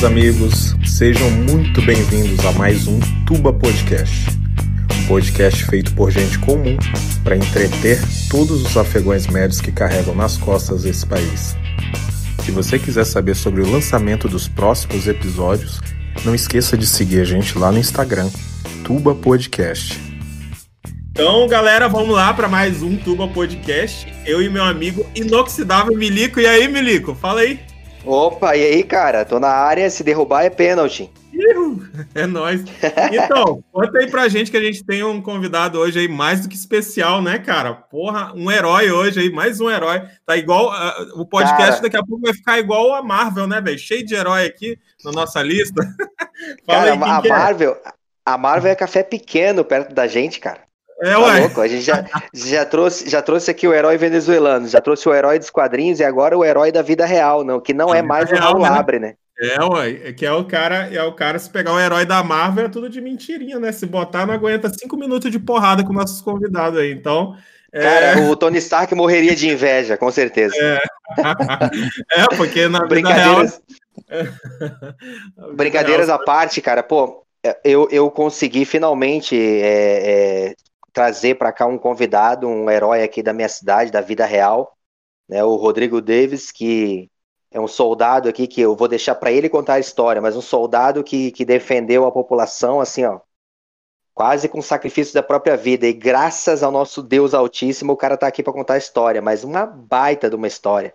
Meus amigos, sejam muito bem-vindos a mais um Tuba Podcast. Um podcast feito por gente comum para entreter todos os afegões médios que carregam nas costas esse país. Se você quiser saber sobre o lançamento dos próximos episódios, não esqueça de seguir a gente lá no Instagram, Tuba Podcast. Então, galera, vamos lá para mais um Tuba Podcast. Eu e meu amigo inoxidável Milico. E aí, Milico? Fala aí. Opa, e aí, cara? Tô na área, se derrubar é pênalti. É nóis. Então, conta aí pra gente que a gente tem um convidado hoje aí mais do que especial, né, cara? Porra, um herói hoje aí, mais um herói. Tá igual. Uh, o podcast cara, daqui a pouco vai ficar igual a Marvel, né, velho? Cheio de herói aqui na nossa lista. cara, aí, a, Marvel. É? A Marvel é café pequeno perto da gente, cara. É, tá ué. Louco? A gente já, já, trouxe, já trouxe aqui o herói venezuelano, já trouxe o herói dos quadrinhos e agora o herói da vida real, não, que não a é mais o Raul né? Abre, né? É, ué, é que é o cara, é o cara, se pegar o herói da Marvel, é tudo de mentirinha, né? Se botar, não aguenta cinco minutos de porrada com nossos convidados aí. Então. É... Cara, o Tony Stark morreria de inveja, com certeza. É, é porque na Brincadeiras... real. Brincadeiras à parte, cara, pô, eu, eu consegui finalmente é, é, trazer para cá um convidado, um herói aqui da minha cidade, da vida real, né, o Rodrigo Davis, que é um soldado aqui que eu vou deixar para ele contar a história, mas um soldado que, que defendeu a população assim, ó, quase com sacrifício da própria vida. E graças ao nosso Deus Altíssimo, o cara tá aqui para contar a história, mas uma baita de uma história.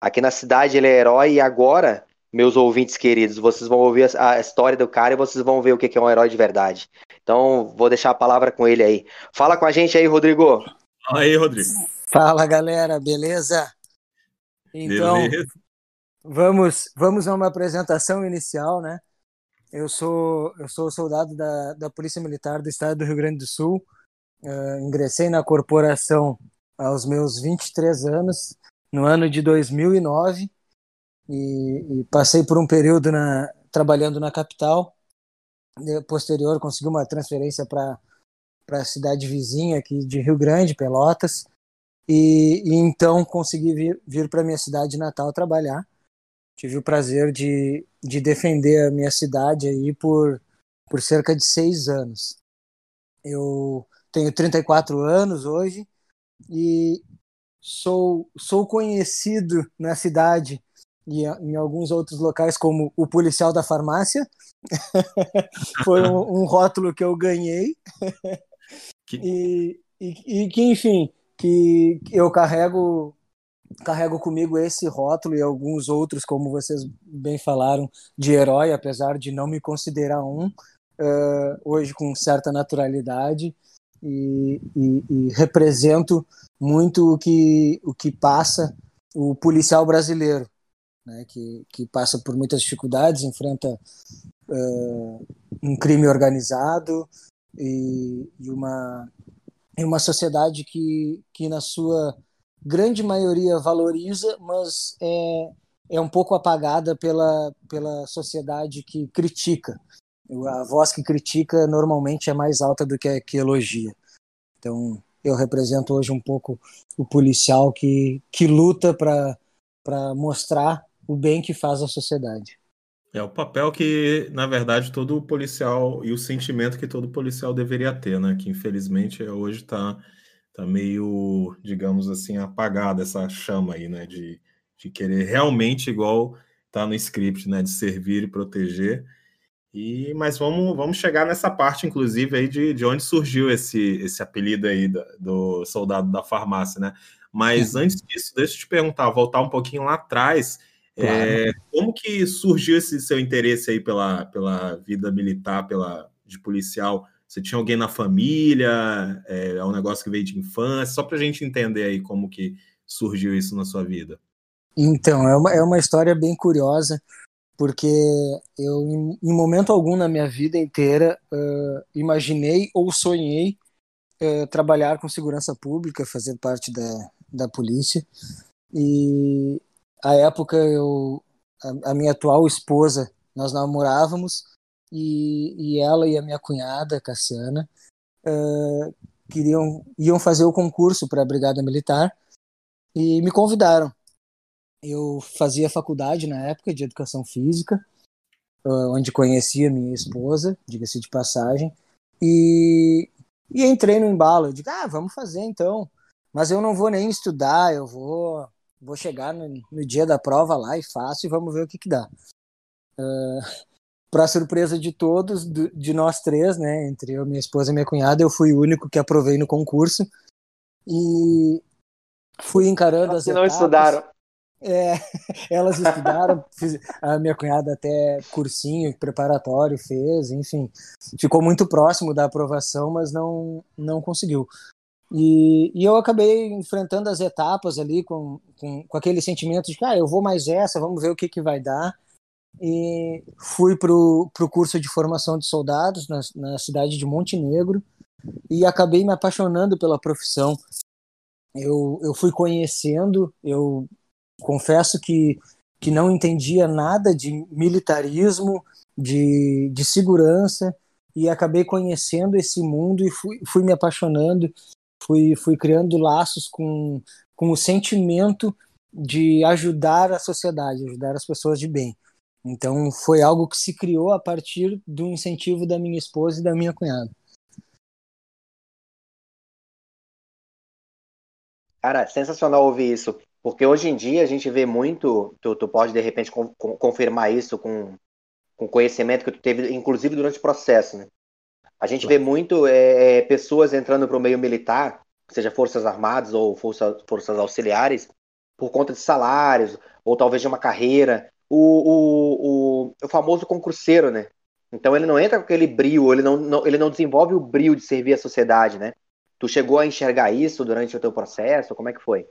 Aqui na cidade ele é herói e agora meus ouvintes queridos, vocês vão ouvir a, história do cara e vocês vão ver o que é um herói de verdade. Então, vou deixar a palavra com ele aí. Fala com a gente aí, Rodrigo. Fala aí, Rodrigo. Fala, galera, beleza? Então, beleza. vamos vamos a uma apresentação inicial, né? Eu sou eu sou soldado da, da Polícia Militar do Estado do Rio Grande do Sul. Uh, ingressei na corporação aos meus 23 anos, no ano de 2009 e, e passei por um período na, trabalhando na capital. Posterior, consegui uma transferência para a cidade vizinha aqui de Rio Grande, Pelotas. E, e então consegui vir, vir para minha cidade natal trabalhar. Tive o prazer de, de defender a minha cidade aí por, por cerca de seis anos. Eu tenho 34 anos hoje e sou, sou conhecido na cidade e em alguns outros locais, como o policial da farmácia. Foi um, um, rótulo que eu ganhei. Que... E, e, e, que, enfim, que eu carrego carrego comigo esse rótulo e alguns outros, como vocês bem falaram, de herói, apesar de não me considerar um, uh, hoje com certa naturalidade. E, e, e, represento muito o que, o que passa o policial brasileiro né, que, que passa por muitas dificuldades, enfrenta uh, um crime organizado e, e, uma, e uma sociedade que, que, na sua grande maioria, valoriza, mas é, é um pouco apagada pela, pela sociedade que critica. A voz que critica normalmente é mais alta do que a que elogia. Então, eu represento hoje um pouco o policial que, que luta para mostrar o bem que faz à sociedade. É o papel que, na verdade, todo policial e o sentimento que todo policial deveria ter, né? Que infelizmente hoje está tá meio, digamos assim, apagada essa chama aí, né? De, de querer realmente, igual tá no script, né? De servir e proteger. E, mas vamos, vamos chegar nessa parte, inclusive, aí de, de onde surgiu esse, esse apelido aí do, do soldado da farmácia, né? Mas antes disso, deixa eu te perguntar, voltar um pouquinho lá atrás Claro. É, como que surgiu esse seu interesse aí pela, pela vida militar, pela de policial? Você tinha alguém na família? É, é um negócio que veio de infância? Só para a gente entender aí como que surgiu isso na sua vida. Então, é uma, é uma história bem curiosa, porque eu, em, em momento algum na minha vida inteira, uh, imaginei ou sonhei uh, trabalhar com segurança pública, fazer parte da, da polícia. E a época eu a, a, minha atual esposa nós namorávamos e, e ela e a minha cunhada Cassiana uh, queriam iam fazer o concurso para a brigada militar e me convidaram eu fazia faculdade na época de educação física, onde conhecia minha esposa, diga-se de passagem, e, e entrei no embalo. Eu digo, ah, vamos fazer então. Mas eu não vou nem estudar, eu vou, vou chegar no, no dia da prova lá e faço e vamos ver o que, que dá. Uh, para surpresa de todos, de nós três, né, entre eu, minha esposa e minha cunhada, eu fui o único que aprovei no concurso e fui encarando as etapas. não estudaram. É, elas estudaram, fiz, a minha cunhada até cursinho preparatório fez, enfim, ficou muito próximo da aprovação, mas não não conseguiu. E, e eu acabei enfrentando as etapas ali com, com, com aquele sentimento de que ah, eu vou mais essa, vamos ver o que, que vai dar. E fui para o curso de formação de soldados na, na cidade de Montenegro e acabei me apaixonando pela profissão. Eu, eu fui conhecendo, eu confesso que, que não entendia nada de militarismo, de, de segurança, e acabei conhecendo esse mundo e fui, fui me apaixonando, fui, fui criando laços com, com o sentimento de ajudar a sociedade, ajudar as pessoas de bem. Então foi algo que se criou a partir do incentivo da minha esposa e da minha cunhada. Cara, sensacional ouvir isso. Porque hoje em dia a gente vê muito, tu, tu pode de repente com, com, confirmar isso com, com conhecimento que tu teve, inclusive durante o processo, né? A gente vê muito é, é pessoas entrando para o meio militar, seja forças armadas ou força, forças auxiliares, por conta de salários, ou talvez de uma carreira. O, o, o, o famoso concurseiro, né? Então ele não entra com aquele brio, ele não, não, ele não desenvolve o brio de servir a sociedade, né? Tu chegou a enxergar isso durante o teu processo? Como é que foi?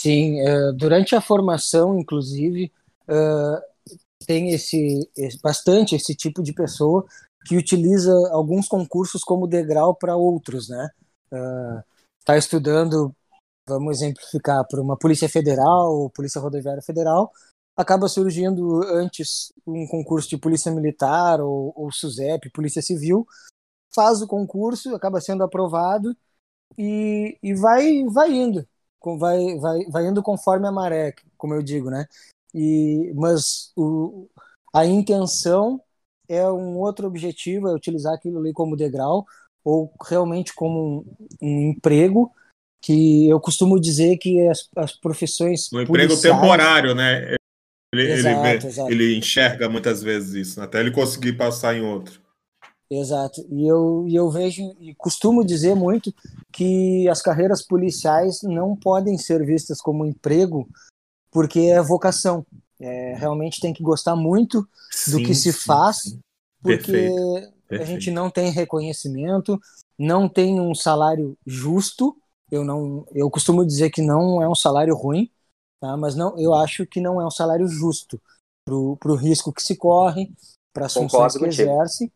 Sim, uh, durante a formação, inclusive, uh, tem esse, bastante esse tipo de pessoa que utiliza alguns concursos como degrau para outros, né? Está uh, estudando, vamos exemplificar, para uma Polícia Federal ou Polícia Rodoviária Federal, acaba surgindo antes um concurso de Polícia Militar ou, ou SUSEP, Polícia Civil, faz o concurso, acaba sendo aprovado e, e vai, vai indo vai, vai, vai indo conforme a maré, como eu digo, né? E, mas o, a intenção é um outro objetivo, é utilizar aquilo ali como degrau ou realmente como um, um emprego que eu costumo dizer que as, as profissões um emprego temporário, né? Ele, exato, ele, vê, ele enxerga muitas vezes isso, né? até ele conseguir passar em outro. Exato. E eu, e eu vejo e costumo dizer muito que as carreiras policiais não podem ser vistas como emprego porque é vocação. É, realmente tem que gostar muito sim, do que se sim, faz, sim. porque Perfeito. Perfeito. a gente não tem reconhecimento, não tem um salário justo. Eu não, eu costumo dizer que não é um salário ruim, tá? Mas não, eu acho que não é um salário justo para o risco que se corre, para as funções que contigo. exerce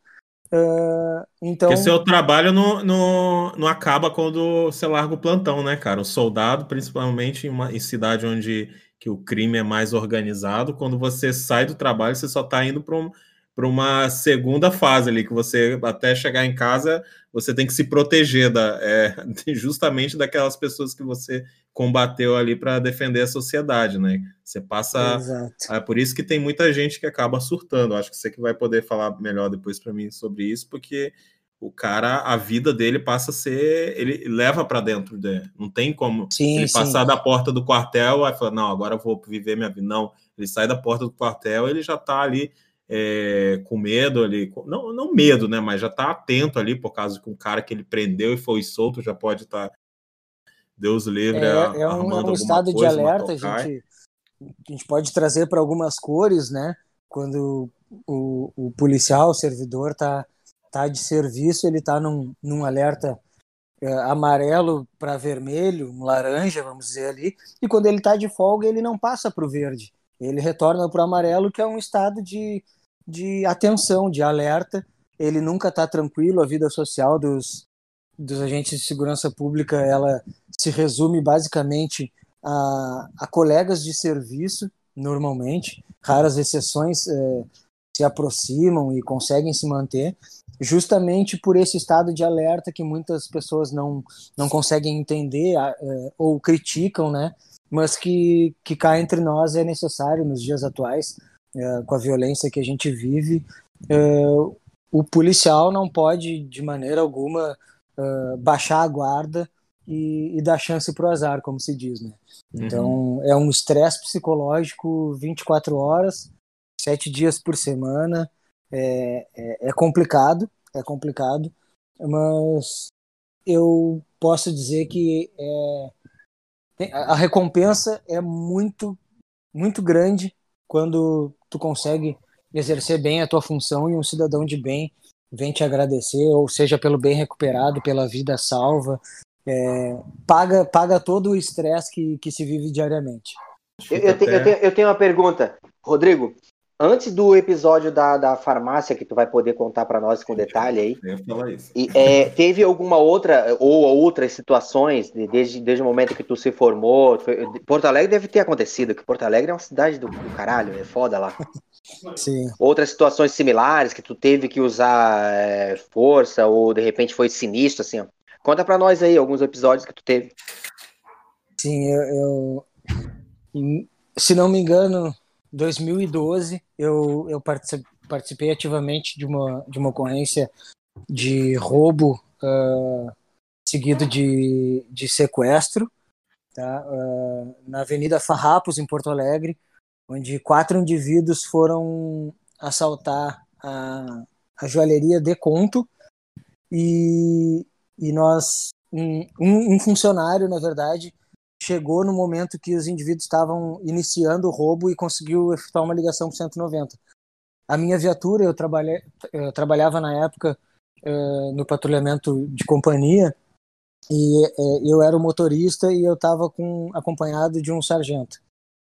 Uh, então... Porque seu trabalho não, não, não acaba quando você larga o plantão, né, cara? O soldado, principalmente em, uma, em cidade onde que o crime é mais organizado, quando você sai do trabalho, você só está indo para um, para uma segunda fase ali, que você, até chegar em casa, você tem que se proteger da, é, justamente daquelas pessoas que você combateu ali para defender a sociedade, né? Você passa. Exato. É por isso que tem muita gente que acaba surtando. Acho que você que vai poder falar melhor depois para mim sobre isso, porque o cara, a vida dele passa a ser. Ele leva para dentro dele. Não tem como sim, ele sim. passar da porta do quartel e falar, não, agora eu vou viver minha vida. Não, ele sai da porta do quartel, ele já está ali é, com medo ali, não, não medo, né? Mas já está atento ali por causa que um cara que ele prendeu e foi solto já pode estar. Tá, Deus livre, é, é um, é um estado coisa, de alerta, a gente, a gente pode trazer para algumas cores, né? Quando o, o policial, o servidor, está tá de serviço, ele está num, num alerta é, amarelo para vermelho, um laranja, vamos dizer ali, e quando ele está de folga, ele não passa para o verde ele retorna para o amarelo, que é um estado de, de atenção, de alerta. Ele nunca está tranquilo. A vida social dos, dos agentes de segurança pública ela se resume basicamente a, a colegas de serviço, normalmente. Raras exceções é, se aproximam e conseguem se manter, justamente por esse estado de alerta que muitas pessoas não, não conseguem entender é, ou criticam, né? mas que, que cá entre nós é necessário nos dias atuais, uh, com a violência que a gente vive. Uh, o policial não pode, de maneira alguma, baixar a guarda e, e dar chance para o azar, como se diz. Né? Uhum. Então, é um estresse psicológico 24 horas, sete dias por semana. É, é, é complicado, é complicado, mas eu posso dizer que é, a recompensa é muito, muito grande quando tu consegue exercer bem a tua função e um cidadão de bem vem te agradecer, ou seja, pelo bem recuperado, pela vida salva, é, paga, paga todo o estresse que, que se vive diariamente. Eu, eu, te, eu, tenho, eu tenho uma pergunta. Rodrigo, Antes do episódio da, da farmácia, que tu vai poder contar para nós com detalhe aí, e, é, teve alguma outra, ou outras situações, desde, desde o momento que tu se formou, foi, Porto Alegre deve ter acontecido, que Porto Alegre é uma cidade do, do caralho, é foda lá. Sim. Outras situações similares, que tu teve que usar é, força, ou de repente foi sinistro, assim, ó. Conta para nós aí alguns episódios que tu teve. Sim, eu, eu se não me engano, 2012 eu, eu participei ativamente de uma, de uma ocorrência de roubo uh, seguido de, de sequestro tá? Uh, na Avenida Farrapos, em Porto Alegre, onde quatro indivíduos foram assaltar a, a joalheria de conto e, e nós, um, um funcionário, na verdade, chegou no momento que os indivíduos estavam iniciando o roubo e conseguiu efetuar uma ligação para 190. A minha viatura, eu, trabalhei, eu trabalhava na época uh, no patrulhamento de companhia e uh, eu era o motorista e eu estava acompanhado de um sargento,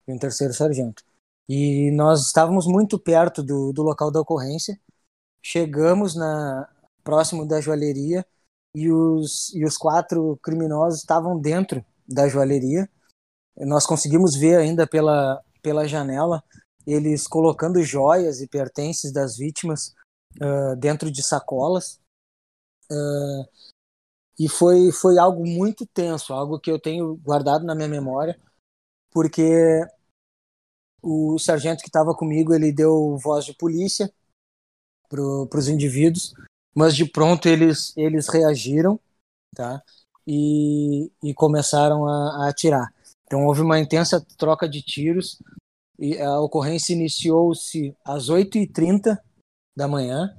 de um terceiro sargento. E nós estávamos muito perto do, do local da ocorrência. Chegamos na próximo da joalheria e os, e os quatro criminosos estavam dentro da joalheria. Nós conseguimos ver ainda pela, pela janela eles colocando joias e pertences das vítimas uh, dentro de sacolas. Uh, e foi, foi algo muito tenso, algo que eu tenho guardado na minha memória, porque o sargento que estava comigo ele deu voz de polícia para os indivíduos, mas de pronto eles, eles reagiram, tá? E, e começaram a, a, atirar. Então houve uma intensa troca de tiros e a ocorrência iniciou-se às 8h30 da manhã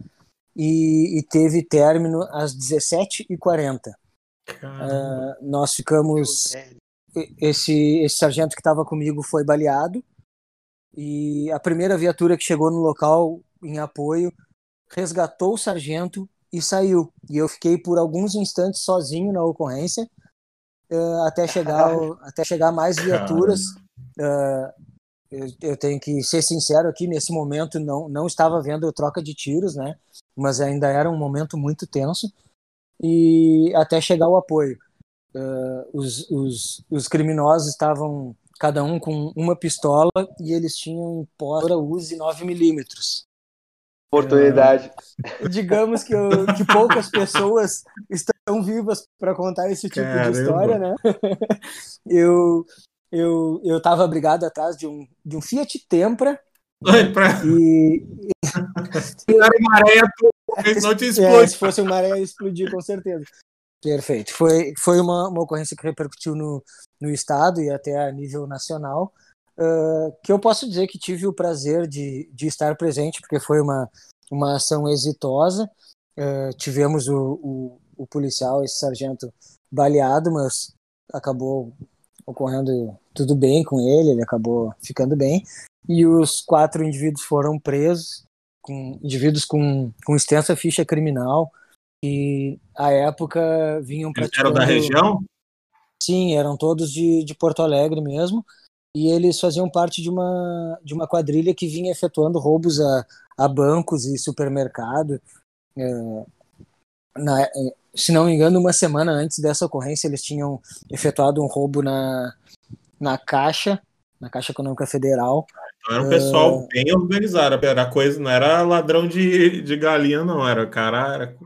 e, e teve término às 17h40. Uh, nós ficamos. Esse, esse sargento que estava comigo foi baleado e a primeira viatura que chegou no local em apoio resgatou o sargento e saiu. E eu fiquei por alguns instantes sozinho na ocorrência uh, até chegar até chegar mais viaturas. Uh, eu, eu, tenho que ser sincero aqui nesse momento não não estava vendo troca de tiros, né? Mas ainda era um momento muito tenso e até chegar o apoio. Uh, os, os, os criminosos estavam cada um com uma pistola e eles tinham em posse Uzi 9 milímetros oportunidade. É, digamos que, eu, que poucas pessoas estão vivas para contar esse tipo Caramba. de história, né? eu eu eu estava abrigado atrás de um de um Fiat Tempra Oi, pra... e se era uma areia, não te explode. É, se fosse uma areia, explodir com certeza. Perfeito. Foi, foi uma, uma ocorrência que repercutiu no, no estado e até a nível nacional. Uh, que eu posso dizer que tive o prazer de, de estar presente, porque foi uma, uma ação exitosa. Uh, tivemos o, o, o, policial, esse sargento, baleado, mas acabou ocorrendo tudo bem com ele, ele acabou ficando bem. E os quatro indivíduos foram presos, com indivíduos com, com extensa ficha criminal, e à época vinham praticando... Eles eram da região? Sim, eram todos de, de Porto Alegre mesmo e eles faziam parte de uma, de uma quadrilha que vinha efetuando roubos a, a bancos e supermercado. É, na, é, se não me engano, uma semana antes dessa ocorrência, eles tinham efetuado um roubo na, na Caixa, na Caixa Econômica Federal. Então era um pessoal uh, bem organizado, era coisa, não era ladrão de, de galinha, não, era cara, era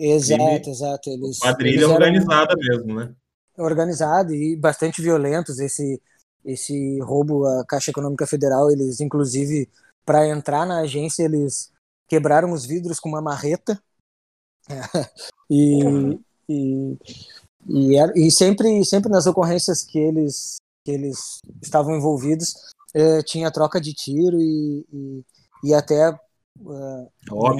exato, crime, exato. Eles, quadrilha eles organizada mesmo, né? Organizado e bastante violentos. Esse, esse roubo à Caixa Econômica Federal, eles inclusive para entrar na agência eles quebraram os vidros com uma marreta. E, e, e, e, sempre sempre nas ocorrências que eles que eles estavam envolvidos eh, tinha troca de tiro e, e, e até uh,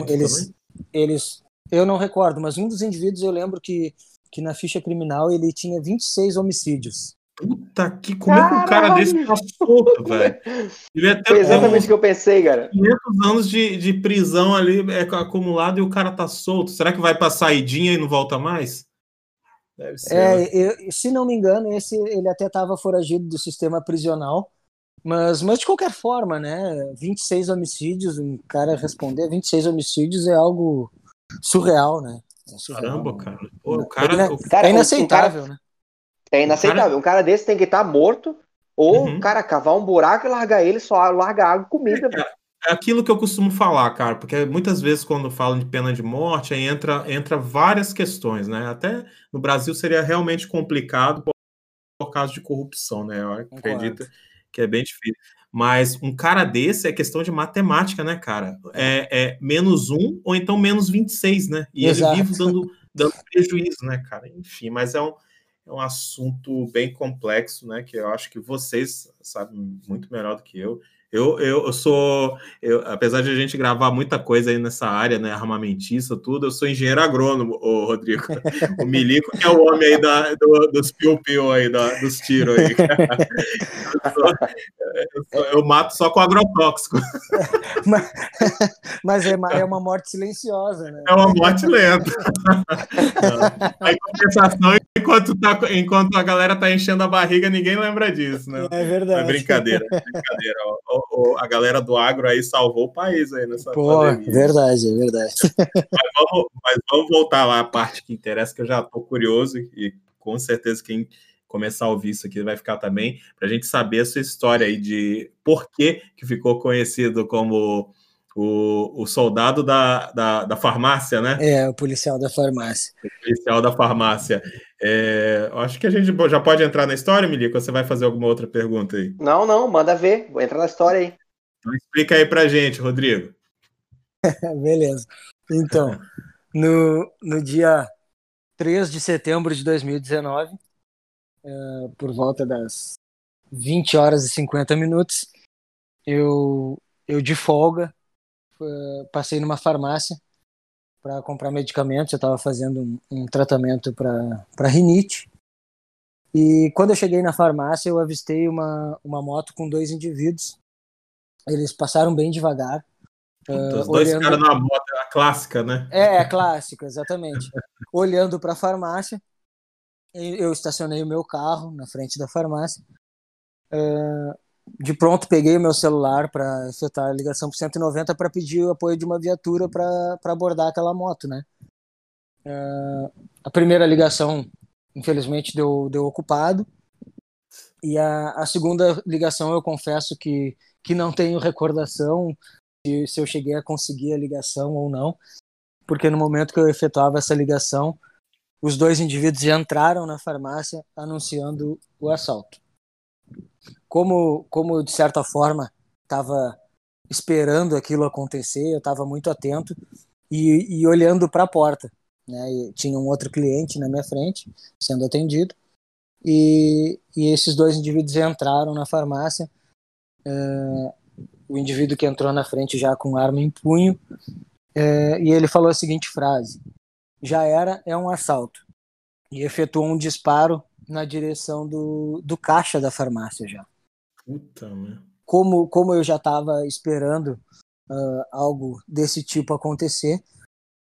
eles eles eu não recordo mas um dos indivíduos eu lembro que que na ficha criminal ele tinha 26 homicídios Puta que, como Caralho. é que um cara desse tá solto, velho? Foi exatamente o que eu pensei, cara. 500 anos de, de prisão ali é, acumulado e o cara tá solto. Será que vai pra saidinha e não volta mais? Deve ser. É, né? eu, se não me engano, esse ele até tava foragido do sistema prisional. Mas, mas de qualquer forma, né? 26 homicídios, um cara responder 26 homicídios é algo surreal, né? É surreal, Caramba, né? cara. Pô, o cara, é, o... cara, é inaceitável, cara... né? É inaceitável. Cara... Um cara desse tem que estar tá morto, ou, uhum. cara, cavar um buraco e largar ele, só larga água e comida. É, é aquilo que eu costumo falar, cara, porque muitas vezes quando falam de pena de morte, aí entra, entra várias questões, né? Até no Brasil seria realmente complicado por, por causa de corrupção, né? Eu acredito que é bem difícil. Mas um cara desse é questão de matemática, né, cara? É, é menos um ou então menos 26, né? E Exato. ele vive dando, dando prejuízo, né, cara? Enfim, mas é um, é um assunto bem complexo, né? Que eu acho que vocês sabem muito melhor do que eu. Eu, eu, eu sou, eu, apesar de a gente gravar muita coisa aí nessa área, né, armamentista, tudo, eu sou engenheiro agrônomo, ô, Rodrigo. O Milico, que é o homem aí da, do, dos piu-piu aí, da, dos tiros aí. Eu, sou, eu, eu, mato só com agrotóxico. Mas, mas é, uma, é uma morte silenciosa, né? É uma morte lenta. Aí, compensação, enquanto, tá, enquanto a galera tá enchendo a barriga, ninguém lembra disso, né? É verdade. É brincadeira, é brincadeira. A galera do agro aí salvou o país aí nessa Pô, pandemia. verdade, é verdade. Mas vamos, mas vamos voltar lá à parte que interessa, que eu já tô curioso e com certeza quem começar a ouvir isso aqui vai ficar também, para a gente saber a sua história aí de por que, que ficou conhecido como o, o soldado da, da, da, farmácia, né? É, o policial da farmácia. O policial da farmácia. É, acho que a gente já pode entrar na história, Milico, ou você vai fazer alguma outra pergunta aí? Não, não, manda ver. Vou entrar na história aí. Então explica aí pra gente, Rodrigo. Beleza. Então, no, no dia 3 de setembro de 2019, é, por volta das 20 horas e 50 minutos, eu, eu de folga passei numa farmácia para comprar medicamentos. Eu estava fazendo um, um tratamento para rinite. E quando eu cheguei na farmácia, eu avistei uma, uma moto com dois indivíduos. Eles passaram bem devagar. Uh, Os dois olhando... caras numa moto, é a clássica, né? É, a clássica, exatamente. olhando para a farmácia, eu estacionei o meu carro na frente da farmácia. Uh, de pronto peguei o meu celular para efetuar a ligação para 190 para pedir o apoio de uma viatura para abordar aquela moto, né? Uh, a primeira ligação, infelizmente, deu, deu ocupado. E a, a segunda ligação, eu confesso que, que não tenho recordação se, se eu cheguei a conseguir a ligação ou não, porque no momento que eu efetuava essa ligação, os dois indivíduos entraram na farmácia anunciando o assalto como, como de certa forma estava esperando aquilo acontecer, eu estava muito atento e, e olhando para a porta. Né? Tinha um outro cliente na minha frente sendo atendido e, e esses dois indivíduos entraram na farmácia. Uh, o indivíduo que entrou na frente já com arma em punho uh, e ele falou a seguinte frase: já era, é um assalto e efetuou um disparo na direção do, do caixa da farmácia já. Puta, né? Como, como eu já estava esperando uh, algo desse tipo acontecer,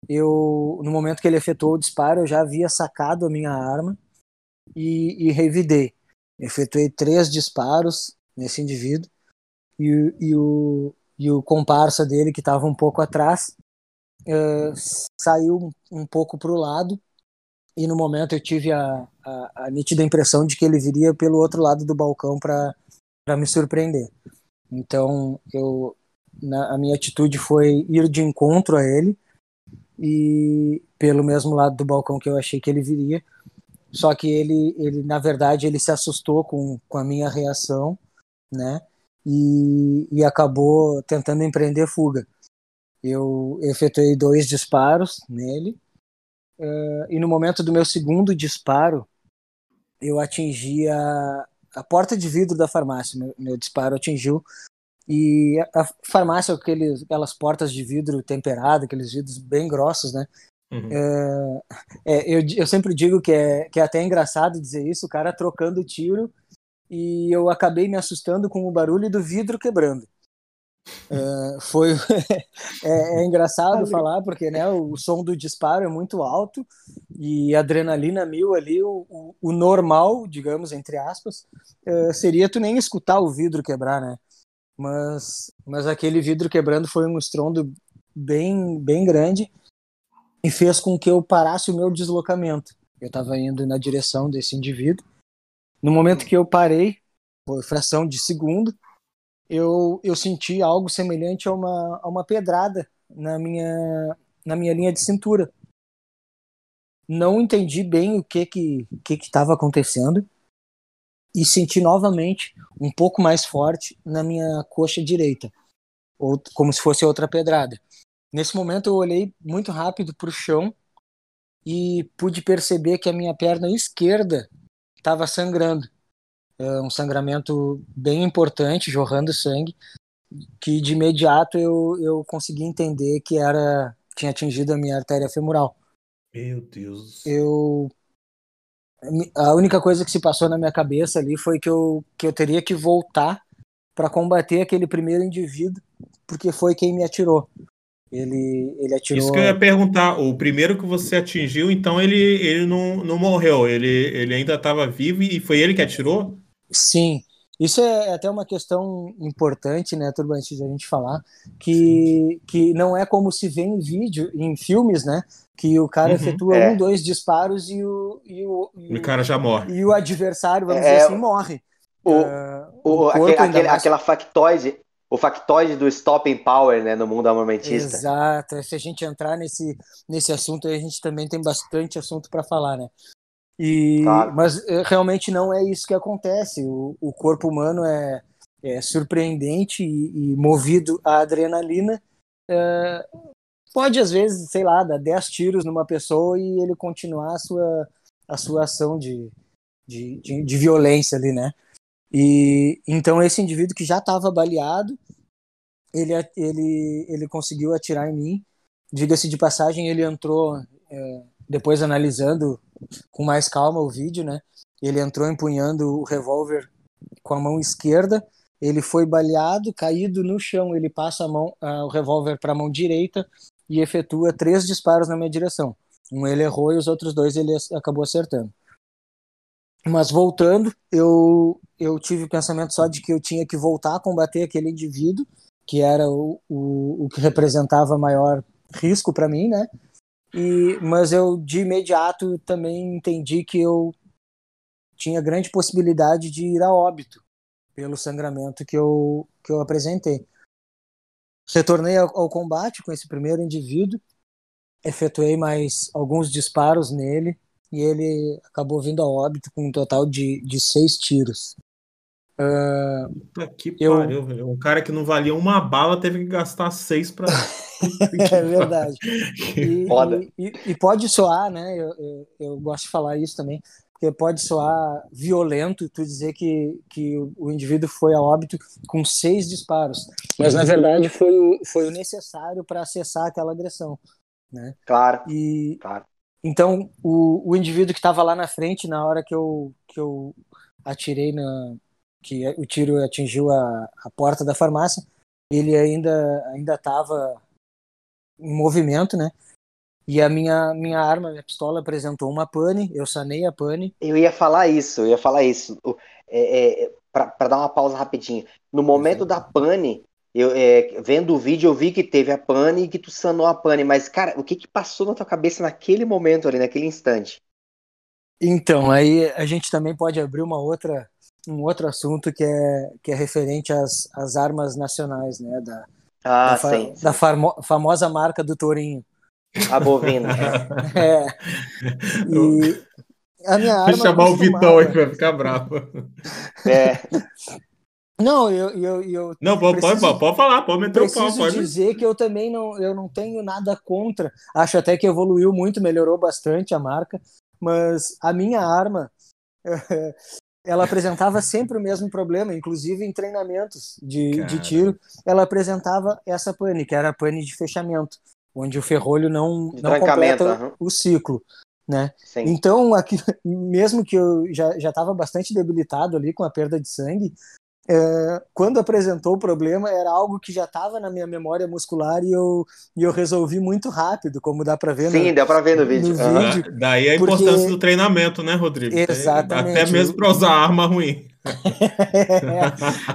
eu no momento que ele efetuou o disparo, eu já havia sacado a minha arma e, e revidei. Efetuei três disparos nesse indivíduo e, e, o, e o comparsa dele, que estava um pouco atrás, uh, saiu um pouco para o lado e no momento eu tive a, a, a, nítida impressão de que ele viria pelo outro lado do balcão para para me surpreender. Então, eu na, a minha atitude foi ir de encontro a ele e pelo mesmo lado do balcão que eu achei que ele viria, só que ele, ele na verdade, ele se assustou com, com a minha reação, né? E, e acabou tentando empreender fuga. Eu efetuei dois disparos nele, uh, e no momento do meu segundo disparo, eu atingi a, a porta de vidro da farmácia. Meu, meu disparo atingiu e a, farmácia, aqueles, aquelas portas de vidro temperado, aqueles vidros bem grossos, né? Uhum. É, é, eu, eu sempre digo que é, que é até engraçado dizer isso, o cara trocando tiro e eu acabei me assustando com o barulho do vidro quebrando. É, foi é, é, engraçado falar porque né, o som do disparo é muito alto e adrenalina mil ali o, o, o normal digamos entre aspas é, seria tu nem escutar o vidro quebrar né? Mas mas aquele vidro quebrando foi um estrondo bem bem grande e fez com que eu parasse o meu deslocamento. Eu estava indo na direção desse indivíduo. No momento que eu parei foi fração de segundo eu, eu senti algo semelhante a uma, a uma pedrada na minha, na minha linha de cintura. Não entendi bem o que que estava acontecendo e senti novamente um pouco mais forte na minha coxa direita, ou como se fosse outra pedrada. Nesse momento eu olhei muito rápido para o chão e pude perceber que a minha perna esquerda estava sangrando um sangramento bem importante, jorrando sangue, que de imediato eu, eu consegui entender que era tinha atingido a minha artéria femoral. Meu Deus. Eu a única coisa que se passou na minha cabeça ali foi que eu, que eu teria que voltar para combater aquele primeiro indivíduo, porque foi quem me atirou. Ele, ele atirou. Isso que eu ia perguntar. O primeiro que você atingiu, então ele, ele não, não morreu. Ele, ele ainda estava vivo e foi ele que atirou? Sim, isso é até uma questão importante, né, Turba, antes de a gente falar, que, que não é como se vê em vídeo, em filmes, né, que o cara uhum, efetua é. um, dois disparos e o, e o, e o cara já morre. E o adversário, vamos é, dizer assim, morre. O, uh, o, o aquele, aquele, mais... Aquela factoide, o factoide do stopping power, né, no mundo armamentista. Exato. Se a gente entrar nesse, nesse assunto, a gente também tem bastante assunto para falar, né? E, claro. Mas eh, realmente não é isso que acontece. O, o corpo humano é, é surpreendente e, e, movido à adrenalina. É, pode, às vezes, sei lá, dar 10 tiros numa pessoa e ele continuar a sua, a sua ação de, de, de, de violência ali, né? E então esse indivíduo que já estava baleado, ele, ele, ele conseguiu atirar em mim. Diga-se de passagem, ele entrou, é, depois analisando com mais calma o vídeo, né? Ele entrou empunhando o revólver com a mão esquerda, ele foi baleado, caído no chão, ele passa a mão, o revólver para a mão direita e efetua três disparos na minha direção. Um ele errou e os outros dois ele acabou acertando. Mas voltando, eu, eu tive o pensamento só de que eu tinha que voltar a combater aquele indivíduo, que era o, o, o que representava maior risco para mim, né? E, mas eu de imediato também entendi que eu tinha grande possibilidade de ir a óbito pelo sangramento que eu, que eu apresentei. Retornei ao, ao combate com esse primeiro indivíduo, efetuei mais alguns disparos nele e ele acabou vindo a óbito com um total de, de seis tiros. Uh, Puta que eu... pariu, Um cara que não valia uma bala teve que gastar seis para. é verdade. E, e, e, pode soar, né? Eu, eu, eu, gosto de falar isso também, porque pode soar violento tu dizer que, que o indivíduo foi a óbito com seis disparos, mas na verdade foi o, foi o necessário para acessar aquela agressão. Né? Claro. E, claro. Então, o, o indivíduo que estava lá na frente, na hora que eu, que eu atirei na, que o tiro atingiu a, a porta da farmácia, ele ainda ainda estava em movimento, né? E a minha minha arma, minha pistola apresentou uma pane, eu sanei a pane. Eu ia falar isso, eu ia falar isso. É, é, para dar uma pausa rapidinho. No momento da pane, eu é, vendo o vídeo, eu vi que teve a pane e que tu sanou a pane, mas cara, o que que passou na tua cabeça naquele momento ali, naquele instante? Então, aí a gente também pode abrir uma outra um outro assunto que é, que é referente às, às armas nacionais, né? Da, ah, da, fa sim, da famo famosa marca do Tourinho. A bovina. é. E, a minha arma. Vou chamar o Vitão aí vai ficar bravo. É. Não, eu, eu, eu não pode, preciso, pode, pode falar, pode meter o pau. Pode dizer que eu também não, eu não tenho nada contra. Acho até que evoluiu muito, melhorou bastante a marca, mas a minha arma ela apresentava sempre o mesmo problema, inclusive em treinamentos de, de tiro, ela apresentava essa pane, que era a pane de fechamento, onde o ferrolho não, não completa uhum. o ciclo. Né? Então, aqui, mesmo que eu já estava bastante debilitado ali com a perda de sangue, é, quando apresentou o problema, era algo que já estava na minha memória muscular e eu, e eu resolvi muito rápido, como dá para ver Sim, no, dá para ver no vídeo. No vídeo Daí a porque... importância do treinamento, né, Rodrigo? Exatamente. Até mesmo para usar arma ruim.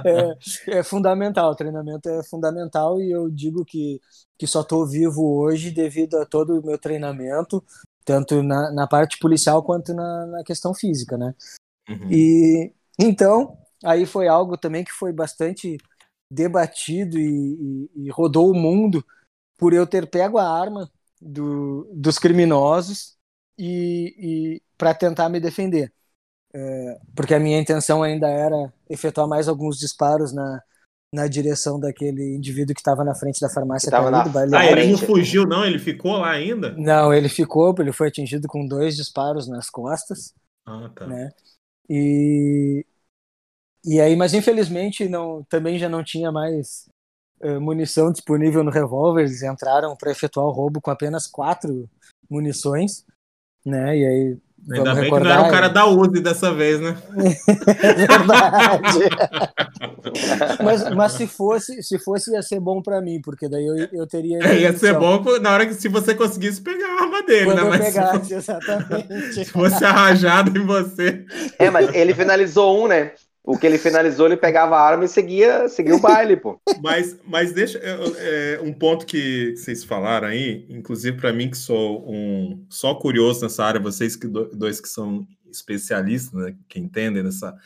é, é, é, fundamental, o treinamento é fundamental e eu digo que, que só estou vivo hoje devido a todo o meu treinamento, tanto na, na parte policial quanto na, na questão física, né? Uhum. E então, aí foi algo também que foi bastante debatido e, e, e rodou o mundo por eu ter pego a arma do, dos criminosos e, e para tentar me defender. É, porque a minha intenção ainda era efetuar mais alguns disparos na, na direção daquele indivíduo que estava na frente da farmácia caído. Na... Ah, ele não fugiu, não? Ele ficou lá ainda? Não, ele ficou, ele foi atingido com dois disparos nas costas. Ah, tá. Né? E, e aí, mas infelizmente não, também já não tinha mais uh, munição disponível no revólver. Eles entraram para efetuar o roubo com apenas quatro munições, né? E aí Ainda bem recordar, que não era o cara da Uzi dessa vez, né? É verdade. mas, mas se fosse, se fosse ia ser bom para mim, porque daí eu, eu teria. É, ia ser bom na hora que se você conseguisse pegar a arma dele, Quando né? Eu mas pegasse, se, exatamente. Se fosse arrajado em você. É, mas ele finalizou um, né? O que ele finalizou, ele pegava a arma e seguia, seguia o baile, pô. Mas, mas deixa é, um ponto que vocês falaram aí, inclusive para mim que sou um só curioso nessa área, vocês que dois que são especialistas, né, que entendem nessa.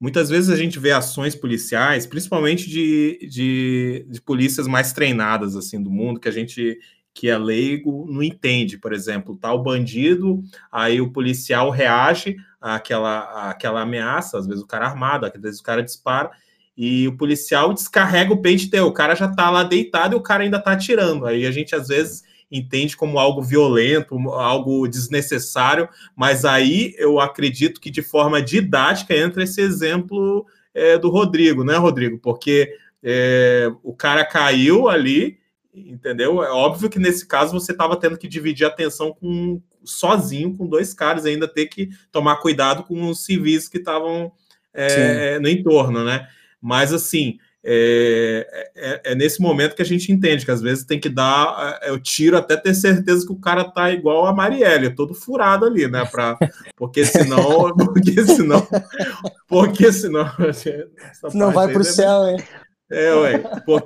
Muitas vezes a gente vê ações policiais, principalmente de, de, de polícias mais treinadas assim do mundo, que a gente que é leigo não entende, por exemplo, tá o bandido, aí o policial reage àquela, àquela ameaça, às vezes o cara armado, às vezes o cara dispara, e o policial descarrega o pente teu, o cara já tá lá deitado e o cara ainda tá atirando. Aí a gente às vezes entende como algo violento, algo desnecessário, mas aí eu acredito que de forma didática entra esse exemplo é, do Rodrigo, né, Rodrigo? Porque é, o cara caiu ali, entendeu? É óbvio que nesse caso você estava tendo que dividir a atenção com sozinho com dois caras, ainda ter que tomar cuidado com os civis que estavam é, no entorno, né? Mas assim, é, é, é, nesse momento que a gente entende que às vezes tem que dar é, o tiro até ter certeza que o cara tá igual a Marielle, todo furado ali, né? Pra, porque senão, porque senão, porque senão, não vai para o céu, hein? É, ué. Pô,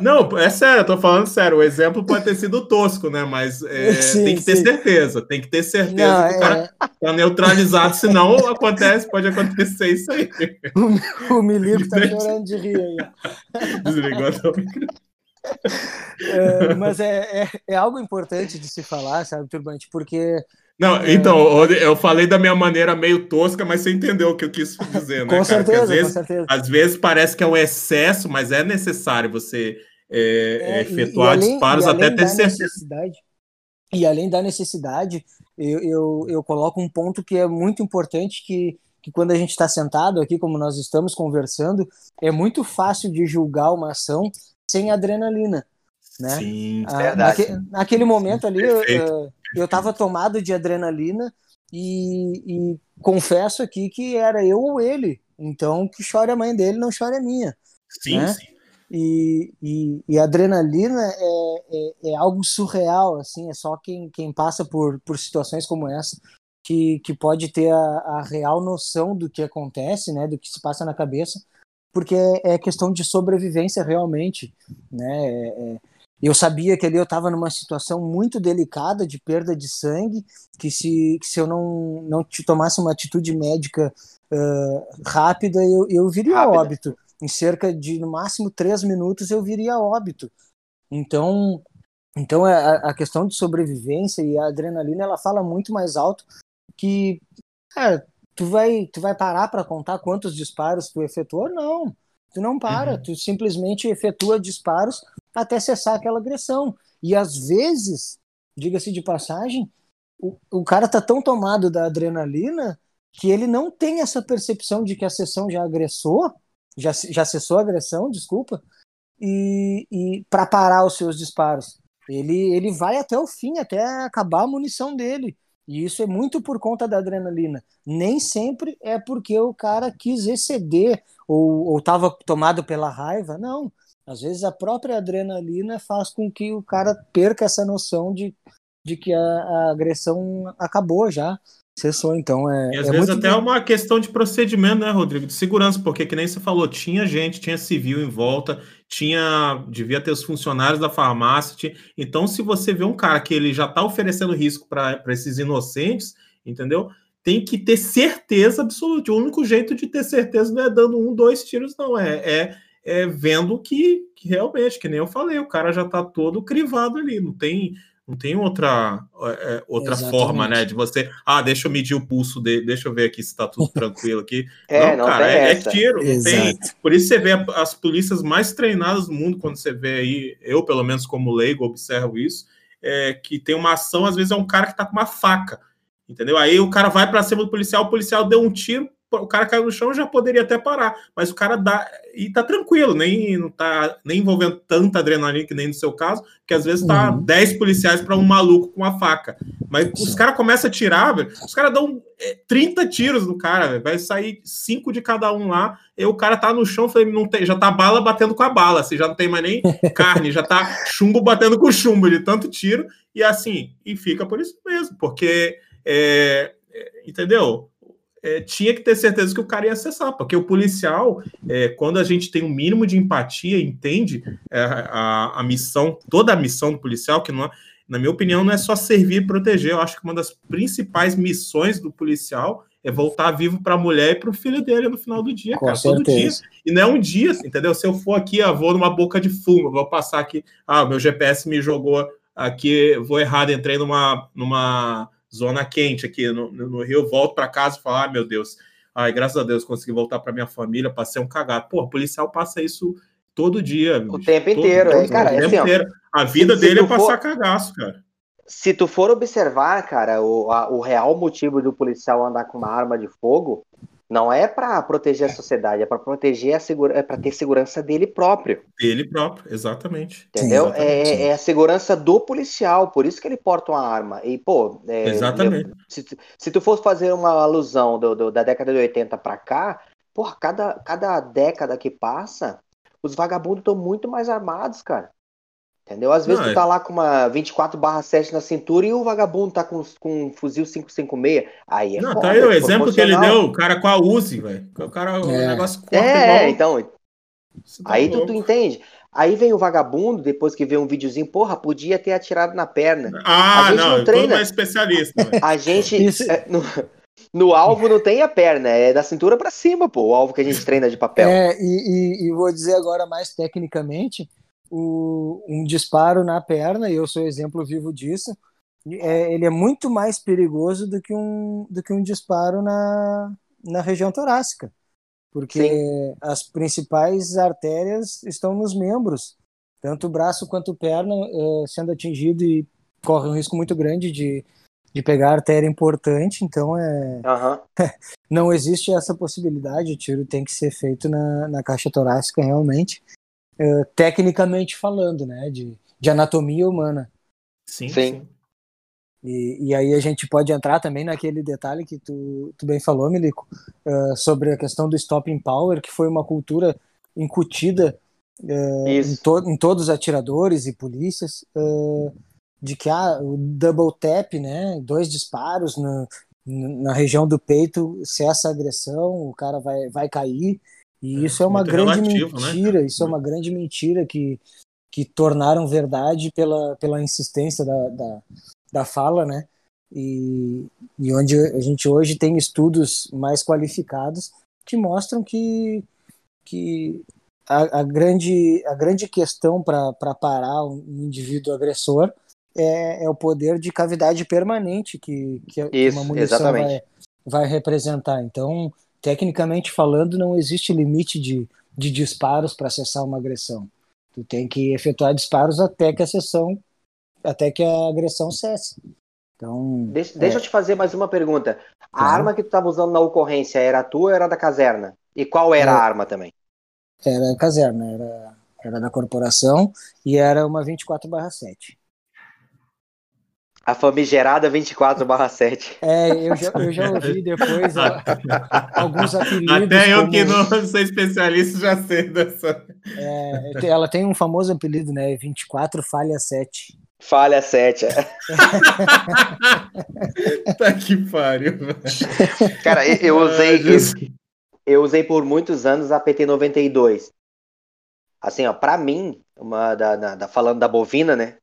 não, é sério, eu tô falando sério. O exemplo pode ter sido tosco, né? Mas é, sim, tem que ter sim. certeza. Tem que ter certeza não, que o cara é... tá neutralizado, senão acontece, pode acontecer isso aí. O, o Milico tá chorando de rir aí. Desligou é, Mas é, é, é, algo importante de se falar, sabe, Turbante? Porque não, é... então, eu falei da minha maneira meio tosca, mas você entendeu o que eu quis dizer, né? com, certeza, vezes, com certeza, Às vezes parece que é um excesso, mas é necessário você é, é, efetuar e, e além, disparos até ter certeza. E além da necessidade, eu, eu, eu, coloco um ponto que é muito importante, que, que quando a gente está sentado aqui, como nós estamos conversando, é muito fácil de julgar uma ação sem adrenalina. Né? Sim, ah, verdade. Naque, naquele momento ali, eu, eu tava tomado de adrenalina e, e, confesso aqui que era eu ou ele. Então, que chore a mãe dele, não chore a minha. Sim, né? sim. E, e, e, a adrenalina é, é, é, algo surreal, assim, é só quem, quem passa por, por situações como essa que, que pode ter a, a real noção do que acontece, né, do que se passa na cabeça, porque é, é questão de sobrevivência realmente, né, é, é eu sabia que ali eu estava numa situação muito delicada de perda de sangue, que se, que se eu não, não tomasse uma atitude médica uh, rápida, eu, eu viria a óbito. Em cerca de, no máximo, três minutos, eu viria a óbito. Então, então a, a questão de sobrevivência e a adrenalina, ela fala muito mais alto que Ah, tu vai, tu vai parar para contar quantos disparos tu efetuou? Não. Tu não para, uhum. tu simplesmente efetua disparos até cessar aquela agressão. E às vezes, diga-se de passagem, o, o cara tá tão tomado da adrenalina que ele não tem essa percepção de que a sessão já agressou, já, já cessou a agressão, desculpa, e, e para parar os seus disparos. Ele, ele vai até o fim, até acabar a munição dele. E isso é muito por conta da adrenalina. Nem sempre é porque o cara quis exceder ou estava tomado pela raiva. Não. Às vezes a própria adrenalina faz com que o cara perca essa noção de, de que a, a agressão acabou já cessou, então é. E às é vezes até é uma questão de procedimento, né, Rodrigo? De segurança, porque que nem você falou, tinha gente, tinha civil em volta, tinha. devia ter os funcionários da farmácia. Tinha, então, se você vê um cara que ele já está oferecendo risco para esses inocentes, entendeu? Tem que ter certeza absoluta. O único jeito de ter certeza não é dando um, dois tiros, não. É, é, é vendo que, que realmente, que nem eu falei, o cara já está todo crivado ali, não tem não tem outra, é, outra forma, né? De você, ah, deixa eu medir o pulso dele, deixa eu ver aqui se tá tudo tranquilo aqui. é, não, não cara, é, é, tiro, não tem. Por isso você vê as polícias mais treinadas do mundo, quando você vê aí, eu, pelo menos, como leigo, observo isso, é que tem uma ação, às vezes é um cara que tá com uma faca. Entendeu? Aí o cara vai para cima do policial, o policial deu um tiro, o cara caiu no chão já poderia até parar, mas o cara dá e tá tranquilo, nem não tá nem envolvendo tanta adrenalina que nem no seu caso, que às vezes tá uhum. 10 policiais para um maluco com uma faca. Mas Sim. os caras começam a tirar, velho, os caras dão 30 é, tiros no cara, véio, vai sair cinco de cada um lá, e o cara tá no chão, falei, não tem, já tá bala batendo com a bala, assim, já não tem mais nem carne, já tá chumbo batendo com chumbo de tanto tiro, e assim, e fica por isso mesmo, porque é, é entendeu? é, tinha que ter certeza que o cara ia acessar, porque o policial, é, quando a gente tem um mínimo de empatia, entende é, a, a missão, toda a missão do policial, que não é, na minha opinião, não é só servir e proteger. Eu acho que uma das principais missões do policial é voltar vivo para a mulher e para o filho dele no final do dia, Com cara. Certeza. Todo dia. E não é um dia, entendeu? Se eu for aqui, eu vou numa boca de fumo, vou passar aqui, ah, meu GPS me jogou aqui, vou errado, entrei numa, numa zona quente aqui no, no Rio, volto para casa e falo, ah, meu Deus, ai, graças a Deus consegui voltar para minha família, passei um cagado. Pô, o policial passa isso todo dia. O tempo inteiro, todo, cara, o é assim, inteiro. A vida se, dele se é passar for, cagaço, cara. Se tu for observar, cara, o, a, o real motivo do policial andar com uma arma de fogo não é para proteger a sociedade, é para proteger a segura, é para ter segurança dele próprio. Dele próprio, exatamente. Entendeu? Sim, exatamente. É, é, a segurança do policial, por isso que ele porta uma arma. E, pô, é, exatamente. Eu, se, se tu fosse fazer uma alusão do, do, da década de 80 para cá, porra, cada, cada década que passa, os vagabundos estão muito mais armados, cara. Entendeu? Às vezes não, tu é tá lá com uma 24/7 na cintura e o vagabundo tá com, com um fuzil 556. Aí é Não, foda, tá aí o exemplo que ele deu, o cara com a Uzi, velho. O cara, é. o negócio corta É, igual... então. Tá aí tu, tu, entende. Aí vem o vagabundo, depois que vê um videozinho, porra, podia ter atirado na perna. Ah, não, não treina. mais especialista. Véio. A gente. Isso... É, no, no, alvo não tem a perna, é da cintura para cima, pô, o alvo que a gente treina de papel. É, e, e, e vou dizer agora mais tecnicamente o, um disparo na perna, e eu sou exemplo vivo disso, é, ele é muito mais perigoso do que um, do que um disparo na, na região torácica, porque Sim. as principais artérias estão nos membros, tanto o braço quanto a perna é, sendo atingido e corre um risco muito grande de, de pegar artéria importante, então é uhum. não existe essa possibilidade, o tiro tem que ser feito na, na caixa torácica realmente, uh, tecnicamente falando, né, de, de anatomia humana. Sim, sim. E, e, aí a gente pode entrar também naquele detalhe que tu, tu bem falou, Milico, uh, sobre a questão do stopping power, que foi uma cultura incutida uh, em, to, em, todos os atiradores e polícias, uh, de que ah, o double tap, né, dois disparos no, na região do peito cessa a agressão, o cara vai, vai cair, e é, isso é uma grande relativo, né, mentira, né? isso é uma grande mentira que, que tornaram verdade pela, pela insistência da, da, da fala, né? E, e onde a gente hoje tem estudos mais qualificados que mostram que, que a, a grande, a grande questão para parar um indivíduo agressor é, é, o poder de cavidade permanente que, que, Isso, uma munição vai, vai representar. Então, tecnicamente falando, não existe limite de, de disparos para acessar uma agressão. Tu tem que efetuar disparos até que a sessão, até que a agressão cesse. Então, deixa, é... deixa eu te fazer mais uma pergunta. A arma que tu estava usando na ocorrência era a tua ou era da caserna? E qual era é, a arma também? Era a caserna, era, era da corporação e era uma 24/7. A famigerada 24/7. É, eu já, eu já ouvi depois a, alguns apelidos. Até eu como... que não sou especialista já sei dessa. É, ela tem um famoso apelido, né? 24 falha 7. Falha 7. É. tá que pariu. Cara, eu usei. Ah, eu usei por muitos anos a PT92. Assim, ó, pra mim, uma da, da, da falando da bovina, né?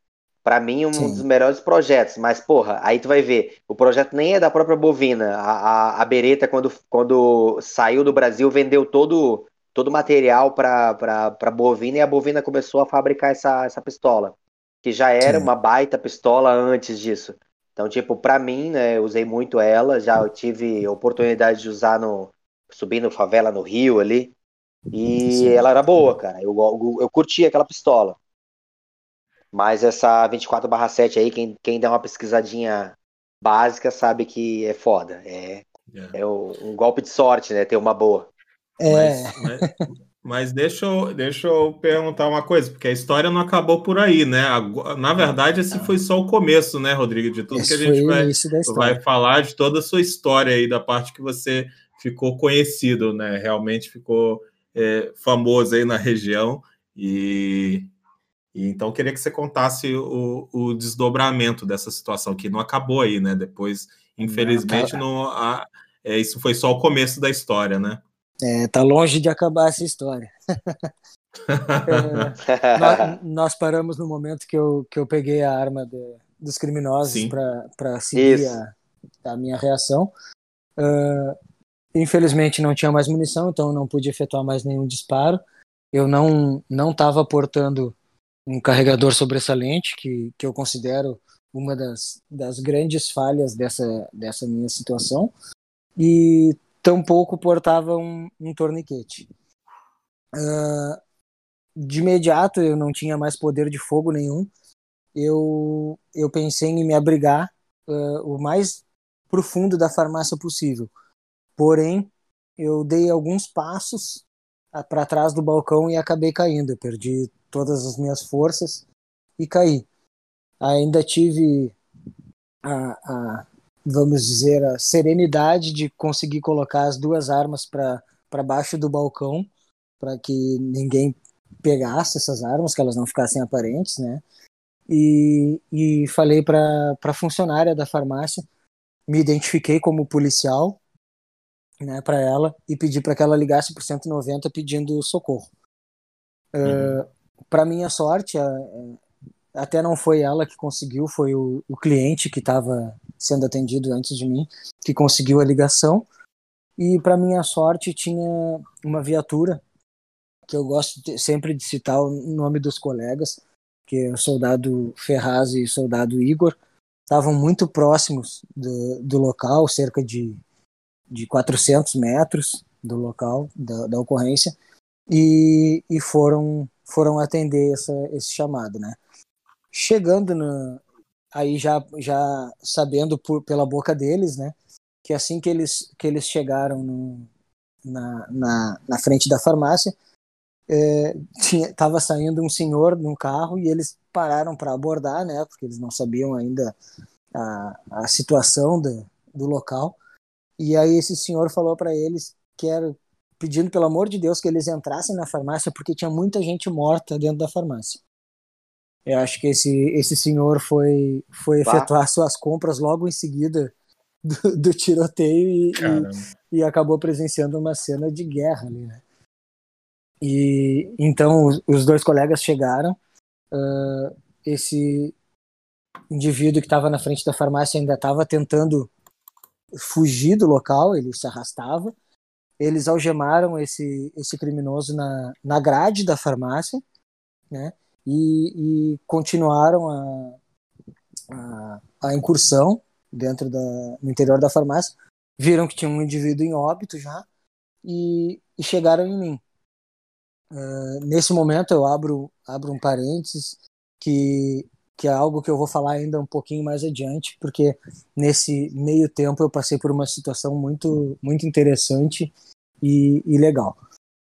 Para mim, um Sim. dos melhores projetos. Mas, porra, aí tu vai ver, o projeto nem é da própria bovina. A, a, a Beretta, quando, quando saiu do Brasil, vendeu todo todo o material para bovina e a bovina começou a fabricar essa, essa pistola, que já era Sim. uma baita pistola antes disso. Então, tipo, para mim, né, eu usei muito ela, já tive oportunidade de usar no subindo favela no Rio ali, e Sim. ela era boa, cara. Eu, eu, eu curti aquela pistola. Mas essa 24/7 aí, quem, quem der uma pesquisadinha básica sabe que é foda. É, é. é um golpe de sorte, né? Ter uma boa. É. Mas, mas, mas, deixa, eu, deixa eu perguntar uma coisa, porque a história não acabou por aí, né? Na verdade, esse foi só o começo, né, Rodrigo? De tudo esse que a gente vai, vai falar, de toda a sua história aí, da parte que você ficou conhecido, né? Realmente ficou é, famoso aí na região. E, e então queria que você contasse o, o, desdobramento dessa situação, que não acabou aí, né? Depois, infelizmente, não, não a, é, isso foi só o começo da história, né? É, tá longe de acabar essa história. é, nós, nós, paramos no momento que eu, que eu peguei a arma de, dos criminosos para seguir a, a, minha reação. Uh, infelizmente não tinha mais munição, então eu não pude efetuar mais nenhum disparo. Eu não não estava portando um carregador sobressalente, que, que eu considero uma das, das grandes falhas dessa, dessa minha situação, e tampouco portava um, um torniquete. Uh, de imediato eu não tinha mais poder de fogo nenhum, eu, eu pensei em me abrigar uh, o mais profundo da farmácia possível. Porém, eu dei alguns passos para trás do balcão e acabei caindo. Eu perdi todas as minhas forças e caí. Ainda tive a, a vamos dizer, a serenidade de conseguir colocar as duas armas para baixo do balcão para que ninguém pegasse essas armas, que elas não ficassem aparentes, né? E, e falei para a funcionária da farmácia, me identifiquei como policial, né, para ela e pedi para que ela ligasse por 190 pedindo socorro. Uhum. Uh, para minha sorte, até não foi ela que conseguiu, foi o, o cliente que estava sendo atendido antes de mim que conseguiu a ligação. E para minha sorte tinha uma viatura que eu gosto de, sempre de citar o nome dos colegas, que é o soldado Ferraz e o soldado Igor, estavam muito próximos do, do local, cerca de, de 400 metros do local da, da ocorrência, e, e foram foram atender essa, esse chamado, né? Chegando no, aí já já sabendo por, pela boca deles, né? Que assim que eles que eles chegaram no, na, na, na frente da farmácia, é, tinha, tava saindo um senhor num carro e eles pararam para abordar, né? Porque eles não sabiam ainda a, a situação do, do local. E aí esse senhor falou para eles que era pedindo pelo amor de Deus que eles entrassem na farmácia porque tinha muita gente morta dentro da farmácia. Eu acho que esse, esse senhor foi, foi efetuar suas compras logo em seguida do, do tiroteio e, e, e, acabou presenciando uma cena de guerra ali, né? E então os, os dois colegas chegaram. Uh, esse indivíduo que estava na frente da farmácia ainda estava tentando fugir do local, ele se arrastava eles algemaram esse, esse criminoso na, na grade da farmácia, né? E, e continuaram a, a, a, incursão dentro da, no interior da farmácia, viram que tinha um indivíduo em óbito já e, e chegaram em mim. Uh, nesse momento eu abro, abro um parênteses que, que é algo que eu vou falar ainda um pouquinho mais adiante, porque nesse meio tempo eu passei por uma situação muito, muito interessante e, e legal.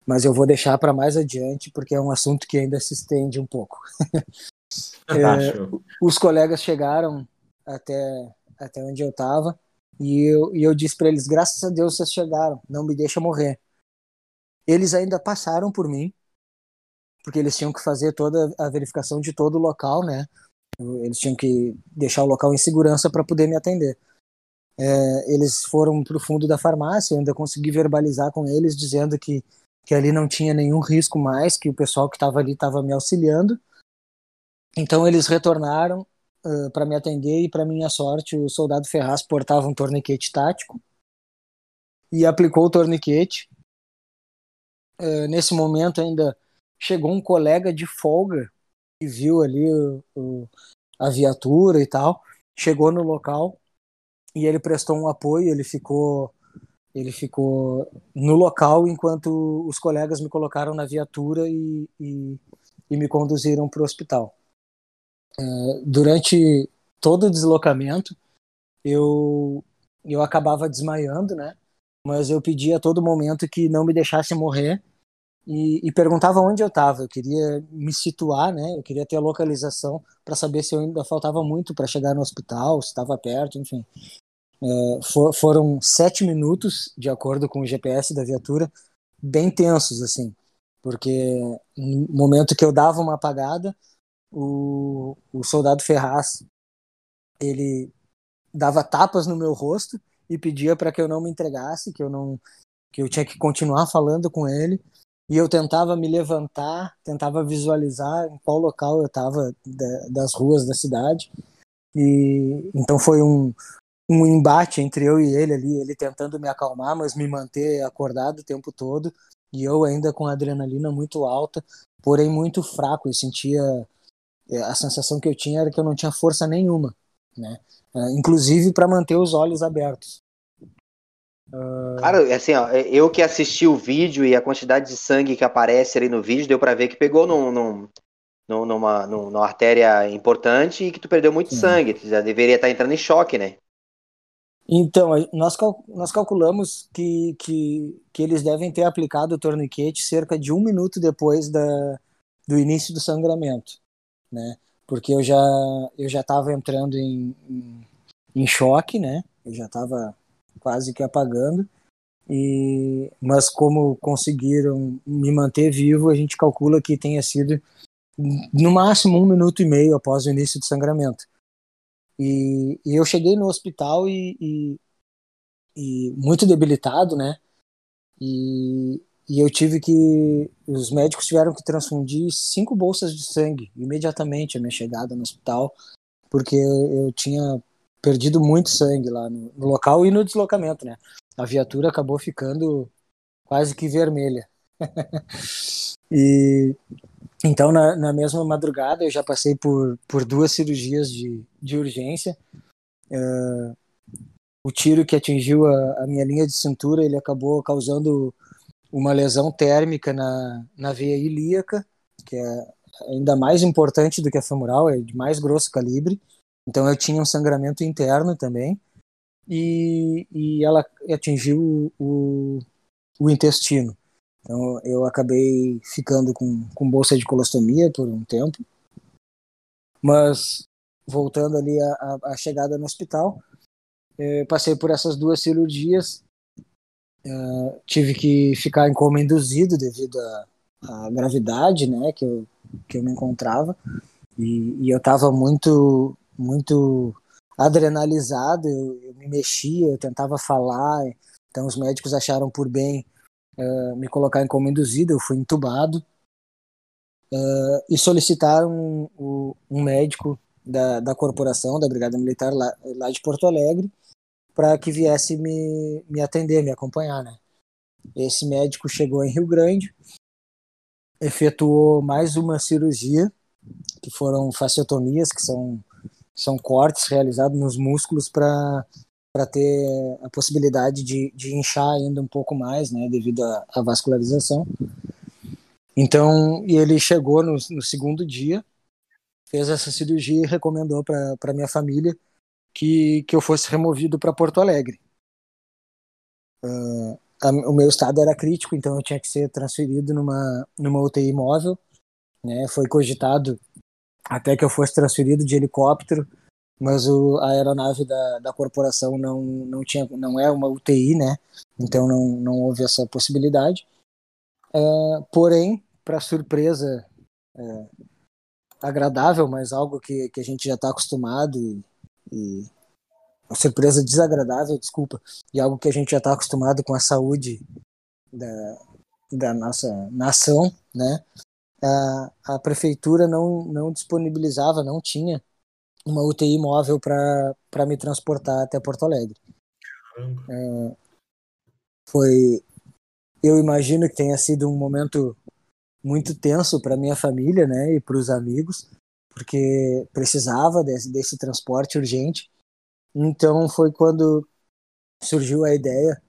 Mas eu vou deixar para mais adiante, porque é um assunto que ainda se estende um pouco. é, os colegas chegaram até, até onde eu estava e eu, e eu disse para eles: graças a Deus vocês chegaram, não me deixa morrer. Eles ainda passaram por mim, porque eles tinham que fazer toda a verificação de todo o local, né? Eles tinham que deixar o local em segurança para poder me atender. É, eles foram para o fundo da farmácia, eu ainda consegui verbalizar com eles, dizendo que, que ali não tinha nenhum risco mais, que o pessoal que estava ali estava me auxiliando. Então eles retornaram uh, para me atender e, para minha sorte, o soldado Ferraz portava um torniquete tático e aplicou o torniquete. Uh, nesse momento ainda chegou um colega de folga viu ali o, o, a viatura e tal, chegou no local e ele prestou um apoio, ele ficou ele ficou no local enquanto os colegas me colocaram na viatura e, e, e me conduziram para o hospital. É, durante todo o deslocamento, eu, eu acabava desmaiando, né? Mas eu pedia a todo momento que não me deixasse morrer e, e perguntava onde eu estava. Eu queria me situar, né? Eu queria ter a localização para saber se eu ainda faltava muito para chegar no hospital, se estava perto, enfim. É, for, foram sete minutos, de acordo com o GPS da viatura, bem tensos, assim, porque no momento que eu dava uma apagada, o, o soldado Ferraz ele dava tapas no meu rosto e pedia para que eu não me entregasse, que eu não que eu tinha que continuar falando com ele e eu tentava me levantar, tentava visualizar em qual local eu estava das ruas da cidade. E então foi um, um embate entre eu e ele ali, ele tentando me acalmar, mas me manter acordado o tempo todo, e eu ainda com adrenalina muito alta, porém muito fraco. Eu sentia é, a sensação que eu tinha era que eu não tinha força nenhuma, né? É, inclusive para manter os olhos abertos. Cara, assim, ó, eu que assisti o vídeo e a quantidade de sangue que aparece ali no vídeo, deu para ver que pegou num, num, numa, numa artéria importante e que tu perdeu muito Sim. sangue. Tu já deveria estar entrando em choque, né? Então, nós, cal nós calculamos que, que, que eles devem ter aplicado o torniquete cerca de um minuto depois da, do início do sangramento, né? Porque eu já eu já estava entrando em, em, em choque, né? Eu já estava quase que apagando. E, mas como conseguiram me manter vivo, a gente calcula que tenha sido no máximo um minuto e meio após o início do sangramento. E, e eu cheguei no hospital e, e, e, muito debilitado, né? E, e eu tive que. Os médicos tiveram que transfundir cinco bolsas de sangue imediatamente a minha chegada no hospital, porque eu, eu tinha perdido muito sangue lá no, no, local e no deslocamento, né? A viatura acabou ficando quase que vermelha. e então na, na, mesma madrugada eu já passei por, por duas cirurgias de, de urgência. Uh, o tiro que atingiu a, a, minha linha de cintura ele acabou causando uma lesão térmica na, na veia ilíaca, que é ainda mais importante do que a femoral, é de mais grosso calibre. Então eu tinha um sangramento interno também e, e ela atingiu o, o intestino. Então eu acabei ficando com, com bolsa de colostomia por um tempo. Mas voltando ali a, chegada no hospital, eh, passei por essas duas cirurgias, eh, tive que ficar em coma induzido devido à gravidade, né, que eu, que eu me encontrava. E, e eu estava muito muito adrenalizado, eu, eu, me mexia, eu tentava falar, então os médicos acharam por bem uh, me colocar em coma induzido, eu fui entubado uh, e solicitaram um, um médico da, da corporação, da Brigada Militar lá, lá de Porto Alegre, para que viesse me, me atender, me acompanhar, né? Esse médico chegou em Rio Grande, efetuou mais uma cirurgia, que foram fasciotomias, que são são cortes realizados nos músculos para para ter a possibilidade de, de inchar ainda um pouco mais, né, devido à, vascularização. Então, e ele chegou no, no segundo dia, fez essa cirurgia e recomendou para minha família que, que eu fosse removido para Porto Alegre. Uh, a, o meu estado era crítico, então eu tinha que ser transferido numa, numa UTI móvel. Né? Foi cogitado até que eu fosse transferido de helicóptero mas o, a aeronave da, da corporação não, não tinha não é uma UTI, né? Então não, não houve essa possibilidade. É, porém, para surpresa é, agradável, mas algo que, que a gente já está acostumado e, e surpresa desagradável, desculpa, e algo que a gente já está acostumado com a saúde da, da nossa nação, né? A, a prefeitura não, não disponibilizava, não tinha uma UTI móvel para me transportar até Porto Alegre. É, foi, eu imagino que tenha sido um momento muito tenso para minha família, né, e para os amigos, porque precisava desse, desse transporte urgente. Então foi quando surgiu a ideia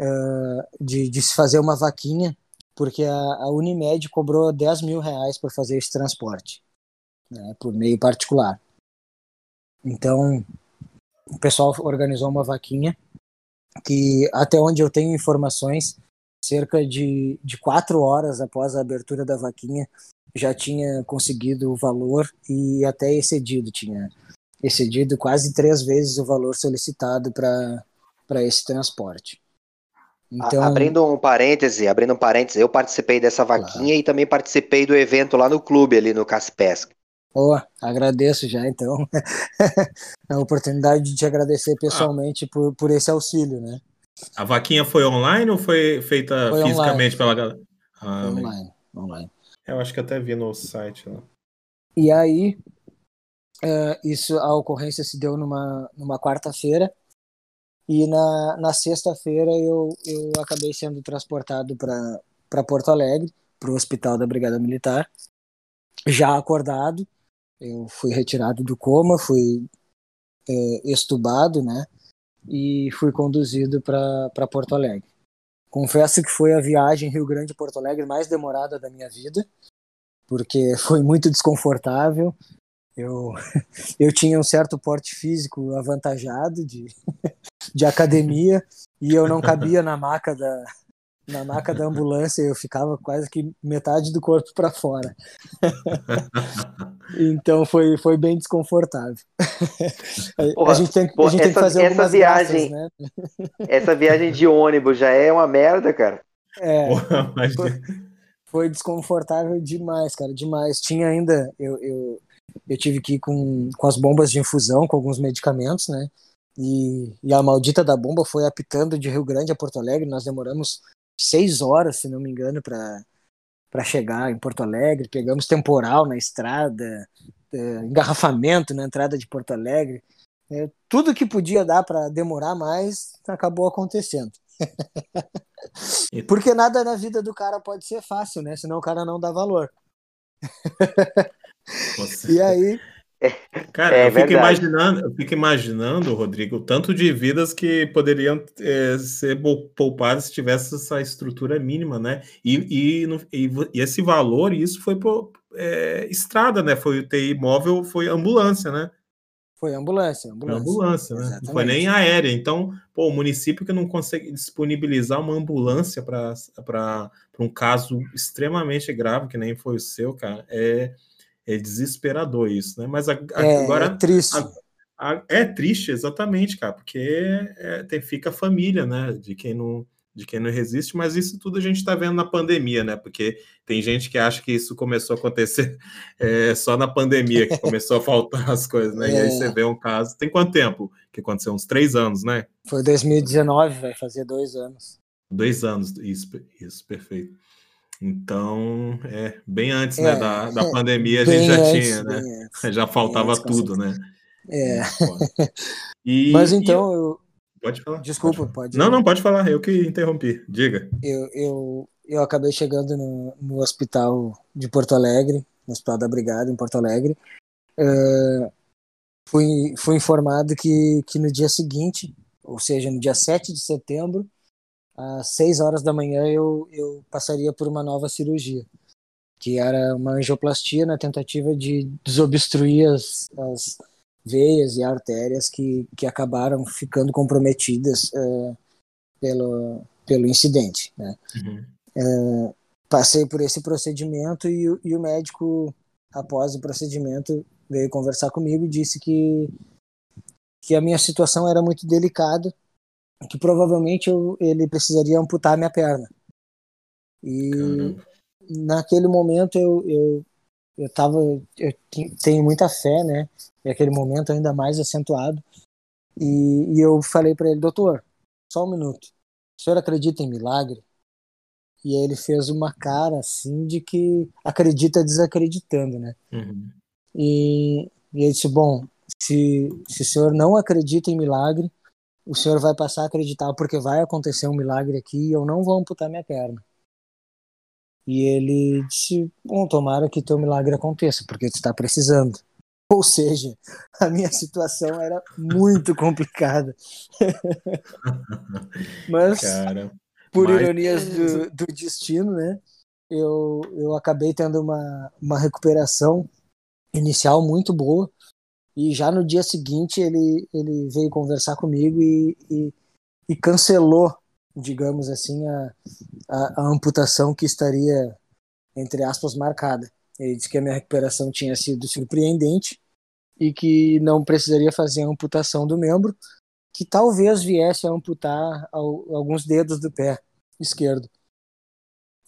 uh, de, de se fazer uma vaquinha, porque a, a Unimed cobrou 10 mil reais por fazer esse transporte, né, por meio particular. Então, o pessoal organizou uma vaquinha que, até onde eu tenho informações, cerca de, de quatro horas após a abertura da vaquinha, já tinha conseguido o valor e até excedido, tinha excedido quase três vezes o valor solicitado para esse transporte. Então, abrindo um parêntese, abrindo um parêntese, eu participei dessa vaquinha claro. e também participei do evento lá no clube ali no Caspesca. Oh, agradeço já, então, a oportunidade de te agradecer pessoalmente ah. por, por esse auxílio, né? A vaquinha foi online ou foi feita foi fisicamente online. pela galera? Ah, online, online. Eu acho que até vi no site lá. E aí, uh, isso, a ocorrência se deu numa, numa quarta-feira, e na, na sexta-feira eu, eu acabei sendo transportado para Porto Alegre, para o hospital da Brigada Militar, já acordado, eu fui retirado do coma, fui é, estubado, né? E fui conduzido para Porto Alegre. Confesso que foi a viagem Rio Grande Porto Alegre mais demorada da minha vida, porque foi muito desconfortável. Eu, eu tinha um certo porte físico avantajado de, de academia e eu não cabia na maca da, na maca da ambulância eu ficava quase que metade do corpo para fora. então foi, foi bem desconfortável. Porra, a gente tem, porra, a gente essa, tem que fazer essa viagem, graças, né? essa viagem de ônibus já é uma merda, cara. É, porra, mas... foi, foi, desconfortável demais, cara, demais. Tinha ainda, eu, eu, eu tive que ir com, com as bombas de infusão, com alguns medicamentos, né? E, e, a maldita da bomba foi apitando de Rio Grande a Porto Alegre. Nós demoramos seis horas, se não me engano, para chegar em Porto Alegre. Pegamos temporal na estrada, é, engarrafamento na entrada de Porto Alegre. É, tudo que podia dar para demorar mais acabou acontecendo. Porque nada na vida do cara pode ser fácil, né? Senão o cara não dá valor. e aí Cara, é eu fico imaginando, eu fico imaginando, Rodrigo, o tanto de vidas que poderiam é, ser poupadas se tivesse essa estrutura mínima, né? E, e, e, e esse valor, isso foi por é, estrada, né? Foi o TI móvel, foi ambulância, né? Foi ambulância, ambulância. ambulância, né? Não foi nem aérea. Então, pô, o município que não consegue disponibilizar uma ambulância para um caso extremamente grave, que nem foi o seu, cara, é é desesperador isso, né? Mas a, a, é, agora. É triste. A, é triste, exatamente, cara, porque é, tem, fica a família, né? De quem não de quem não resiste, mas isso tudo a gente está vendo na pandemia, né? Porque tem gente que acha que isso começou a acontecer é, só na pandemia, que começou a faltar as coisas, né? É. E aí você é. vê um caso. Tem quanto tempo que aconteceu? Uns três anos, né? Foi 2019, vai fazer dois anos. Dois anos, isso, isso, perfeito. Então, é bem antes né, é, né, da, da pandemia a gente já antes, tinha, né? Já faltava tudo, né? É. E, Mas então e eu... Pode falar. Desculpa, pode, pode. Não, não, pode falar. Eu que interrompi. Diga. Eu, eu, eu acabei chegando no, no hospital de Porto Alegre, no Hospital da Brigada, em Porto Alegre. Uh, fui, fui informado que, que no dia seguinte ou seja, no dia 7 de setembro, às 6 horas da manhã, eu, eu passaria por uma nova cirurgia, que era uma angioplastia na tentativa de desobstruir as, as veias e artérias que, que acabaram ficando comprometidas é, pelo, pelo incidente. Né? Uhum. É, passei por esse procedimento e, e o médico, após o procedimento, veio conversar comigo e disse que, que a minha situação era muito delicada, que provavelmente eu, ele precisaria amputar a minha perna. E Caramba. naquele momento eu, eu, eu, tava, eu tenho muita fé, né? E aquele momento ainda mais acentuado. E, e eu falei para ele, doutor, só um minuto. O senhor acredita em milagre? E aí ele fez uma cara assim de que acredita desacreditando, né? Uhum. E, e ele disse: Bom, se, se o senhor não acredita em milagre, o senhor vai passar a acreditar porque vai acontecer um milagre aqui e eu não vou amputar minha perna. E ele disse: Bom, tomara que teu milagre aconteça, porque tu está precisando. Ou seja, a minha situação era muito complicada. Mas, Cara, por mas... ironias do, do, destino, né? Eu, eu acabei tendo uma, uma recuperação inicial muito boa. E já no dia seguinte ele, ele veio conversar comigo e, e, e cancelou, digamos assim, a, a, a amputação que estaria, entre aspas, marcada. Ele disse que a minha recuperação tinha sido surpreendente e que não precisaria fazer a amputação do membro, que talvez viesse a amputar alguns dedos do pé esquerdo.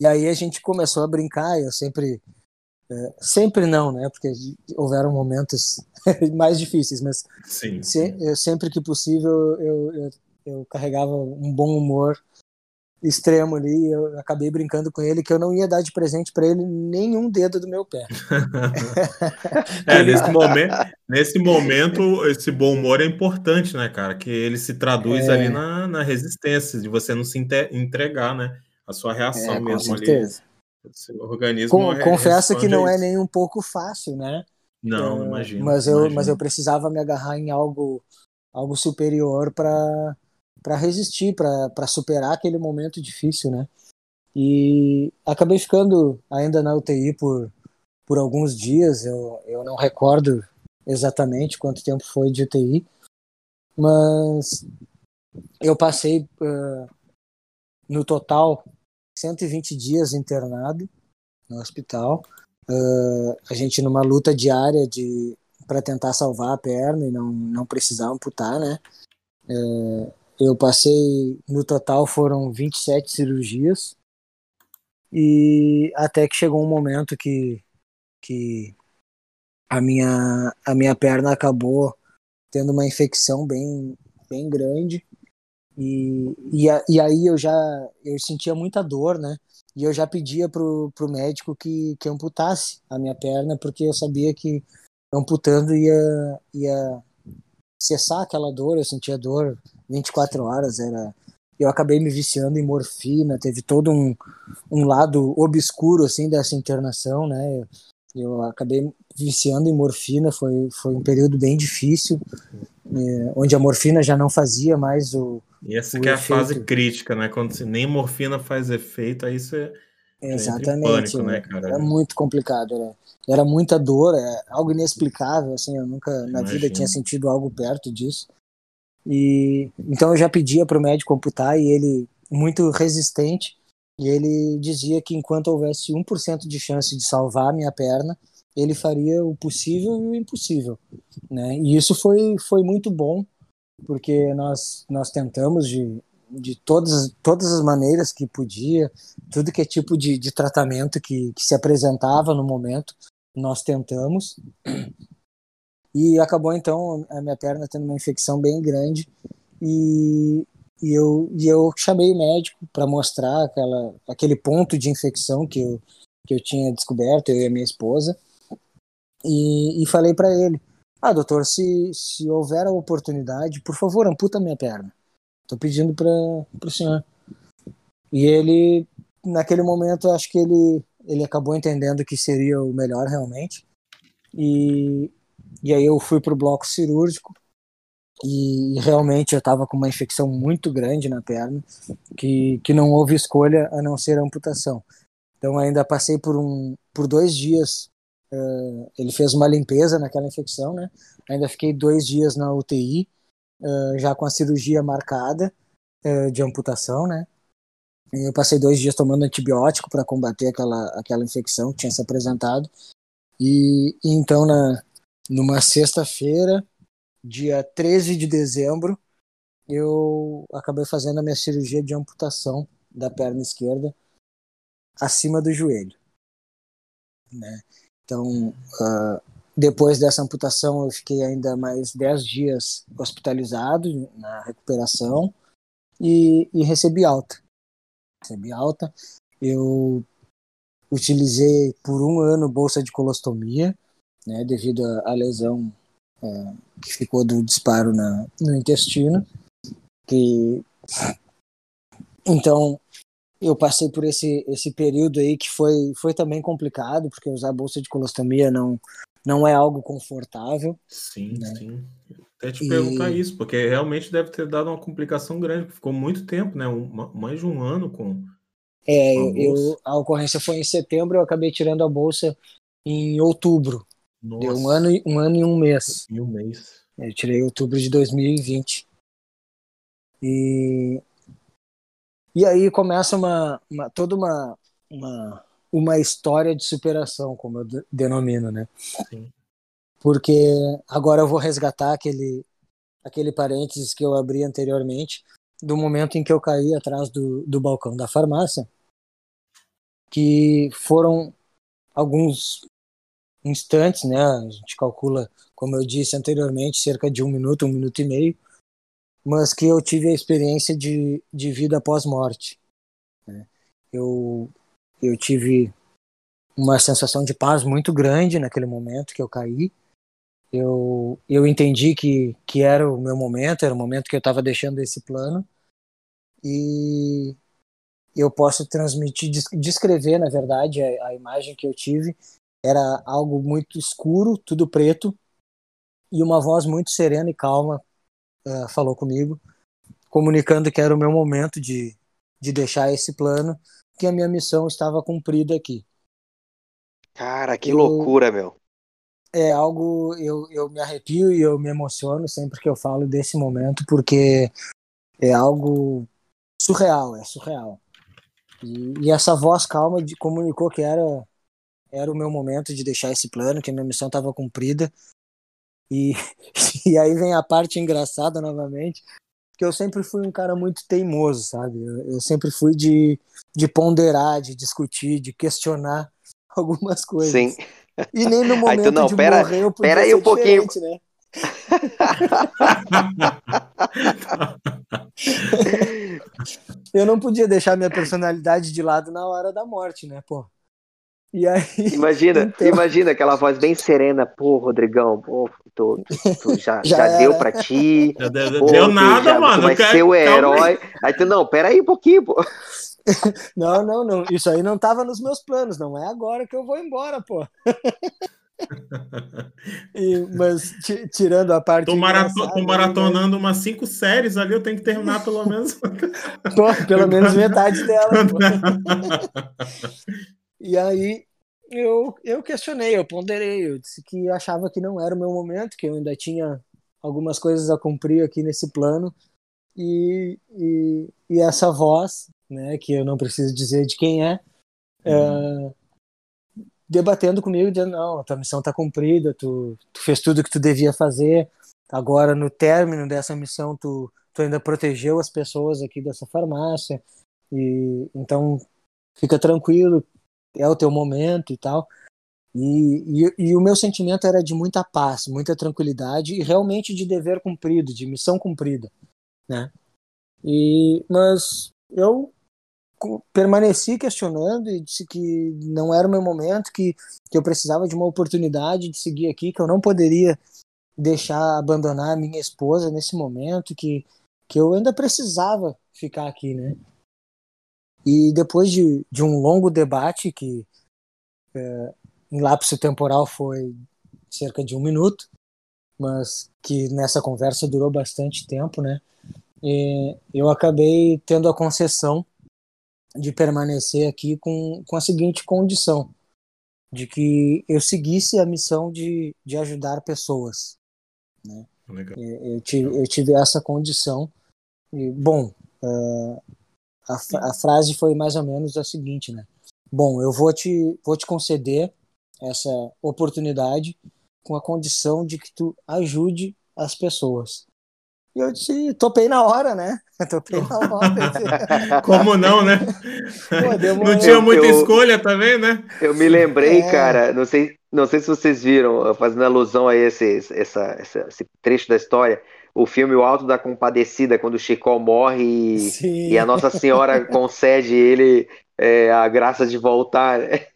E aí a gente começou a brincar, eu sempre é, sempre não, né? Porque houveram momentos mais difíceis, mas sim. Se, sempre que possível eu, eu, eu, carregava um bom humor extremo ali. Eu acabei brincando com ele que eu não ia dar de presente para ele nenhum dedo do meu pé. é, nesse, momento, nesse momento, esse bom humor é importante, né, cara? Que ele se traduz é... ali na, na resistência, de você não se entregar, né? A sua reação é, mesmo ali. O organismo. Com, confesso que não é nem um pouco fácil, né? Não, uh, imagino. Mas eu, imagino. mas eu precisava me agarrar em algo, algo superior para para resistir, para superar aquele momento difícil, né? E acabei ficando ainda na UTI por, por alguns dias, eu, eu não recordo exatamente quanto tempo foi de UTI, mas eu passei uh, no total 120 dias internado no hospital, uh, a gente numa luta diária de para tentar salvar a perna e não, não precisar amputar, né? Uh, eu passei, no total foram 27 cirurgias, e até que chegou um momento que, que a, minha, a minha perna acabou tendo uma infecção bem, bem grande, e, e, e aí eu já eu sentia muita dor, né? E eu já pedia pro, pro médico que, que amputasse a minha perna, porque eu sabia que amputando ia, ia cessar aquela dor, eu sentia dor 24 horas, era eu acabei me viciando em morfina, teve todo um, um lado obscuro assim dessa internação, né? Eu, eu acabei viciando em morfina, foi, foi um período bem difícil, é, onde a morfina já não fazia mais o. E essa o que é a fase crítica, né? Quando você, nem morfina faz efeito, aí você. Exatamente. Pânico, né, cara? Era muito complicado, era, era muita dor, é algo inexplicável, assim, eu nunca na Imagina. vida tinha sentido algo perto disso. E então eu já pedia para o médico amputar e ele muito resistente, e ele dizia que enquanto houvesse 1% de chance de salvar a minha perna, ele faria o possível e o impossível, né? E isso foi foi muito bom, porque nós nós tentamos de de todas, todas as maneiras que podia, tudo que é tipo de, de tratamento que, que se apresentava no momento, nós tentamos. E acabou então a minha perna tendo uma infecção bem grande e, e eu, e eu chamei o médico para mostrar aquela, aquele ponto de infecção que eu, que eu tinha descoberto, eu e a minha esposa, e, e falei para ele: Ah, doutor, se, se houver a oportunidade, por favor, amputa minha perna. Estou pedindo para o senhor. E ele, naquele momento, acho que ele, ele acabou entendendo que seria o melhor realmente. E, e aí eu fui para o bloco cirúrgico e realmente eu estava com uma infecção muito grande na perna, que, que não houve escolha a não ser amputação. Então ainda passei por um por dois dias. Uh, ele fez uma limpeza naquela infecção, né? Ainda fiquei dois dias na UTI, uh, já com a cirurgia marcada uh, de amputação, né? Eu passei dois dias tomando antibiótico para combater aquela aquela infecção que tinha se apresentado. E, e então na numa sexta-feira dia 13 de dezembro, eu acabei fazendo a minha cirurgia de amputação da perna esquerda acima do joelho. Né? Então, uh, depois dessa amputação, eu fiquei ainda mais 10 dias hospitalizado na recuperação e, e recebi alta. Recebi alta. Eu utilizei por um ano bolsa de colostomia, né, devido à lesão é, que ficou do disparo na, no intestino. Que então eu passei por esse esse período aí que foi foi também complicado porque usar bolsa de colostomia não não é algo confortável. Sim, né? sim. Até te e... perguntar isso, porque realmente deve ter dado uma complicação grande, ficou muito tempo, né? Um, mais de um ano com. É, com a, eu, a ocorrência foi em setembro, eu acabei tirando a bolsa em outubro. Nossa. Deu um ano, um ano e um mês. E um mês. Eu tirei outubro de 2020. E, e aí começa uma, uma toda uma, uma, uma história de superação, como eu denomino, né? Sim. Porque agora eu vou resgatar aquele, aquele parênteses que eu abri anteriormente, do momento em que eu caí atrás do, do balcão da farmácia, que foram alguns instantes, né? A gente calcula, como eu disse anteriormente, cerca de um minuto, um minuto e meio, mas que eu tive a experiência de, de vida após morte. Né? Eu, eu tive uma sensação de paz muito grande naquele momento que eu caí. Eu, eu entendi que, que era o meu momento, era o momento que eu estava deixando esse plano. E eu posso transmitir, descrever, na verdade, a, a imagem que eu tive era algo muito escuro, tudo preto, e uma voz muito serena e calma uh, falou comigo, comunicando que era o meu momento de, de deixar esse plano, que a minha missão estava cumprida aqui. Cara, que eu, loucura, meu. É algo, eu, eu me arrepio e eu me emociono sempre que eu falo desse momento, porque é algo surreal, é surreal. E, e essa voz calma de, comunicou que era era o meu momento de deixar esse plano, que a minha missão estava cumprida. E, e aí vem a parte engraçada novamente, que eu sempre fui um cara muito teimoso, sabe? Eu, eu sempre fui de, de ponderar, de discutir, de questionar algumas coisas. Sim. E nem no momento não, de pera, morrer eu podia pera aí um pouquinho. né? eu não podia deixar minha personalidade de lado na hora da morte, né, pô? E aí, imagina, então... imagina aquela voz bem serena, pô, Rodrigão, pô, tu, tu já, já, já deu pra ti. Já deu, pô, deu nada, já, mano. Tu vai ser o herói. Aí tu, não, pera aí um pouquinho, pô. Não, não, não. Isso aí não tava nos meus planos. Não é agora que eu vou embora, pô. E, mas tirando a parte. Tô, marato tô maratonando né? umas cinco séries ali, eu tenho que terminar pelo menos. Pô, pelo menos metade dela. E aí eu, eu questionei, eu ponderei, eu disse que achava que não era o meu momento, que eu ainda tinha algumas coisas a cumprir aqui nesse plano. E, e, e essa voz, né, que eu não preciso dizer de quem é, é debatendo comigo, dizendo, não, a tua missão está cumprida, tu, tu fez tudo o que tu devia fazer, agora no término dessa missão tu, tu ainda protegeu as pessoas aqui dessa farmácia, e então fica tranquilo, é o teu momento e tal. E, e, e, o meu sentimento era de muita paz, muita tranquilidade e realmente de dever cumprido, de missão cumprida, né? E mas eu permaneci questionando e disse que não era o meu momento, que, que eu precisava de uma oportunidade de seguir aqui, que eu não poderia deixar abandonar a minha esposa nesse momento, que, que eu ainda precisava ficar aqui, né? E depois de, de um longo debate, que é, em lapso temporal foi cerca de um minuto, mas que nessa conversa durou bastante tempo, né? E eu acabei tendo a concessão de permanecer aqui com, com a seguinte condição, de que eu seguisse a missão de, de ajudar pessoas. Né? Eu, tive, eu tive essa condição. E, bom, uh, a, a frase foi mais ou menos a seguinte, né? Bom, eu vou te, vou te conceder essa oportunidade com a condição de que tu ajude as pessoas. E eu disse, topei na hora, né? Topei na hora. Como não, né? Pô, não tinha muita eu, escolha também, né? Eu me lembrei, é. cara, não sei, não sei se vocês viram, fazendo alusão a esse, essa, essa, esse trecho da história, o filme O Alto da Compadecida, quando o Chicó morre e, e a Nossa Senhora concede ele é, a graça de voltar. É,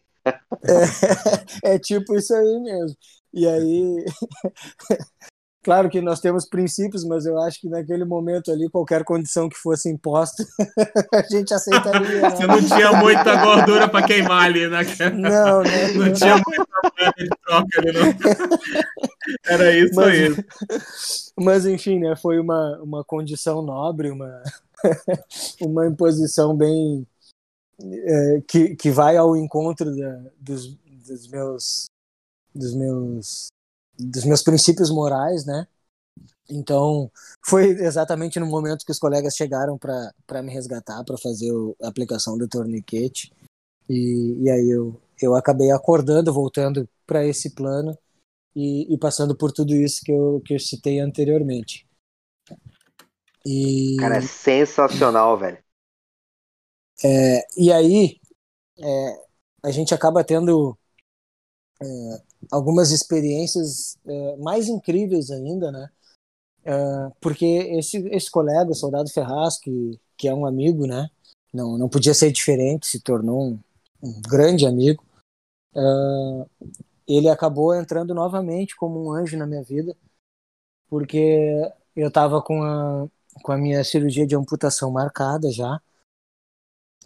é tipo isso aí mesmo. E aí, claro que nós temos princípios, mas eu acho que naquele momento ali, qualquer condição que fosse imposta, a gente aceitaria. Né? Você não tinha muita gordura para queimar ali, né? Não, né? Não, não tinha muita de troca ali, não. Era isso mas, aí. Mas, enfim, né? Foi uma, uma condição nobre, uma, uma imposição bem. É, que, que vai ao encontro da, dos, dos meus dos meus dos meus princípios morais, né? Então, foi exatamente no momento que os colegas chegaram para me resgatar, para fazer a aplicação do torniquete. E, e aí eu, eu acabei acordando, voltando para esse plano e, e, passando por tudo isso que eu, que eu citei anteriormente. E, Cara, é sensacional, velho. É, e aí, é, a gente acaba tendo é, algumas experiências é, mais incríveis ainda, né? É, porque esse, esse colega, soldado Ferraz, que, que é um amigo, né? Não, não podia ser diferente, se tornou um, um grande amigo. É, ele acabou entrando novamente como um anjo na minha vida, porque eu estava com a, com a minha cirurgia de amputação marcada já,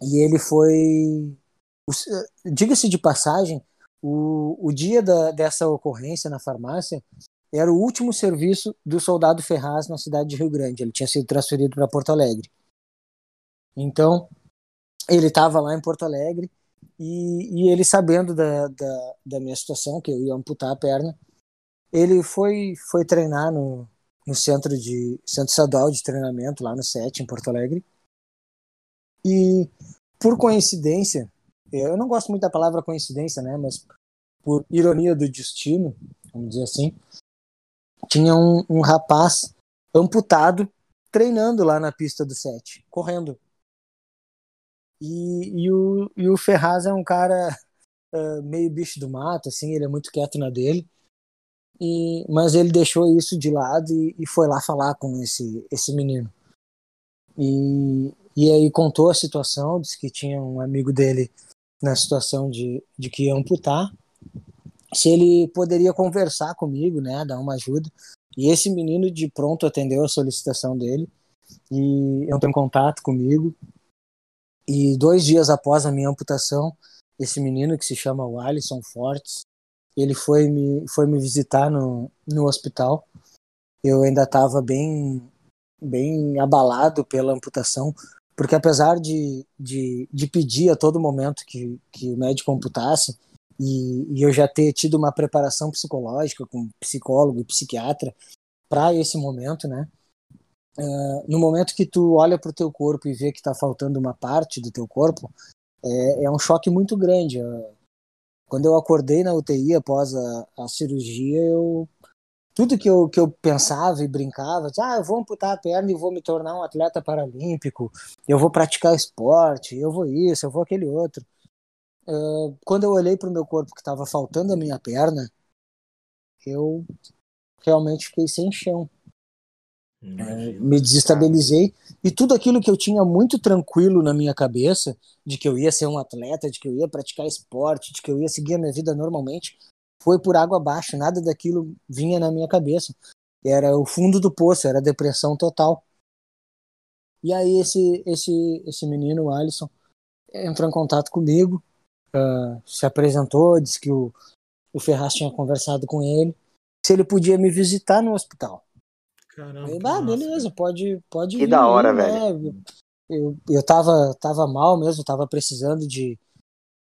e ele foi. Diga-se de passagem, o, o dia da, dessa ocorrência na farmácia era o último serviço do soldado Ferraz na cidade de Rio Grande. Ele tinha sido transferido para Porto Alegre. Então, ele estava lá em Porto Alegre e, e ele, sabendo da, da, da, minha situação, que eu ia amputar a perna, ele foi, foi treinar no, no centro, de, centro estadual de treinamento, lá no SET, em Porto Alegre. E, por coincidência, eu não gosto muito da palavra coincidência, né? Mas por ironia do destino, vamos dizer assim, tinha um, um rapaz amputado treinando lá na pista do set, correndo. E, e, o, e o Ferraz é um cara uh, meio bicho do mato, assim, ele é muito quieto na dele. E, mas ele deixou isso de lado e, e foi lá falar com esse, esse menino. E, e aí contou a situação, disse que tinha um amigo dele na situação de, de que ia amputar, se ele poderia conversar comigo, né, dar uma ajuda. E esse menino de pronto atendeu a solicitação dele e entrou em contato comigo. E dois dias após a minha amputação, esse menino que se chama Alisson Fortes, ele foi me, foi me visitar no, no hospital. Eu ainda estava bem, bem abalado pela amputação, porque apesar de, de, de pedir a todo momento que, que o médico amputasse, e, e eu já ter tido uma preparação psicológica com psicólogo e psiquiatra para esse momento, né? Uh, no momento que tu olha para o teu corpo e vê que está faltando uma parte do teu corpo, é, é um choque muito grande. Uh, quando eu acordei na UTI após a, a cirurgia, eu tudo que eu, que eu pensava e brincava, de, ah, eu vou amputar a perna e vou me tornar um atleta paralímpico, eu vou praticar esporte, eu vou isso, eu vou aquele outro. Uh, quando eu olhei para o meu corpo que estava faltando a minha perna, eu realmente fiquei sem chão. Uh, me desestabilizei e tudo aquilo que eu tinha muito tranquilo na minha cabeça, de que eu ia ser um atleta, de que eu ia praticar esporte, de que eu ia seguir a minha vida normalmente, foi por água abaixo, nada daquilo vinha na minha cabeça. Era o fundo do poço, era depressão total. E aí esse esse esse menino, o Alisson, entrou em contato comigo, uh, se apresentou, disse que o, o Ferraz tinha conversado com ele se ele podia me visitar no hospital. Caramba. Aí, ah, beleza, pode, pode que vir. da hora, né? velho. Eu, eu tava, tava mal mesmo, tava precisando de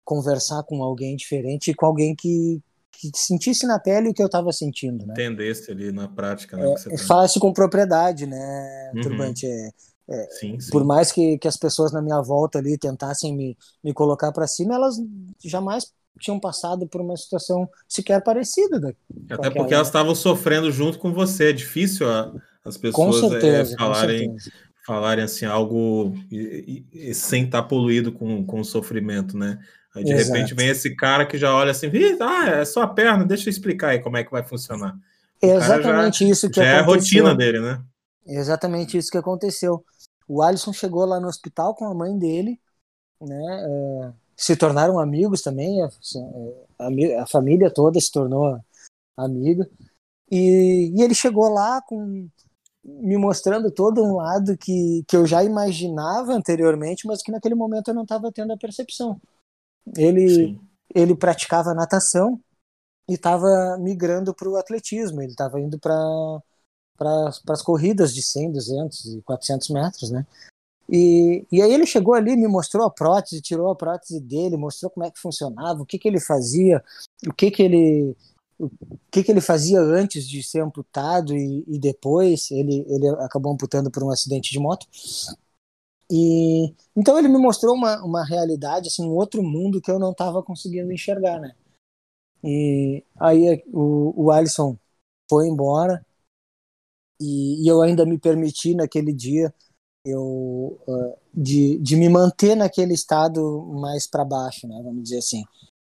conversar com alguém diferente, com alguém que, que sentisse na pele o que eu tava sentindo, né? Entendesse ali na prática, né? É, tá... Falasse com propriedade, né, uhum. Turbante? É, é, sim, sim. Por mais que, que as pessoas na minha volta ali tentassem me, me colocar para cima, elas jamais tinham passado por uma situação sequer parecida. Da, Até porque elas estavam sofrendo junto com você. É difícil a, as pessoas com certeza, é, falarem, falarem assim algo e, e, sem estar poluído com, com o sofrimento, né? Aí de Exato. repente vem esse cara que já olha assim, ah, é só a perna, deixa eu explicar aí como é que vai funcionar. É exatamente já, isso que já aconteceu. é a rotina dele, né? exatamente isso que aconteceu. O Alisson chegou lá no hospital com a mãe dele, né? É, se tornaram amigos também, a, a, a, família toda se tornou amiga. E, e ele chegou lá com me mostrando todo um lado que, que eu já imaginava anteriormente, mas que naquele momento eu não estava tendo a percepção. Ele, ele praticava natação e estava migrando para o atletismo, ele estava indo para as corridas de 100, 200 e 400 metros, né? E, e aí ele chegou ali, me mostrou a prótese, tirou a prótese dele, mostrou como é que funcionava, o que que ele fazia, o que que ele o que que ele fazia antes de ser amputado e, e depois ele ele acabou amputando por um acidente de moto. E então ele me mostrou uma, uma realidade, assim, um outro mundo que eu não estava conseguindo enxergar, né? E aí o, o Alisson foi embora e, e eu ainda me permiti naquele dia eu uh, de, de me manter naquele estado mais para baixo, né? Vamos dizer assim.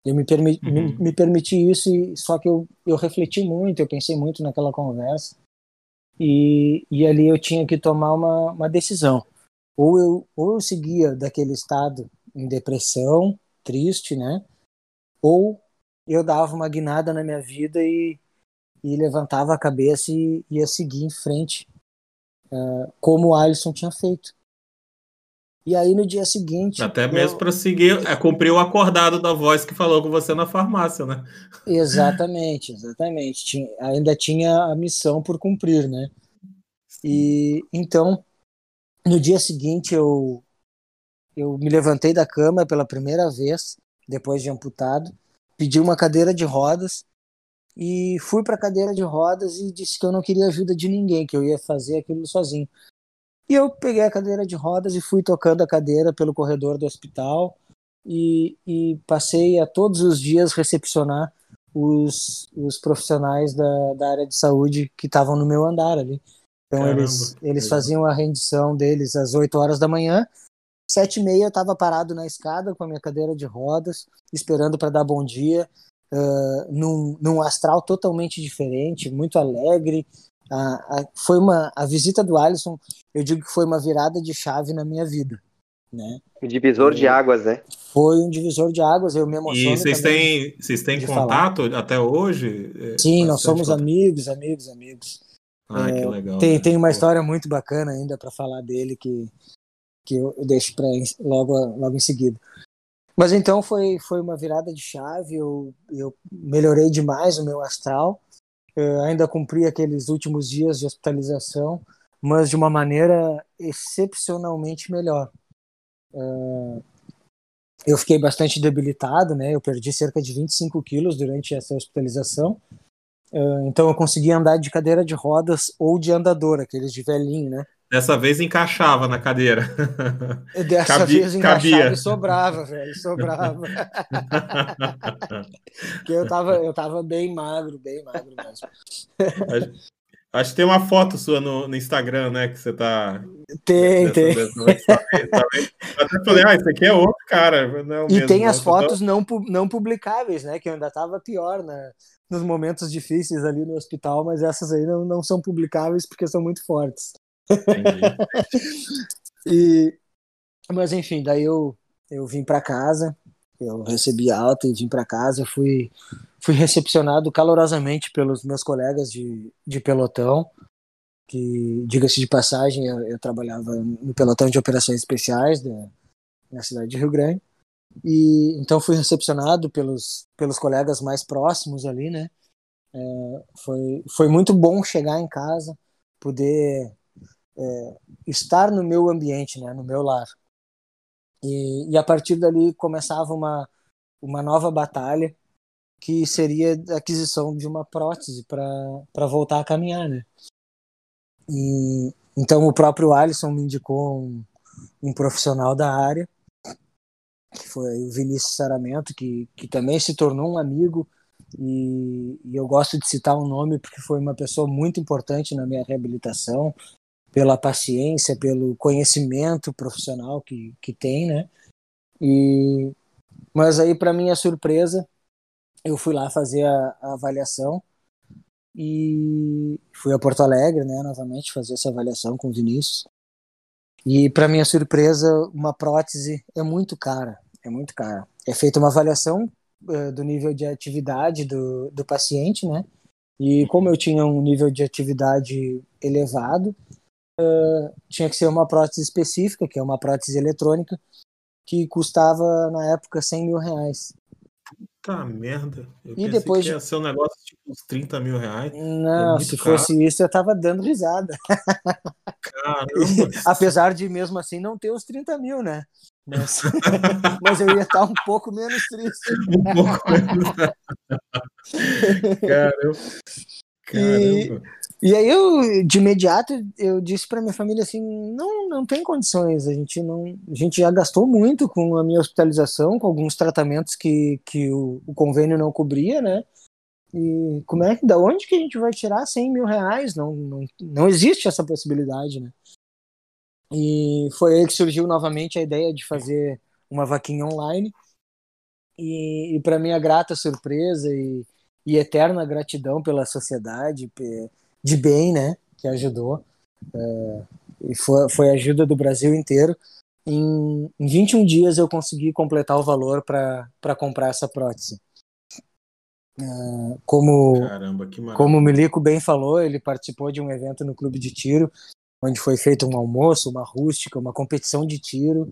Eu me, permi uhum. me, me, permiti isso, e, só que eu, eu refleti muito, eu pensei muito naquela conversa e, e ali eu tinha que tomar uma, uma decisão. Ou eu, ou eu seguia daquele estado em depressão, triste, né? Ou eu dava uma guinada na minha vida e, e levantava a cabeça e ia seguir em frente, uh, como o Alisson tinha feito. E aí no dia seguinte. Até mesmo eu... para seguir, é, cumprir o acordado da voz que falou com você na farmácia, né? Exatamente, exatamente. Tinha, ainda tinha a missão por cumprir, né? E então, no dia seguinte, eu, eu me levantei da cama pela primeira vez, depois de amputado, pedi uma cadeira de rodas e fui para a cadeira de rodas e disse que eu não queria ajuda de ninguém, que eu ia fazer aquilo sozinho. E eu peguei a cadeira de rodas e fui tocando a cadeira pelo corredor do hospital e, e passei a todos os dias recepcionar os, os profissionais da, da área de saúde que estavam no meu andar ali. Então Caramba, eles, eles faziam a rendição deles às 8 horas da manhã. Sete e meia eu estava parado na escada com a minha cadeira de rodas, esperando para dar bom dia uh, num, num astral totalmente diferente, muito alegre. Uh, uh, foi uma a visita do Alisson, eu digo que foi uma virada de chave na minha vida, né? Um divisor de águas, né? Foi um divisor de águas, eu me emociono. E vocês têm, vocês têm contato falar. até hoje? É, Sim, nós somos contato. amigos, amigos, amigos. Ah, é, que legal. Tem, né? tem uma história muito bacana ainda para falar dele que, que eu deixo para logo, logo em seguida. Mas então foi, foi uma virada de chave, eu, eu melhorei demais o meu astral, eu ainda cumpri aqueles últimos dias de hospitalização, mas de uma maneira excepcionalmente melhor. Uh, eu fiquei bastante debilitado, né? Eu perdi cerca de 25 quilos durante essa hospitalização. Uh, então eu consegui andar de cadeira de rodas ou de andador, aqueles de velhinho, né? Dessa vez encaixava na cadeira. Dessa cabia, vez encaixava cabia. e sobrava, velho, sobrava. Porque eu tava, eu tava bem magro, bem magro mesmo. Acho, acho que tem uma foto sua no, no, Instagram, né? Que você tá. Tem, dessa, tem. Dessa, eu até falei, ah, esse aqui é outro cara. Não e mesmo, tem as fotos não, não publicáveis, né? Que eu ainda tava pior né, nos momentos difíceis ali no hospital, mas essas aí não, não são publicáveis porque são muito fortes. e, mas enfim, daí eu, eu vim para casa, eu recebi alta e vim para casa, fui, fui recepcionado calorosamente pelos meus colegas de, de pelotão, que, diga-se de passagem, eu, eu, trabalhava no pelotão de operações especiais da, na cidade de Rio Grande, e então fui recepcionado pelos, pelos colegas mais próximos ali, né, É, foi, foi muito bom chegar em casa, poder é, estar no meu ambiente, né, no meu lar. E, e a partir dali começava uma, uma nova batalha, que seria a aquisição de uma prótese para voltar a caminhar, né? E, então o próprio Alisson me indicou um, um profissional da área, que foi o Vinícius Saramento, que, que também se tornou um amigo, e, e, eu gosto de citar um nome porque foi uma pessoa muito importante na minha reabilitação, pela paciência, pelo conhecimento profissional que, que tem, né? E, mas aí, para minha surpresa, eu fui lá fazer a, a, avaliação e fui a Porto Alegre, né, novamente, fazer essa avaliação com o Vinícius. E, para minha surpresa, uma prótese é muito cara, é muito cara. É feita uma avaliação uh, do nível de atividade do, do paciente, né? E como eu tinha um nível de atividade elevado, uh, tinha que ser uma prótese específica, que é uma prótese eletrônica, que custava na época 100 mil reais. Puta merda. Eu e depois que ia ser um negócio tipo uns 30 mil reais. É Não, é se caro. fosse isso, eu tava dando risada. Caramba. Apesar de mesmo assim não ter os 30 mil, né? Mas, mas eu ia estar um pouco menos triste. Um pouco menos. Caramba. Caramba. E, e aí eu, de imediato, eu disse para minha família assim, não, não tem condições, a gente não, a gente já gastou muito com a minha hospitalização, com alguns tratamentos que, que o, o convênio não cobria, né? E como é que, da onde que a gente vai tirar 100 mil reais? Não, não, não existe essa possibilidade, né? E foi aí que surgiu novamente a ideia de fazer uma vaquinha online. E, e para minha grata surpresa e, e eterna gratidão pela sociedade de bem, né, que ajudou. É, e foi, foi a ajuda do Brasil inteiro. Em, em 21 dias eu consegui completar o valor para comprar essa prótese. É, como, Caramba, como o Milico bem falou, ele participou de um evento no clube de tiro, onde foi feito um almoço, uma rústica, uma competição de tiro,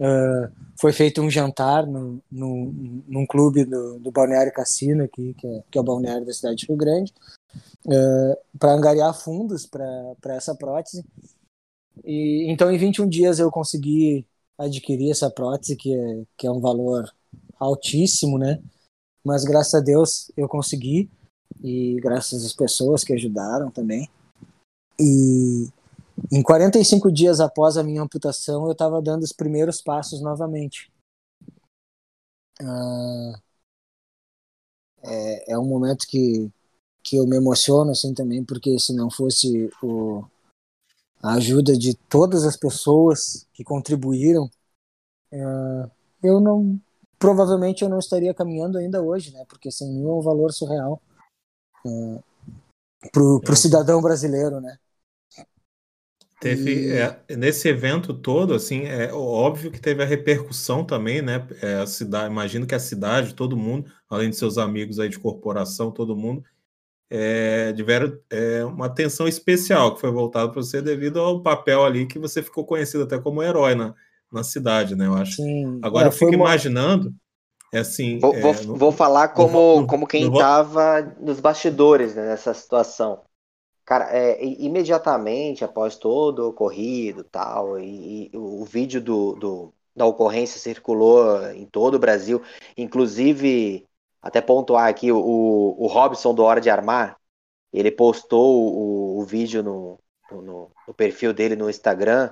Uh, foi feito um jantar no, no, num clube do, do Balneário Cassino, aqui, que, é, que é o balneário da cidade de Rio Grande, uh, para angariar fundos para essa prótese. E, então, em 21 dias, eu consegui adquirir essa prótese, que é, que é um valor altíssimo, né? Mas graças a Deus eu consegui, e graças às pessoas que ajudaram também. E em 45 dias após a minha amputação, eu estava dando os primeiros passos novamente. Ah, é, é, um momento que, que eu me emociono assim também, porque se não fosse o, a ajuda de todas as pessoas que contribuíram, é, eu não provavelmente eu não estaria caminhando ainda hoje, né? Porque 100 mil é um valor surreal é, para o cidadão brasileiro, né? Teve, é, nesse evento todo, assim, é óbvio que teve a repercussão também, né? É, a cidade, imagino que a cidade, todo mundo, além de seus amigos aí de corporação, todo mundo, é, tiveram é, uma atenção especial que foi voltada para você devido ao papel ali que você ficou conhecido até como herói na, na cidade, né? Eu acho. Sim, Agora é, eu fico uma... imaginando, é assim. Vou, vou, é, no, vou falar como, como quem estava nos bastidores né, nessa situação. Cara, é, imediatamente após todo o ocorrido tal, e, e o vídeo do, do, da ocorrência circulou em todo o Brasil, inclusive, até pontuar aqui, o, o Robson do Hora de Armar, ele postou o, o vídeo no, no, no, perfil dele no Instagram,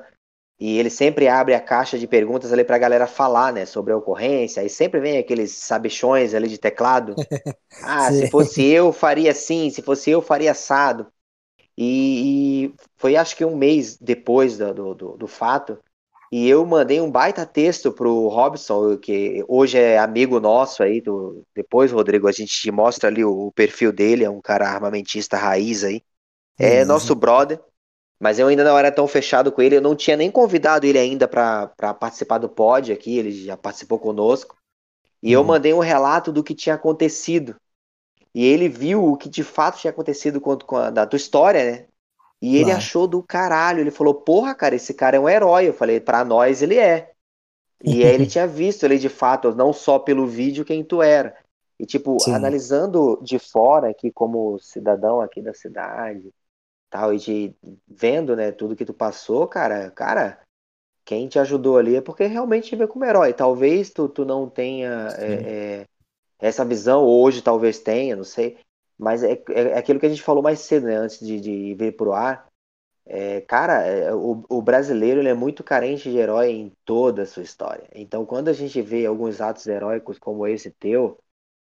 e ele sempre abre a caixa de perguntas ali pra galera falar, né, sobre a ocorrência, e sempre vem aqueles sabichões ali de teclado. Ah, se fosse eu, faria assim, se fosse eu, faria assado. E, e foi acho que um mês depois do, do, do, fato. E eu mandei um baita texto pro Robson, que hoje é amigo nosso aí. Do, depois, Rodrigo, a gente te mostra ali o, o perfil dele, é um cara armamentista raiz aí. É uhum. nosso brother. Mas eu ainda não era tão fechado com ele, eu não tinha nem convidado ele ainda para participar do pod aqui, ele já participou conosco. E uhum. eu mandei um relato do que tinha acontecido e ele viu o que de fato tinha acontecido com, com a, da tua história, né? E ele achou do caralho. Ele falou: Porra, cara, esse cara é um herói. Eu falei: Pra nós ele é. E aí ele tinha visto ele de fato, não só pelo vídeo, quem tu era. E, tipo, Sim. analisando de fora aqui como cidadão aqui da cidade, tal, e de, vendo, né, tudo que tu passou, cara, cara, quem te ajudou ali é porque realmente te vê como herói. Talvez tu, tu não tenha é, é, essa visão, hoje talvez tenha, não sei, mas é, é, é, aquilo que a gente falou mais cedo, né, antes de, de vir pro ar, é, cara, é, o, o, brasileiro ele é muito carente de herói em toda a sua história. Então, quando a gente vê alguns atos heróicos como esse teu,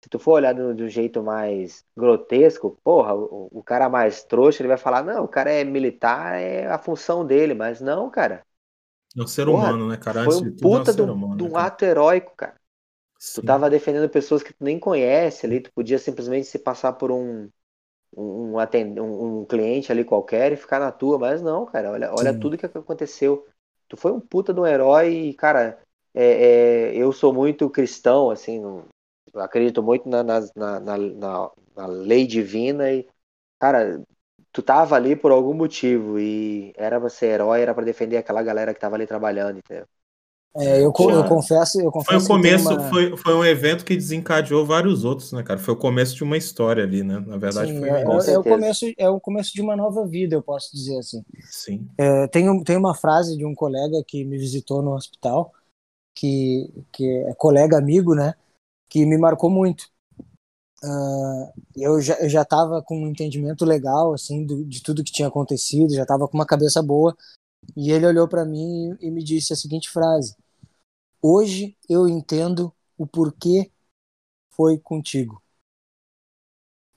se tu for olhar de um jeito mais grotesco, porra, o, o, cara mais trouxa, ele vai falar, não, o cara é militar, é a função dele, mas não, cara. É um ser porra, humano, né, cara? Foi um puta é um de um, de um ato heróico, cara. Sim. Tu tava defendendo pessoas que tu nem conhece ali, tu podia simplesmente se passar por um, um, um, um, cliente ali qualquer e ficar na tua, mas não, cara, olha, olha tudo que aconteceu. Tu foi um puta de um herói e, cara, é, é, eu sou muito cristão, assim, não, acredito muito na, na, na, na, na lei divina e, cara, tu tava ali por algum motivo e era você herói, era para defender aquela galera que tava ali trabalhando, entendeu? É, eu, eu, confesso, eu confesso. Foi o começo, uma... foi, foi um evento que desencadeou vários outros, né, cara? Foi o começo de uma história ali, né? Na verdade, Sim, foi. É, é, o começo, é o começo de uma nova vida, eu posso dizer assim. Sim. É, tem, tem uma frase de um colega que me visitou no hospital, que, que é colega amigo, né? Que me marcou muito. Uh, eu já eu já estava com um entendimento legal assim do, de tudo que tinha acontecido, já estava com uma cabeça boa. E ele olhou para mim e me disse a seguinte frase: Hoje eu entendo o porquê foi contigo.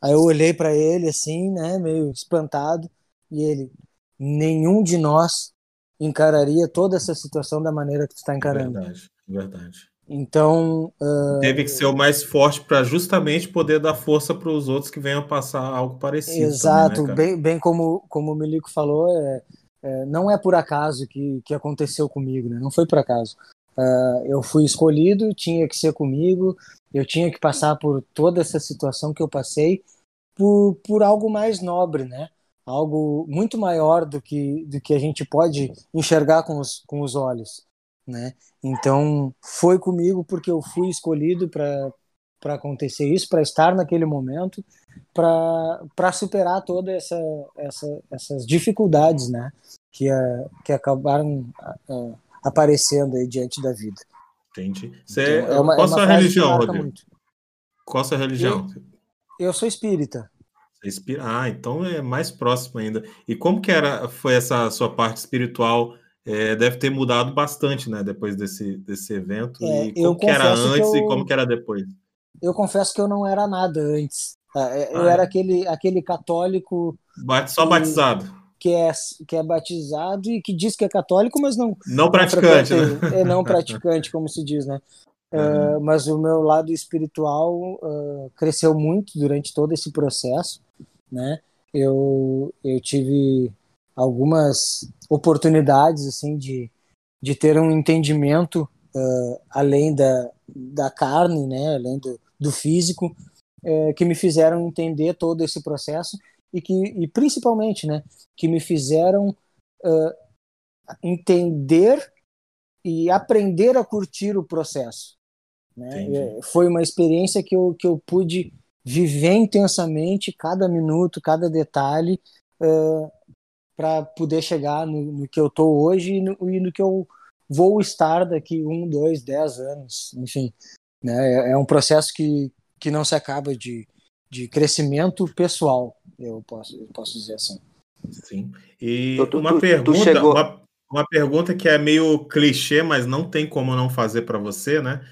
Aí eu olhei para ele assim, né, meio espantado, e ele: nenhum de nós encararia toda essa situação da maneira que tu está encarando. Verdade, verdade. Então. Uh... Teve que ser o mais forte para justamente poder dar força para os outros que venham passar algo parecido. Exato, também, né, bem, bem como, como o Milico falou, é, é, não é por acaso que, que aconteceu comigo, né? não foi por acaso. Uh, eu fui escolhido, tinha que ser comigo, eu tinha que passar por toda essa situação que eu passei por, por algo mais nobre, né? Algo muito maior do que, do que a gente pode enxergar com os, com os olhos, né? Então, foi comigo porque eu fui escolhido para acontecer isso, para estar naquele momento, para superar todas essa, essa, essas dificuldades, né? Que, uh, que acabaram uh, aparecendo aí diante da vida. Entendi. Você, então, é uma, qual a é sua religião, Rodrigo? Muito. Qual a sua religião? Eu, eu sou espírita. Ah, então é mais próximo ainda. E como que era, foi essa sua parte espiritual? É, deve ter mudado bastante, né, depois desse, desse evento. É, e como que era antes que eu, e como que era depois? Eu confesso que eu não era nada antes. É, eu ah, era é? aquele, aquele católico. Só batizado que é, que é batizado e que diz que é católico, mas não. Não praticante, não né? É não praticante, como se diz, né? Uhum. Uh, mas o meu lado espiritual uh, cresceu muito durante todo esse processo, né? Eu, eu tive algumas oportunidades, assim, de, de ter um entendimento uh, além da, da carne, né? Além do, do físico, eh, que me fizeram entender todo esse processo e que e principalmente né que me fizeram uh, entender e aprender a curtir o processo né? foi uma experiência que eu, que eu pude viver intensamente cada minuto cada detalhe uh, para poder chegar no, no, que eu tô hoje e no, e no, que eu vou estar daqui um dois dez anos enfim né? é, é um processo que que não se acaba de de crescimento pessoal, eu posso, eu posso dizer assim. Sim. E tu, uma tu, pergunta, tu chegou... uma, uma, pergunta que é meio clichê, mas não tem como não fazer para você, né?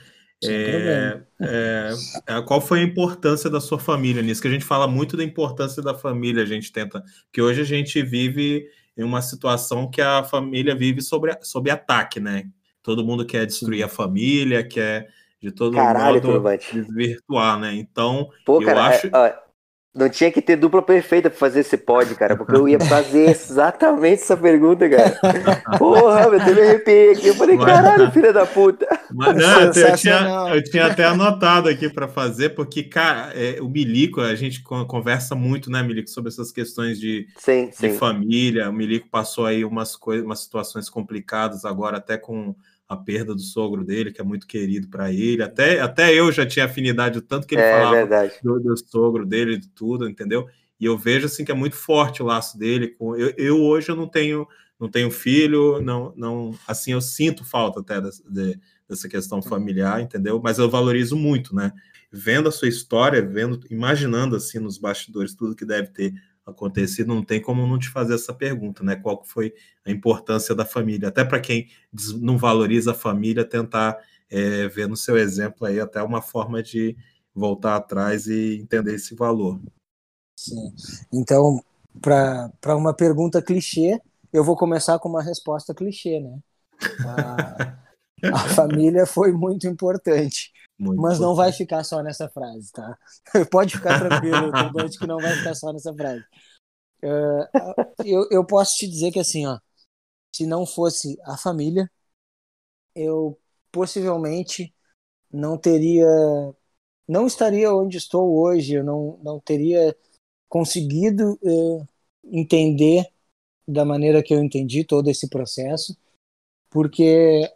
É, é, é, qual foi a importância da sua família nisso? Que a gente fala muito da importância da família, a gente tenta. Que hoje a gente vive em uma situação que a família vive sobre, sobre ataque, né? Todo mundo quer destruir a família, quer de todo Caralho, modo desvirtuar, né? Então, Pô, eu cara, acho. É, não tinha que ter dupla perfeita pra fazer esse pod, cara, porque eu ia fazer exatamente essa pergunta, cara. Porra, eu até me arrepiei aqui. Eu falei, caralho, filha da puta. Mas não, eu tinha, eu tinha até anotado aqui para fazer, porque, cara, é, o Milico, a gente conversa muito, né, Milico, sobre essas questões de, sim, de família. O Milico passou aí umas coisas, umas situações complicadas agora, até com a perda do sogro dele, que é muito querido para ele. Até, até eu já tinha afinidade, o tanto que ele é, falava do, do, sogro dele, de tudo, entendeu? E eu vejo assim que é muito forte o laço dele. Com, eu, eu hoje eu não tenho não tenho filho, não, não assim eu sinto falta até dessa, de, dessa questão familiar, entendeu? Mas eu valorizo muito, né? Vendo a sua história, vendo, imaginando assim nos bastidores tudo que deve ter acontecido, não tem como não te fazer essa pergunta, né? Qual foi a importância da família? Até para quem não valoriza a família, tentar é, ver no seu exemplo aí até uma forma de voltar atrás e entender esse valor. Sim. Então, para uma pergunta clichê, eu vou começar com uma resposta clichê, né? A, a família foi muito importante. Muito mas não vai ficar só nessa frase, tá? Pode ficar tranquilo, Turbante, que não vai ficar só nessa frase. Uh, eu, eu posso te dizer que assim, ó, se não fosse a família, eu possivelmente não teria, não estaria onde estou hoje, eu não, não teria conseguido uh, entender da maneira que eu entendi todo esse processo, porque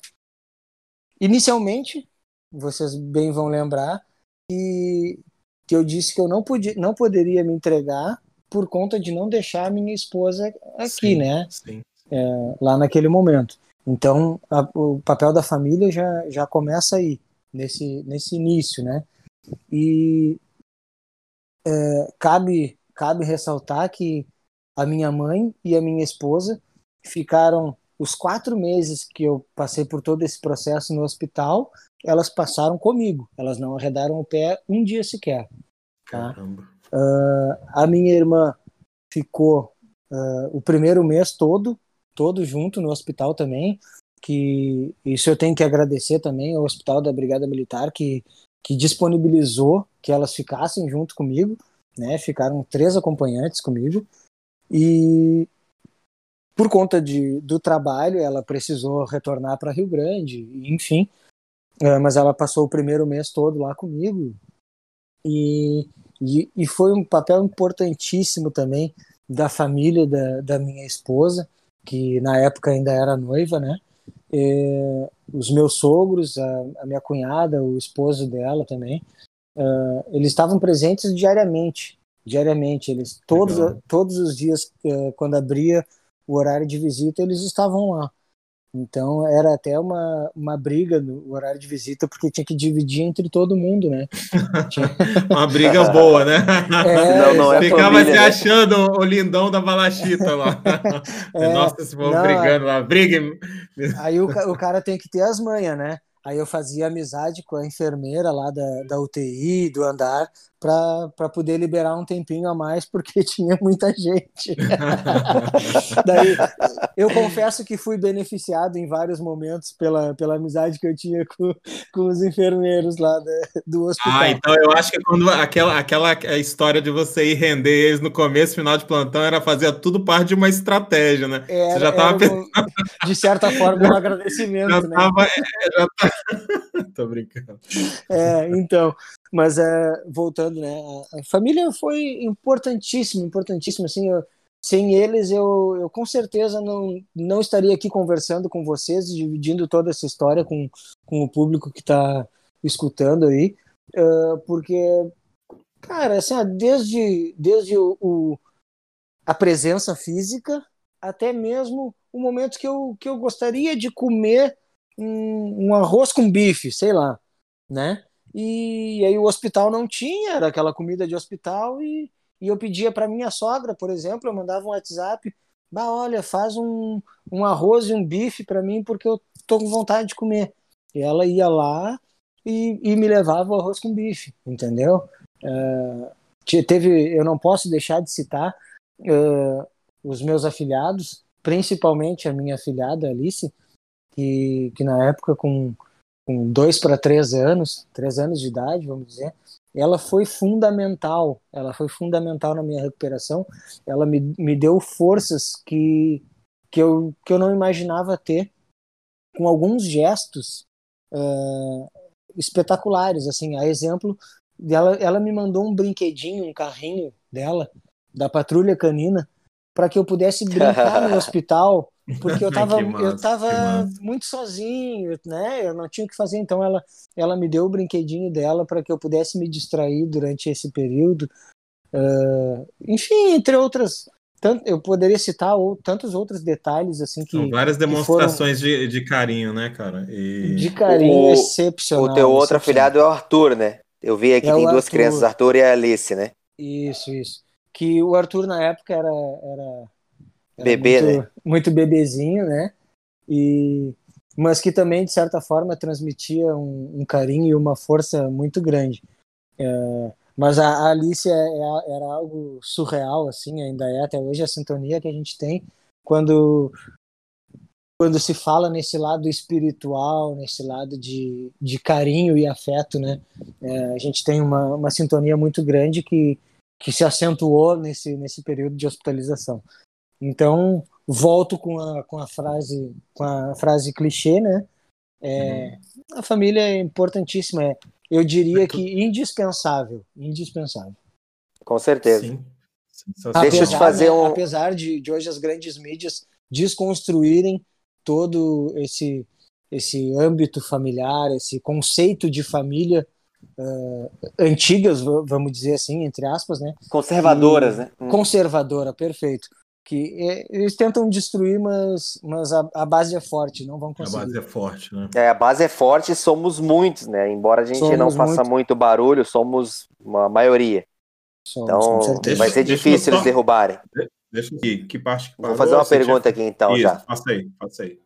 inicialmente vocês bem vão lembrar, que, que eu disse que eu não, podia, não poderia me entregar por conta de não deixar a minha esposa aqui, sim, né? Sim. É, lá naquele momento. Então, a, o papel da família já, já começa aí, nesse, nesse início, né? E é, cabe, cabe ressaltar que a minha mãe e a minha esposa ficaram os quatro meses que eu passei por todo esse processo no hospital, elas passaram comigo. Elas não arredaram o pé um dia sequer. Tá? Uh, a minha irmã ficou uh, o primeiro mês todo, todo junto no hospital também. Que isso eu tenho que agradecer também ao Hospital da Brigada Militar que, que disponibilizou que elas ficassem junto comigo, né? Ficaram três acompanhantes comigo e por conta de, do trabalho, ela precisou retornar para Rio Grande, enfim. É, mas ela passou o primeiro mês todo lá comigo. E, e, e, foi um papel importantíssimo também da família da, da minha esposa, que na época ainda era noiva, né? E, os meus sogros, a, a, minha cunhada, o esposo dela também, uh, eles estavam presentes diariamente. Diariamente, eles todos, todos os dias, uh, quando abria o horário de visita, eles estavam lá. Então era até uma, uma briga no horário de visita, porque tinha que dividir entre todo mundo, né? Tinha... uma briga boa, né? É, não, não é Ficava família, se né? achando o lindão da balachita lá. É, Nossa, se for brigando lá, briga. Aí o, o cara tem que ter as manhas, né? Aí eu fazia amizade com a enfermeira lá da, da UTI, do andar, para poder liberar um tempinho a mais, porque tinha muita gente. Daí, eu confesso que fui beneficiado em vários momentos pela, pela amizade que eu tinha com, com os enfermeiros lá da, do hospital. Ah, então eu acho que quando aquela, aquela história de você ir render eles no começo, final de plantão, era fazer tudo parte de uma estratégia, né? Era, você já estava pensando... De certa forma, um agradecimento, já né? Tava, é, já tá... Tô brincando. É, então, mas é, voltando, né? A família foi importantíssima, importantíssima. Assim, eu, sem eles, eu, eu com certeza não, não estaria aqui conversando com vocês, dividindo toda essa história com, com o público que está escutando aí, uh, porque, cara, assim, desde, desde o, o, a presença física até mesmo o momento que eu, que eu gostaria de comer um, um arroz com bife, sei lá, né? E, aí o hospital não tinha, era aquela comida de hospital e, e eu pedia para minha sogra, por exemplo, eu mandava um WhatsApp, bah, olha, faz um, um arroz e um bife para mim porque eu tô com vontade de comer. E ela ia lá e, e me levava o arroz com bife, entendeu? Uh, teve, eu não posso deixar de citar uh, os meus afilhados, principalmente a minha afilhada Alice, que, que na época com com dois para três anos, três anos de idade, vamos dizer, ela foi fundamental, ela foi fundamental na minha recuperação, ela me, me deu forças que, que, eu, que eu não imaginava ter, com alguns gestos uh, espetaculares, assim, a exemplo dela, ela me mandou um brinquedinho, um carrinho dela, da patrulha canina, para que eu pudesse brincar no hospital porque eu tava, massa, eu tava muito sozinho, né? Eu não tinha o que fazer, então ela, ela me deu o brinquedinho dela para que eu pudesse me distrair durante esse período. Uh, enfim, entre outras, tanto, eu poderia citar ou, tantos outros detalhes assim que São várias demonstrações foram... de, de carinho, né, cara? E... De carinho o, excepcional. O teu outro afilhado é o Arthur, né? Eu vi aqui é tem duas Arthur. crianças, Arthur e a Alice, né? Isso, isso. Que o Arthur na época era, era, era bebê, muito, né? Muito bebezinho, né? E mas que também de certa forma transmitia um, um carinho e uma força muito grande. É, mas a, Alice é, é, era algo surreal, assim, ainda é até hoje a sintonia que a gente tem quando quando se fala nesse lado espiritual, nesse lado de, de carinho e afeto, né? É, a gente tem uma, uma sintonia muito grande que, que se acentuou nesse, nesse período de hospitalização. Então, volto com a, com a frase com a frase clichê, né? É, uhum. A família é importantíssima. É, eu diria que indispensável, indispensável. Com certeza. Sim. Apesar, Deixa eu te fazer né, um... apesar de, de hoje as grandes mídias desconstruírem todo esse esse âmbito familiar, esse conceito de família uh, antigas, vamos dizer assim, entre aspas, né? Conservadoras, e, né? Hum. Conservadora, perfeito que é, eles tentam destruir, mas, mas a, a, base é forte, não vão conseguir. A base é forte, né? É, a base é forte e somos muitos, né? Embora a gente somos não faça muito... muito barulho, somos uma maioria. Somos, então vai ser difícil eles derrubarem. Deixa aqui, que parte que parou, Vou fazer uma pergunta tinha... aqui então Isso, já. Passei, passei.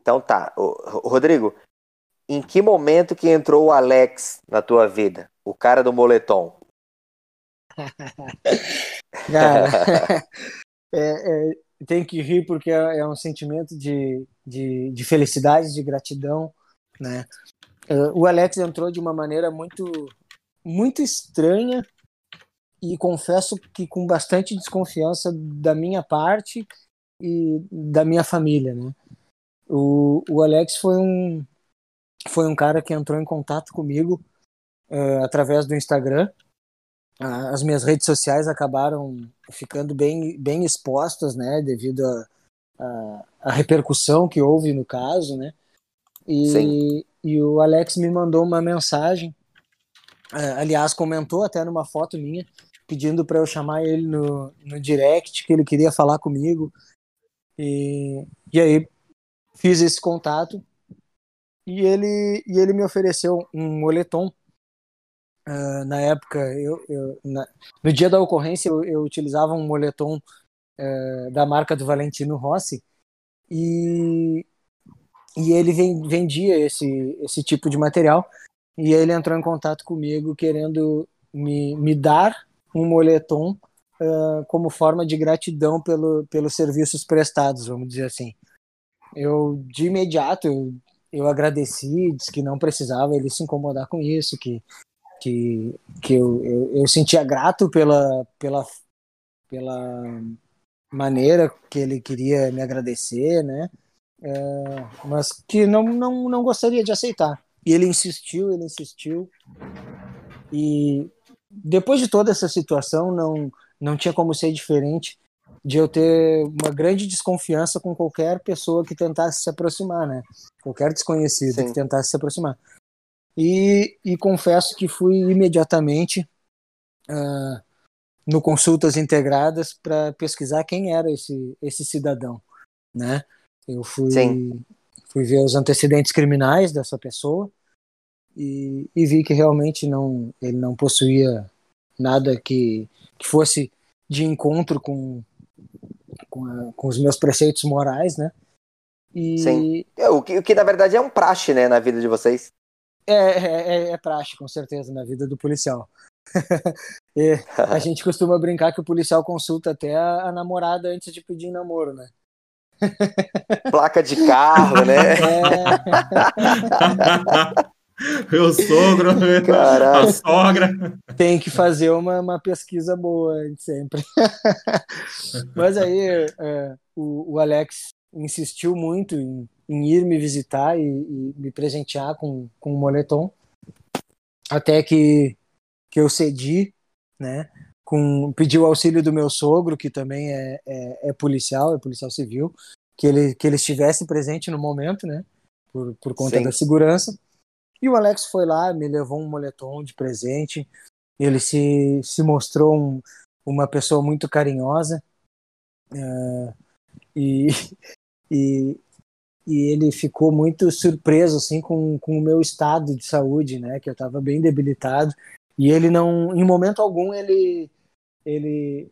Então tá, o, Rodrigo, em que momento que entrou o Alex na tua vida? O cara do moletom. Cara, é, é, tem que rir porque é, é, um sentimento de, de, de, felicidade, de gratidão, né? Uh, o Alex entrou de uma maneira muito muito estranha e confesso que com bastante desconfiança da minha parte e da minha família, né? O, o Alex foi um foi um cara que entrou em contato comigo uh, através do Instagram. As minhas redes sociais acabaram ficando bem, bem expostas, né, devido à a, a, a, repercussão que houve no caso, né, e, e o Alex me mandou uma mensagem, uh, aliás, comentou até numa foto minha, pedindo para eu chamar ele no, no direct, que ele queria falar comigo, e, e aí fiz esse contato, e ele, e ele me ofereceu um moletom Uh, na época, eu, eu na, no dia da ocorrência, eu, eu utilizava um moletom uh, da marca do Valentino Rossi e, e ele vendia esse, esse tipo de material. E ele entrou em contato comigo querendo me, me dar um moletom uh, como forma de gratidão pelo, pelos serviços prestados, vamos dizer assim. Eu, de imediato, eu agradeci, disse que não precisava ele se incomodar com isso, que que, que eu, eu, eu sentia grato pela, pela, pela maneira que ele queria me agradecer, né? É, mas que não, não, não gostaria de aceitar. E ele insistiu, ele insistiu. E depois de toda essa situação, não, não tinha como ser diferente de eu ter uma grande desconfiança com qualquer pessoa que tentasse se aproximar, né? Qualquer desconhecido Sim. que tentasse se aproximar. E, e confesso que fui imediatamente uh, no Consultas Integradas para pesquisar quem era esse, esse cidadão, né? Eu fui, fui ver os antecedentes criminais dessa pessoa e, e, vi que realmente não, ele não possuía nada que, que fosse de encontro com, com, a, com os meus preceitos morais, né? E... Sim. É, o que, o que na verdade é um praxe, né, na vida de vocês. É, é, é, é praxe, com certeza, na vida do policial. a gente costuma brincar que o policial consulta até a, a namorada antes de pedir namoro, né? Placa de carro, né? É. o sogro, a sogra. Tem que fazer uma, uma pesquisa boa sempre. Mas aí é, o, o Alex insistiu muito em, em ir me visitar e, e, me presentear com, com um moletom, até que, que eu cedi, né? Com, pedi o auxílio do meu sogro, que também é, é, é policial, é policial civil, que ele, que ele estivesse presente no momento, né? Por, por conta Sim. da segurança. E o Alex foi lá, me levou um moletom de presente. Ele se, se mostrou um, uma pessoa muito carinhosa. Uh, e, e, e ele ficou muito surpreso assim com, com o meu estado de saúde, né? Que eu estava bem debilitado. E ele não, em momento algum, ele, ele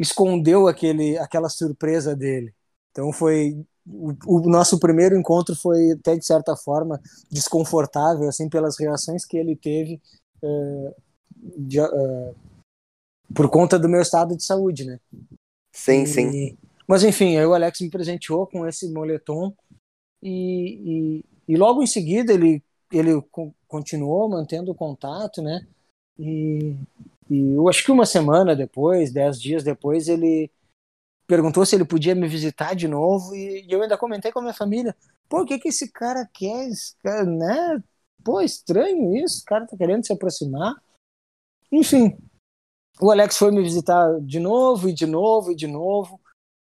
escondeu aquele, aquela surpresa dele. Então foi o, o, nosso primeiro encontro foi até de certa forma desconfortável assim pelas reações que ele teve uh, de, uh, por conta do meu estado de saúde, né? Sim, e, sim. Mas enfim, aí o Alex me presenteou com esse moletom e, e, e logo em seguida ele ele continuou mantendo o contato, né? E, e eu acho que uma semana depois, dez dias depois, ele perguntou se ele podia me visitar de novo e, eu ainda comentei com a minha família, pô, o que que esse cara quer, esse cara, né? Pô, estranho isso, o cara tá querendo se aproximar. Enfim, o Alex foi me visitar de novo e de novo e de novo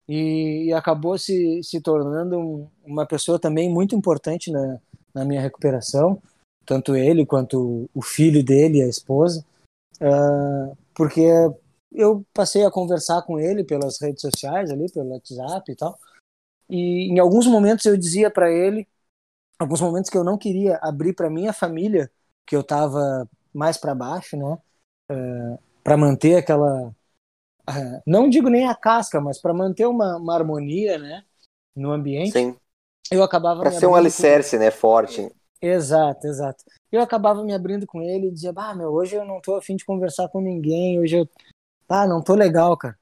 e, acabou se, se tornando um, uma pessoa também muito importante na, na minha recuperação, tanto ele quanto o filho dele a esposa, uh, porque eu passei a conversar com ele pelas redes sociais, ali pelo WhatsApp e tal, e em alguns momentos eu dizia para ele, alguns momentos que eu não queria abrir para minha família, que eu estava mais para baixo, né, uh, ah, para manter aquela uh, não digo nem a casca, mas para manter uma, uma, harmonia, né, no ambiente. Sim eu acabava para ser um alicerce, né, forte. Exato, exato. Eu acabava me abrindo com ele e dizia, bah, meu, hoje eu não tô afim de conversar com ninguém, hoje eu, ah, não tô legal, cara.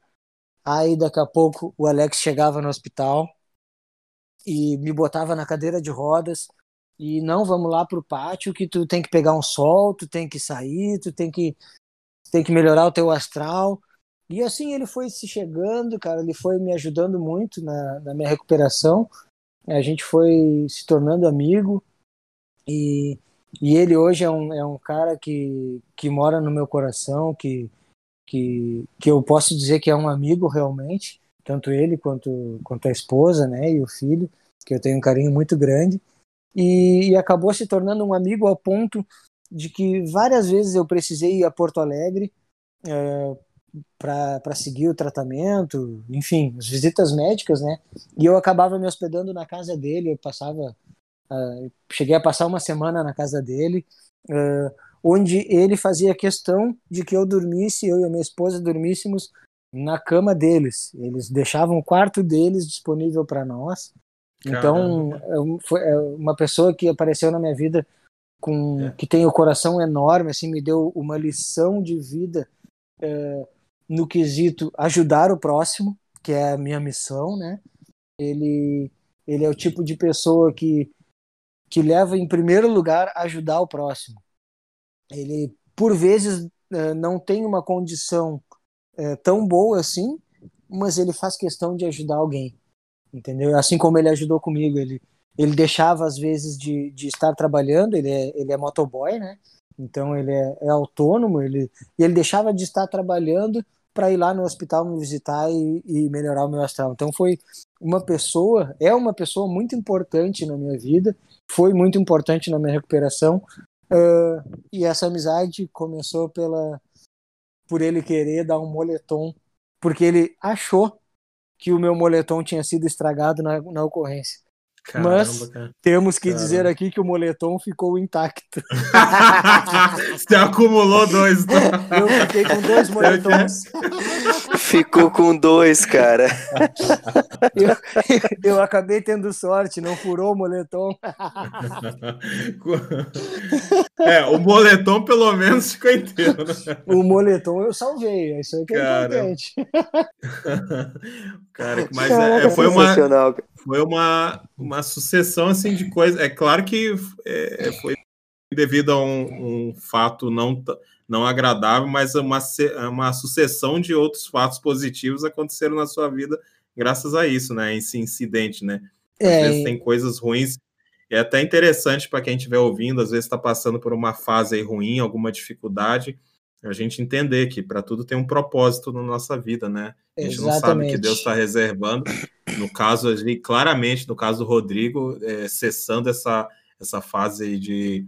Aí daqui a pouco o Alex chegava no hospital e me botava na cadeira de rodas e não, vamos lá pro pátio que tu tem que pegar um sol, tu tem que sair, tu tem que tem que melhorar o teu astral. E assim ele foi se chegando, cara, ele foi me ajudando muito na, na minha recuperação a gente foi se tornando amigo e, e ele hoje é um, é um cara que, que mora no meu coração, que, que, que eu posso dizer que é um amigo realmente, tanto ele quanto, quanto a esposa né, e o filho, que eu tenho um carinho muito grande. E, e acabou se tornando um amigo ao ponto de que várias vezes eu precisei ir a Porto Alegre é, para seguir o tratamento, enfim, as visitas médicas, né? E eu acabava me hospedando na casa dele, eu passava, uh, cheguei a passar uma semana na casa dele, uh, onde ele fazia questão de que eu dormisse, eu e a minha esposa dormíssemos na cama deles. Eles deixavam o quarto deles disponível para nós. Então, é foi uma pessoa que apareceu na minha vida com é. que tem o coração enorme, assim, me deu uma lição de vida é, no quesito ajudar o próximo, que é a minha missão, né? Ele, ele é o tipo de pessoa que, que leva em primeiro lugar ajudar o próximo. Ele, por vezes, é, não tem uma condição é, tão boa assim, mas ele faz questão de ajudar alguém, entendeu? Assim como ele ajudou comigo, ele, ele deixava às vezes de, de estar trabalhando, ele é, ele é motoboy, né? Então ele é, é autônomo, ele, e ele deixava de estar trabalhando para ir lá no hospital me visitar e, e, melhorar o meu astral. Então foi uma pessoa, é uma pessoa muito importante na minha vida, foi muito importante na minha recuperação. Uh, e essa amizade começou pela por ele querer dar um moletom, porque ele achou que o meu moletom tinha sido estragado na, na ocorrência. Caramba, Mas cara. temos que Caramba. dizer aqui que o moletom ficou intacto. Você acumulou dois. Tá? Eu fiquei com dois moletons. Ficou com dois, cara. Eu, eu, acabei tendo sorte, não furou o moletom. É, o moletom pelo menos ficou inteiro. Né? O moletom eu salvei, é isso aí que é cara. importante. Cara, mas é, foi uma foi uma, uma sucessão assim de coisas. É claro que é, foi devido a um, um, fato não, não agradável, mas uma, uma sucessão de outros fatos positivos aconteceram na sua vida graças a isso, né? Esse incidente, né? Às é, vezes tem coisas ruins. É até interessante para quem estiver ouvindo, às vezes está passando por uma fase ruim, alguma dificuldade, a gente entender que para tudo tem um propósito na nossa vida, né? A gente Exatamente. não sabe o que Deus está reservando, no caso ali, claramente, no caso do Rodrigo, é, cessando essa, essa fase de,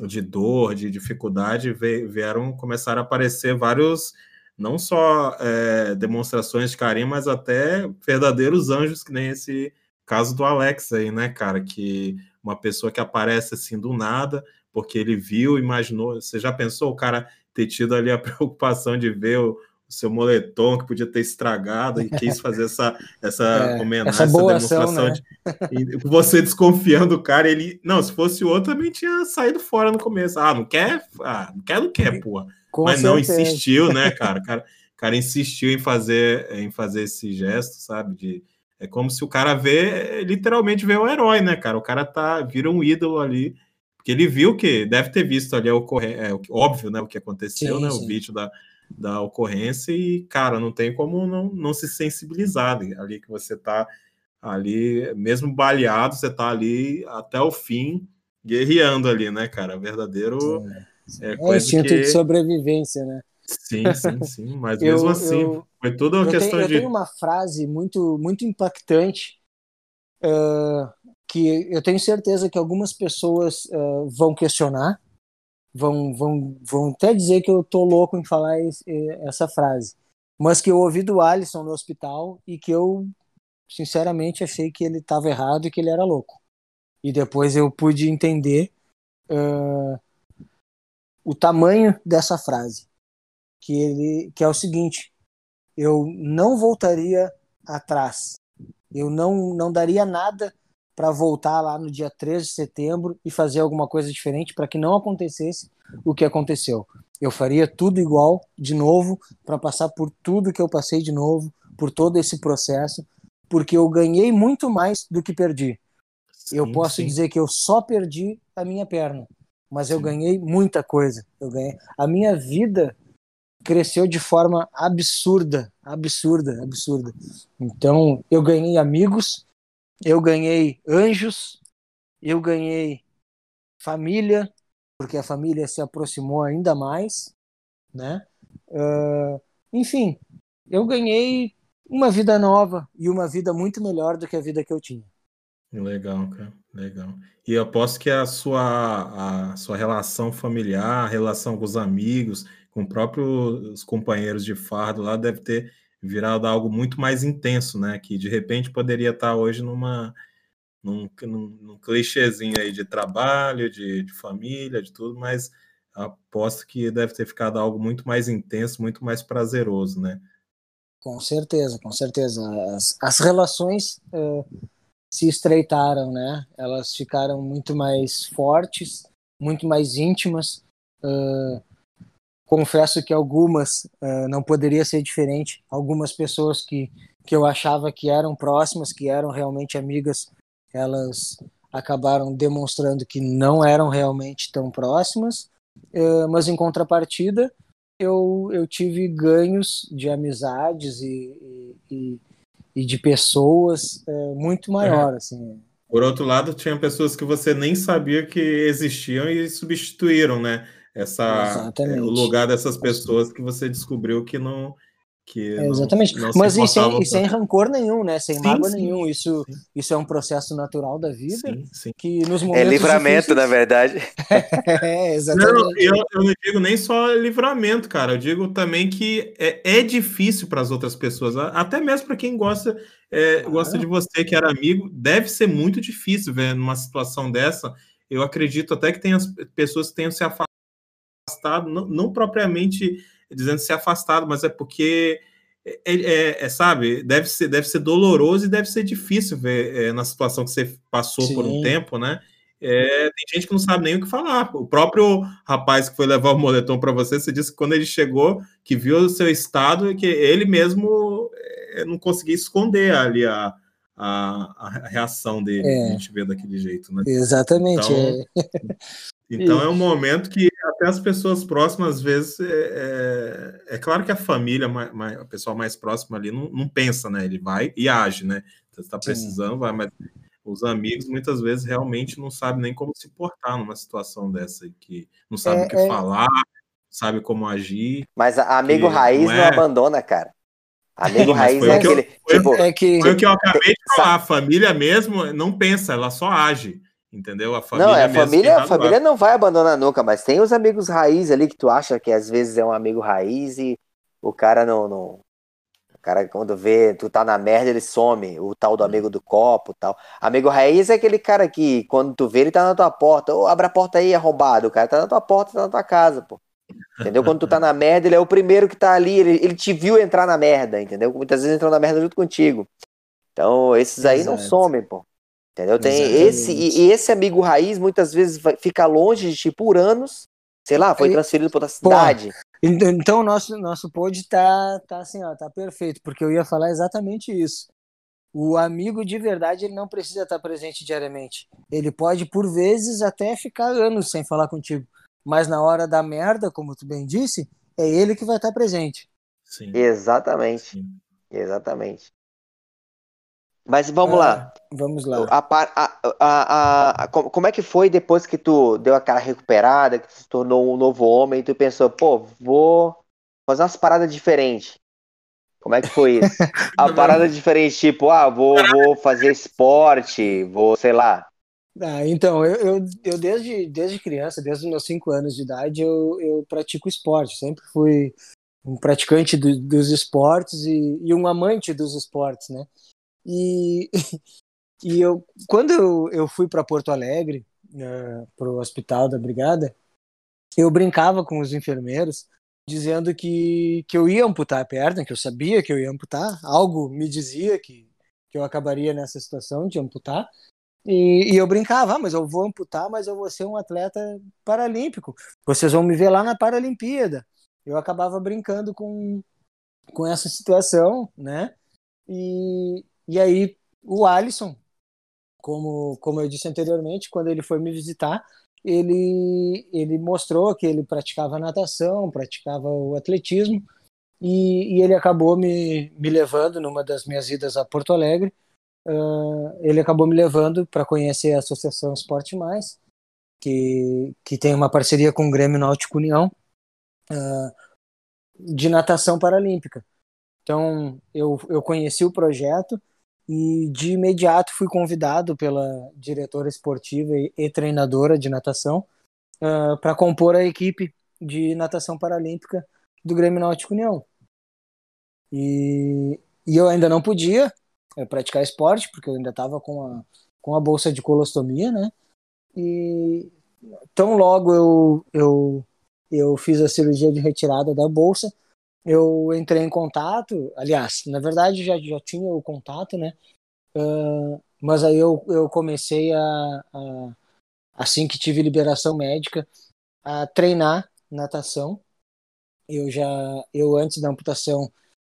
de dor, de dificuldade, vieram começar a aparecer vários, não só é, demonstrações de carinho, mas até verdadeiros anjos, que nem esse caso do Alex aí, né, cara? Que uma pessoa que aparece assim do nada, porque ele viu, imaginou. Você já pensou o cara ter tido ali a preocupação de ver o, seu moletom que podia ter estragado e quis fazer essa, essa é, homenagem, essa, essa demonstração ação, né? de você desconfiando do cara, ele. Não, se fosse outro, também tinha saído fora no começo. Ah, não quer? Ah, não quer, não quer, porra. Com Mas certeza. não insistiu, né, cara? O cara, cara insistiu em fazer, em fazer esse gesto, sabe? De, é como se o cara vê, literalmente vê o herói, né, cara? O cara tá, vira um ídolo ali, porque ele viu que deve ter visto ali ocorrência, é, óbvio, né, o que aconteceu, sim, né, sim. o vídeo da, da ocorrência e, cara, não tem como não, não se sensibilizar ali que você tá ali, mesmo baleado, você tá ali até o fim, guerreando ali, né, cara? Verdadeiro é, é coisa instinto que... de sobrevivência, né? Sim, sim, sim, mas eu, mesmo assim, eu, foi tudo uma questão tenho, de. Eu tenho uma frase muito, muito impactante uh, que eu tenho certeza que algumas pessoas uh, vão questionar, vão, vão, vão até dizer que eu tô louco em falar esse, essa frase, mas que eu ouvi do Alisson no hospital e que eu, sinceramente, achei que ele estava errado e que ele era louco. E depois eu pude entender uh, o tamanho dessa frase que ele que é o seguinte: eu não voltaria atrás. Eu não não daria nada para voltar lá no dia 13 de setembro e fazer alguma coisa diferente para que não acontecesse o que aconteceu. Eu faria tudo igual de novo para passar por tudo que eu passei de novo, por todo esse processo, porque eu ganhei muito mais do que perdi. Sim, eu posso sim. dizer que eu só perdi a minha perna, mas sim. eu ganhei muita coisa. Eu ganhei a minha vida cresceu de forma absurda, absurda, absurda. Então, eu ganhei amigos, eu ganhei anjos, eu ganhei família, porque a família se aproximou ainda mais, né? Uh, enfim, eu ganhei uma vida nova e uma vida muito melhor do que a vida que eu tinha. Legal, cara, legal. E eu aposto que a sua, a sua relação familiar, a relação com os amigos, com próprios companheiros de fardo lá, deve ter virado algo muito mais intenso, né? Que de repente poderia estar hoje numa num, num, num clichêzinho aí de trabalho, de, de, família, de tudo, mas aposto que deve ter ficado algo muito mais intenso, muito mais prazeroso, né? Com certeza, com certeza. As, as relações uh, se estreitaram, né? Elas ficaram muito mais fortes, muito mais íntimas. Uh, confesso que algumas uh, não poderia ser diferente. Algumas pessoas que, que eu achava que eram próximas, que eram realmente amigas, elas acabaram demonstrando que não eram realmente tão próximas. Uh, mas em contrapartida, eu, eu tive ganhos de amizades e, e, e de pessoas uh, muito maior, é. assim. Por outro lado, tinha pessoas que você nem sabia que existiam e substituíram, né? Essa é, o lugar dessas pessoas que você descobriu que não que é, exatamente. não, não mas e sem, e sem rancor nenhum né? Sem sim, mágoa sim, nenhum. Isso sim. isso é um processo natural da vida que nos é momentos é livramento difíceis... na verdade. É, exatamente. Não, eu, eu não digo nem só livramento cara. Eu digo também que é, é difícil para as outras pessoas. Até mesmo para quem gosta é, ah. gosta de você que era amigo deve ser muito difícil ver numa situação dessa. Eu acredito até que tem as pessoas que tenham se afastado afastado, não, não propriamente dizendo se afastado, mas é porque é, é, é, sabe, deve ser, deve ser doloroso e deve ser difícil ver é, na situação que você passou Sim. por um tempo, né? É, tem gente que não sabe nem o que falar. O próprio rapaz que foi levar o moletom para você, você disse que quando ele chegou, que viu o seu estado, que ele mesmo é, não conseguia esconder ali a, a, a reação dele, é. a gente vê daquele jeito, né? Exatamente. Então, então é um momento que até as pessoas próximas, às vezes, é, é, é claro que a família, mais, mais, a pessoa mais próxima ali, não, não, pensa, né? Ele vai e age, né? Você está precisando, Sim. vai, mas os amigos muitas vezes realmente não sabem nem como se portar numa situação dessa, que não sabe é, o que é... falar, sabe como agir. Mas amigo raiz não, não, é abandona, cara. Amigo Sim, raiz é aquele. Eu, tipo, é que, foi o que eu acabei de falar. A família mesmo não pensa, ela só age. Entendeu? A família não, é, a família, a família não vai abandonar nunca, mas tem os amigos raiz ali que tu acha que às vezes é um amigo raiz e o cara não, não, o cara, quando vê, tu tá na merda, ele some. O tal do amigo do copo tal. Amigo raiz é aquele cara que, quando tu vê, ele tá na tua porta. Ô, abre a porta aí, arrombado. O cara tá na tua porta, tá na tua casa, pô. Entendeu? Quando tu tá na merda, ele é o primeiro que tá ali. Ele, ele te viu entrar na merda, entendeu? Muitas vezes entrou na merda junto contigo. Então, esses aí Exato. não somem, pô. Entendeu? Tem Exatamente. esse e, esse amigo raiz muitas vezes vai, fica longe de ti por anos, sei lá, foi transferido para outra cidade. então o nosso nosso pod tá tá assim, ó, tá perfeito, porque eu ia falar exatamente isso. O amigo de verdade ele não precisa estar presente diariamente. Ele pode por vezes até ficar anos sem falar contigo, mas na hora da merda, como tu bem disse, é ele que vai estar presente. Sim. Exatamente. Sim. Exatamente. Mas vamos ah, lá. Vamos lá. A, a, a, como é que foi depois que tu deu aquela recuperada, que tu se tornou um novo homem, e tu pensou, pô, vou fazer umas paradas diferentes. Como é que foi isso? A parada diferente, tipo, ah, vou, vou fazer esporte, vou, sei lá. Ah, então, eu, eu, eu, desde, desde criança, desde os meus cinco anos de idade, eu, eu pratico esporte. Sempre fui um praticante do, dos esportes e, e um amante dos esportes, né? E, e eu, quando eu, eu fui para Porto Alegre, né, para o hospital da brigada, eu brincava com os enfermeiros, dizendo que, que eu ia amputar a perna, que eu sabia que eu ia amputar, algo me dizia que, que eu acabaria nessa situação de amputar. E, e, eu brincava, ah, mas eu vou amputar, mas eu vou ser um atleta paralímpico. Vocês vão me ver lá na Paralimpíada. Eu acabava brincando com, com essa situação, né? E, e aí o Alisson, como, como eu disse anteriormente, quando ele foi me visitar, ele, ele mostrou que ele praticava natação, praticava o atletismo, e, e ele acabou me, me levando numa das minhas idas a Porto Alegre. Uh, ele acabou me levando para conhecer a Associação Esporte Mais, que, que tem uma parceria com o Grêmio Náutico União uh, de natação paralímpica. Então, eu, eu conheci o projeto, e de imediato fui convidado pela diretora esportiva e, e treinadora de natação uh, ah, para compor a equipe de natação paralímpica do Grêmio Náutico União. E, e eu ainda não podia é, praticar esporte, porque eu ainda estava com a, com a bolsa de colostomia, né? E tão logo eu, eu, eu fiz a cirurgia de retirada da bolsa, eu entrei em contato, aliás, na verdade já, já tinha o contato, né? Uh, mas aí eu, eu comecei a, a, assim que tive liberação médica, a treinar natação. Eu já, eu antes da amputação,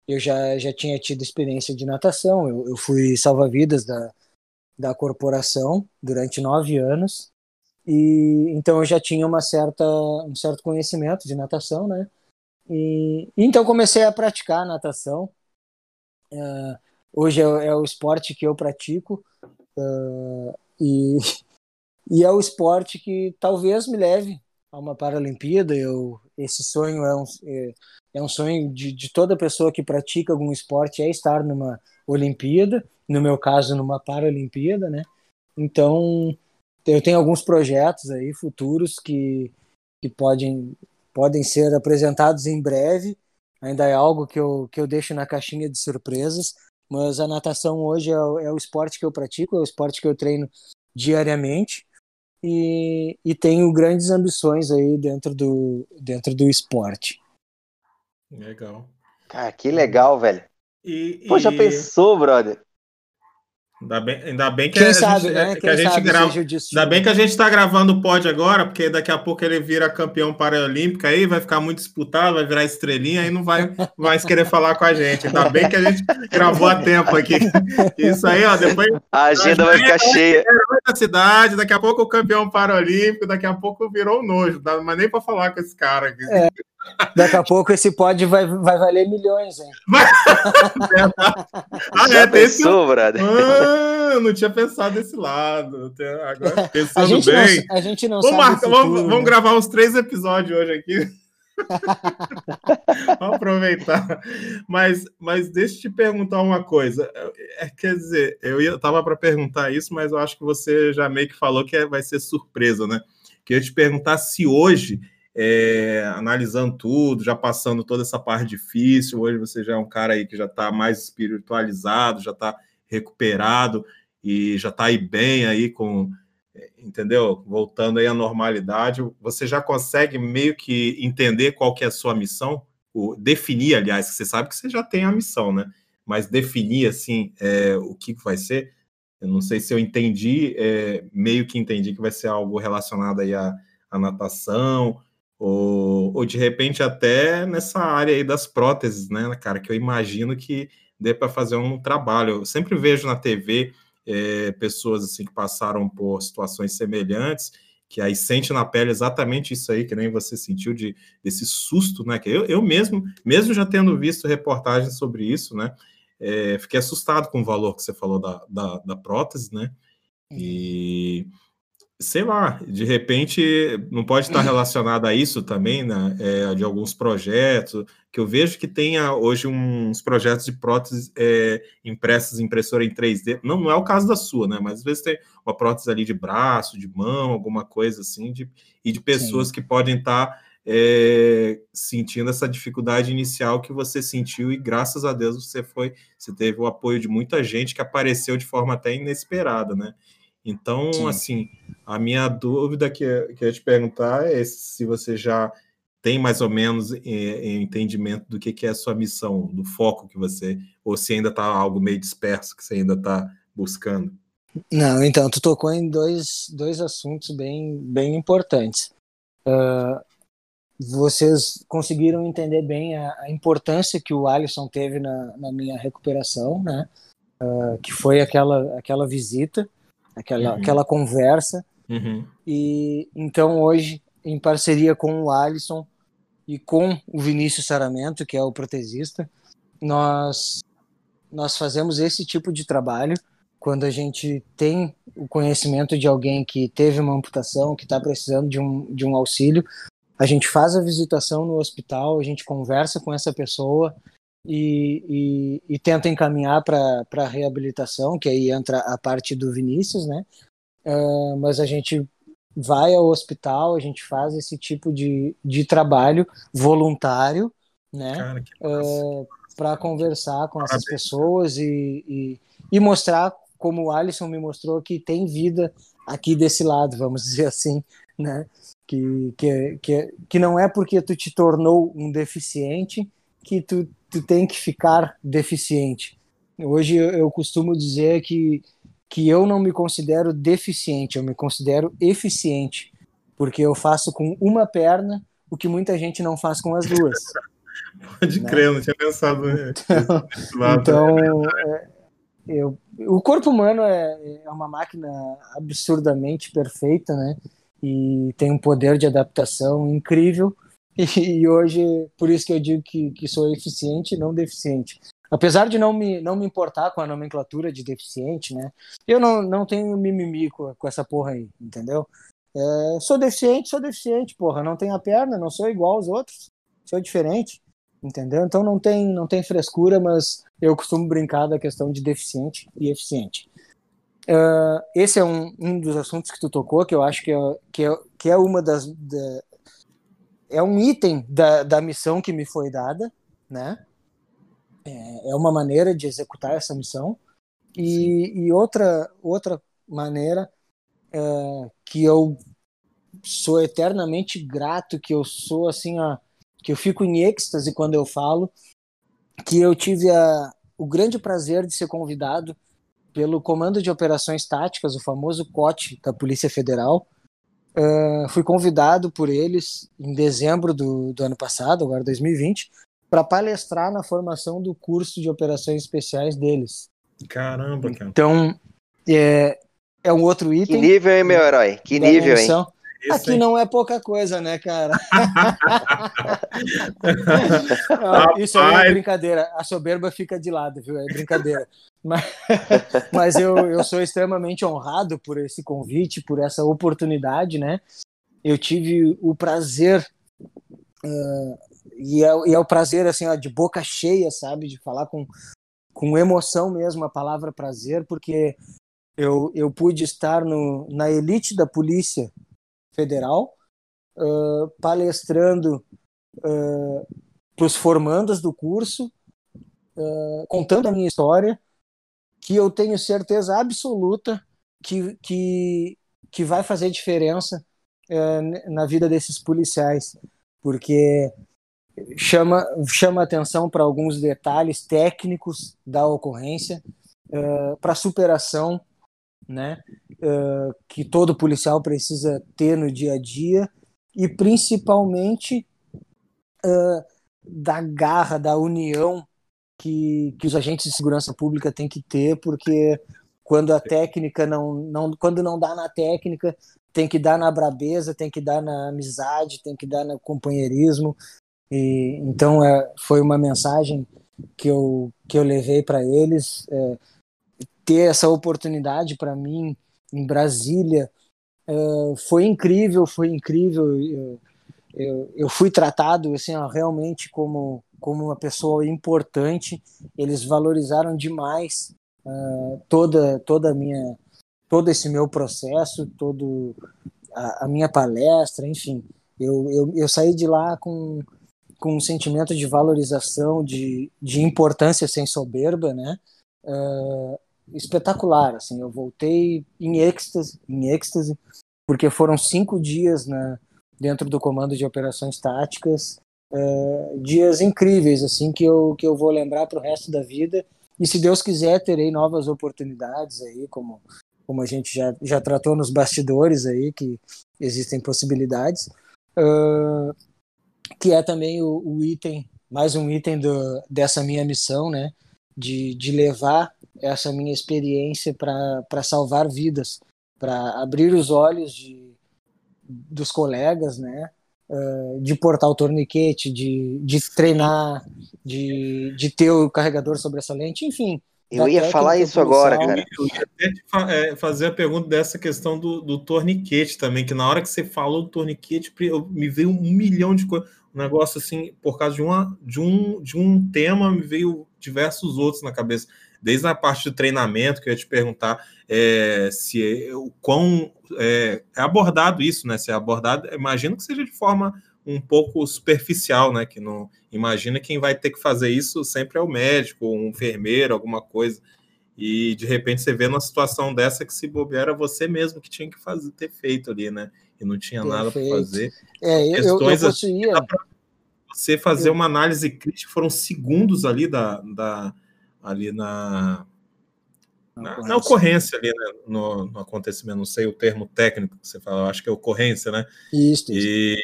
eu já, já tinha tido experiência de natação. Eu, eu fui salva-vidas da, da corporação durante nove anos e então eu já tinha uma certa um certo conhecimento de natação, né? E, então comecei a praticar natação. Uh, hoje é, é, o esporte que eu pratico uh, e, e é o esporte que talvez me leve a uma Paralimpíada. Eu, esse sonho é um, é, é um sonho de, de toda pessoa que pratica algum esporte é estar numa Olimpíada, no meu caso numa Paralimpíada, né? Então eu tenho alguns projetos aí futuros que, que podem podem ser apresentados em breve. Ainda é algo que eu, que eu deixo na caixinha de surpresas, mas a natação hoje é, o, é o esporte que eu pratico, é o esporte que eu treino diariamente e, e tenho grandes ambições aí dentro do, dentro do esporte. Legal. Cara, que legal, velho. E, Pô, já pensou, brother? Ainda bem, ainda bem que Quem a sabe, gente, né? que a gente grava. Ainda bem que a gente está gravando o pod agora, porque daqui a pouco ele vira campeão paralímpico aí, vai ficar muito disputado, vai virar estrelinha, aí não vai mais querer falar com a gente. Ainda bem que a gente gravou a tempo aqui. Isso aí, ó, depois. A agenda vai ficar cheia. Da cidade, daqui a pouco o campeão paralímpico, daqui a pouco virou nojo, não dá mais nem para falar com esse cara aqui. É. Daqui a pouco esse pod vai, vai valer milhões, hein? ah, é, tem esse... brother. Ah, eu não tinha pensado desse lado. Agora, pensando a bem. Não, a gente não vamos, marcar, vamos, vamos, gravar uns três episódios hoje aqui. Vamos aproveitar. Mas, mas deixa eu te perguntar uma coisa. É, quer dizer, eu estava para perguntar isso, mas eu acho que você já meio que falou que é, vai ser surpresa, né? Queria te perguntar se hoje, é, analisando tudo, já passando toda essa parte difícil, hoje você já é um cara aí que já está mais espiritualizado, já está recuperado e já está aí bem aí com entendeu? Voltando aí à normalidade, você já consegue meio que entender qual que é a sua missão, o, definir, aliás, que você sabe que você já tem a missão, né? Mas definir, assim, é, o que vai ser, eu não sei se eu entendi, é, meio que entendi que vai ser algo relacionado aí à, à natação, ou, ou de repente até nessa área aí das próteses, né, cara, que eu imagino que dê para fazer um trabalho. Eu sempre vejo na TV é, pessoas assim que passaram por situações semelhantes, que aí sente na pele exatamente isso aí, que nem você sentiu de desse susto, né? Que eu, eu mesmo, mesmo já tendo visto reportagens sobre isso, né? É, fiquei assustado com o valor que você falou da, da, da prótese, né? E sei lá, de repente não pode estar relacionado a isso também, né? É, de alguns projetos, que eu vejo que tem hoje uns projetos de próteses é, impressas impressora em 3D. Não, não é o caso da sua, né? Mas às vezes tem uma prótese ali de braço, de mão, alguma coisa assim, de, e de pessoas Sim. que podem estar é, sentindo essa dificuldade inicial que você sentiu, e graças a Deus você foi, você teve o apoio de muita gente que apareceu de forma até inesperada, né? Então, Sim. assim, a minha dúvida que, que eu ia te perguntar é se você já tem mais ou menos é, entendimento do que, que é a sua missão, do foco que você, ou se ainda está algo meio disperso que você ainda está buscando. Não, então, tu tocou em dois, dois assuntos bem, bem importantes. Uh, vocês conseguiram entender bem a, a, importância que o Alisson teve na, na minha recuperação, né? Uh, que foi aquela, aquela visita aquela, uhum. aquela conversa. Uhum. E então hoje, em parceria com o Alisson e com o Vinícius Saramento, que é o protesista, nós nós fazemos esse tipo de trabalho quando a gente tem o conhecimento de alguém que teve uma amputação, que está precisando de um, de um auxílio, a gente faz a visitação no hospital, a gente conversa com essa pessoa, e, e, e tenta encaminhar para a reabilitação, que aí entra a parte do Vinícius, né? Uh, mas a gente vai ao hospital, a gente faz esse tipo de, de trabalho voluntário, né? Uh, ah, para conversar com essas pessoas e, e, e, mostrar, como o Alisson me mostrou, que tem vida aqui desse lado, vamos dizer assim, né? Que, que, que, que não é porque tu te tornou um deficiente que tu tu tem que ficar deficiente. Hoje eu costumo dizer que, que eu não me considero deficiente, eu me considero eficiente, porque eu faço com uma perna o que muita gente não faz com as duas. Pode né? crer, eu não tinha pensado então, então é, eu, o corpo humano é, é uma máquina absurdamente perfeita, né? E tem um poder de adaptação incrível E, hoje, por isso que eu digo que, que sou eficiente e não deficiente. Apesar de não me, não me importar com a nomenclatura de deficiente, né? Eu não, não tenho mimimi com, com essa porra aí, entendeu? É, sou deficiente, sou deficiente, porra. Não tenho a perna, não sou igual aos outros. Sou diferente, entendeu? Então não tem, não tem frescura, mas eu costumo brincar da questão de deficiente e eficiente. Uh, esse é um, um dos assuntos que tu tocou, que eu acho que é, que é, que é uma das, da, é um item da, da missão que me foi dada, né? É, é uma maneira de executar essa missão. E, e outra, outra maneira é, que eu sou eternamente grato, que eu sou assim, ó, que eu fico em êxtase quando eu falo, que eu tive a, o grande prazer de ser convidado pelo Comando de Operações Táticas, o famoso COT da Polícia Federal, Uh, fui convidado por eles em dezembro do, do ano passado, agora 2020, para palestrar na formação do curso de operações especiais deles. Caramba, cara. Então, é, é um outro item. Que nível, hein, meu herói? Que nível, hein? Aqui não é pouca coisa, né, cara? isso aí é brincadeira. A soberba fica de lado, viu? É brincadeira. Mas, mas eu, eu sou extremamente honrado por esse convite, por essa oportunidade, né? Eu tive o prazer uh, e, é, e, é, o prazer assim ó, de boca cheia, sabe, de falar com, com emoção mesmo a palavra prazer, porque eu, eu pude estar no, na elite da Polícia Federal, uh, palestrando uh, para os formandos do curso, uh, contando a minha história, que eu tenho certeza absoluta que, que, que vai fazer diferença na vida desses policiais, porque chama, chama atenção para alguns detalhes técnicos da ocorrência, uh, para a superação né, uh, que todo policial precisa ter no dia a dia e principalmente uh, da garra, da união que, que os agentes de segurança pública têm que ter, porque quando a técnica não, não quando não dá na técnica, tem que dar na brabeza, tem que dar na amizade, tem que dar no companheirismo. E então é, foi uma mensagem que eu que eu levei para eles é, ter essa oportunidade para mim em Brasília é, foi incrível, foi incrível. Eu, eu, fui tratado assim ó, realmente como como uma pessoa importante. Eles valorizaram demais uh, toda toda minha todo esse meu processo, todo a, a minha palestra, enfim. Eu, eu, eu saí de lá com, com um sentimento de valorização, de, de importância sem soberba, né? Uh, espetacular, assim. Eu voltei em êxtase, em êxtase, porque foram cinco dias na, dentro do comando de operações táticas, uh, dias incríveis, assim, que eu, que eu vou lembrar para o resto da vida. E se Deus quiser, terei novas oportunidades aí, como, como a gente já, já tratou nos bastidores aí, que existem possibilidades. Uh, que é também o, o, item, mais um item do, dessa minha missão, né? De, de levar essa minha experiência para salvar vidas, para abrir os olhos de, dos colegas, né? Uh, de portar o torniquete, de, de treinar, de, de ter o carregador sobressalente, enfim. Eu ia falar isso agora, cara. Eu ia até é, fazer a pergunta dessa questão do, do torniquete também, que na hora que você falou do torniquete, me veio um milhão de coisas. Um negócio assim, por causa de, uma, de, um, de um tema, me veio diversos outros na cabeça desde a parte do treinamento, que eu ia te perguntar é, se é, o quão é, é, abordado isso, né? Se é abordado, imagino que seja de forma um pouco superficial, né? Que não imagina quem vai ter que fazer isso sempre é o médico, um enfermeiro, alguma coisa. E de repente você vê numa situação dessa que se bobear era você mesmo que tinha que fazer, ter feito ali, né? E não tinha Perfeito. nada para fazer. É, eu, Questões eu, eu assim, você fazer eu... uma análise crítica, foram segundos ali da, da ali na, na, na ocorrência ali, né, no, no, acontecimento, não sei o termo técnico que você fala, acho que é ocorrência, né? Isso. E,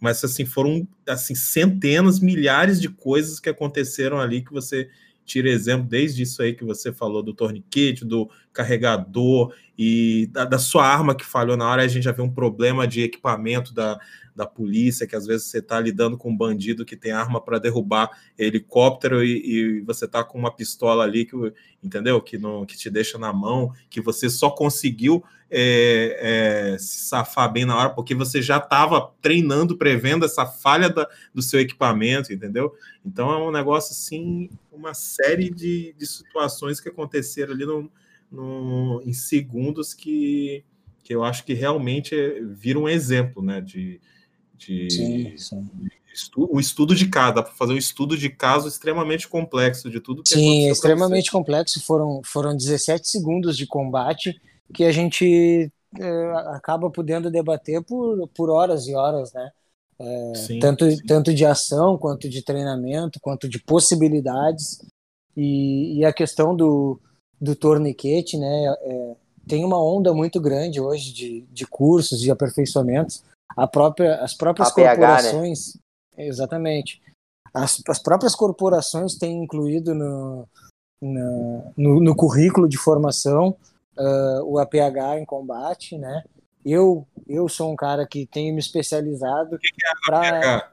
mas assim foram assim centenas, milhares de coisas que aconteceram ali que você tira exemplo desde isso aí que você falou do torniquete, do carregador e da, da, sua arma que falhou na hora, a gente já vê um problema de equipamento da, da polícia, que às vezes você está lidando com um bandido que tem arma para derrubar helicóptero e, e você está com uma pistola ali que, entendeu? Que não que te deixa na mão, que você só conseguiu é, é, se safar bem na hora porque você já estava treinando, prevendo essa falha da, do seu equipamento, entendeu? Então é um negócio assim, uma série de, de situações que aconteceram ali no, no, em segundos que, que eu acho que realmente vira um exemplo, né? De, de, sim, sim. Estudo, um estudo de caso, dá para fazer um estudo de caso extremamente complexo de tudo que Sim, extremamente complexo. Foram, foram 17 segundos de combate que a gente é, acaba podendo debater por, por horas e horas, né? É, sim, tanto, sim. tanto de ação, quanto de treinamento, quanto de possibilidades. E, e a questão do, do torniquete, né? É, tem uma onda muito grande hoje de, de cursos, de aperfeiçoamentos própria, as próprias APH, né? corporações, né? exatamente, as, as próprias corporações têm incluído no, no, no, no currículo de formação uh, o APH em combate, né? Eu, eu sou um cara que tenho me especializado para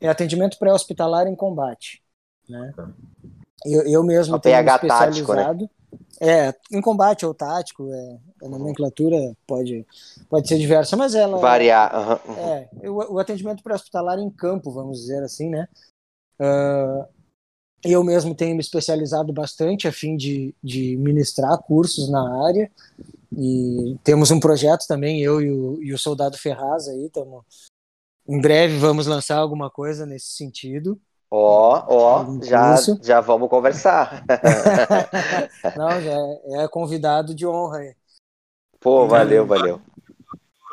é atendimento pré-hospitalar em combate, né? Tá. Eu, eu mesmo tenho me especializado. Tático, né? É, em combate ou tático, é, a nomenclatura pode, pode ser diversa, mas ela. Variar. Uhum. É, o, o atendimento pré-hospitalar em campo, vamos dizer assim, né? Uh, eu mesmo tenho me especializado bastante a fim de, de ministrar cursos na área. E temos um projeto também, eu e o, e o Soldado Ferraz aí, tamo, em breve vamos lançar alguma coisa nesse sentido. Ó, ó, já, já vamos conversar. Não, já é, é convidado de honra aí. Pô, valeu, valeu.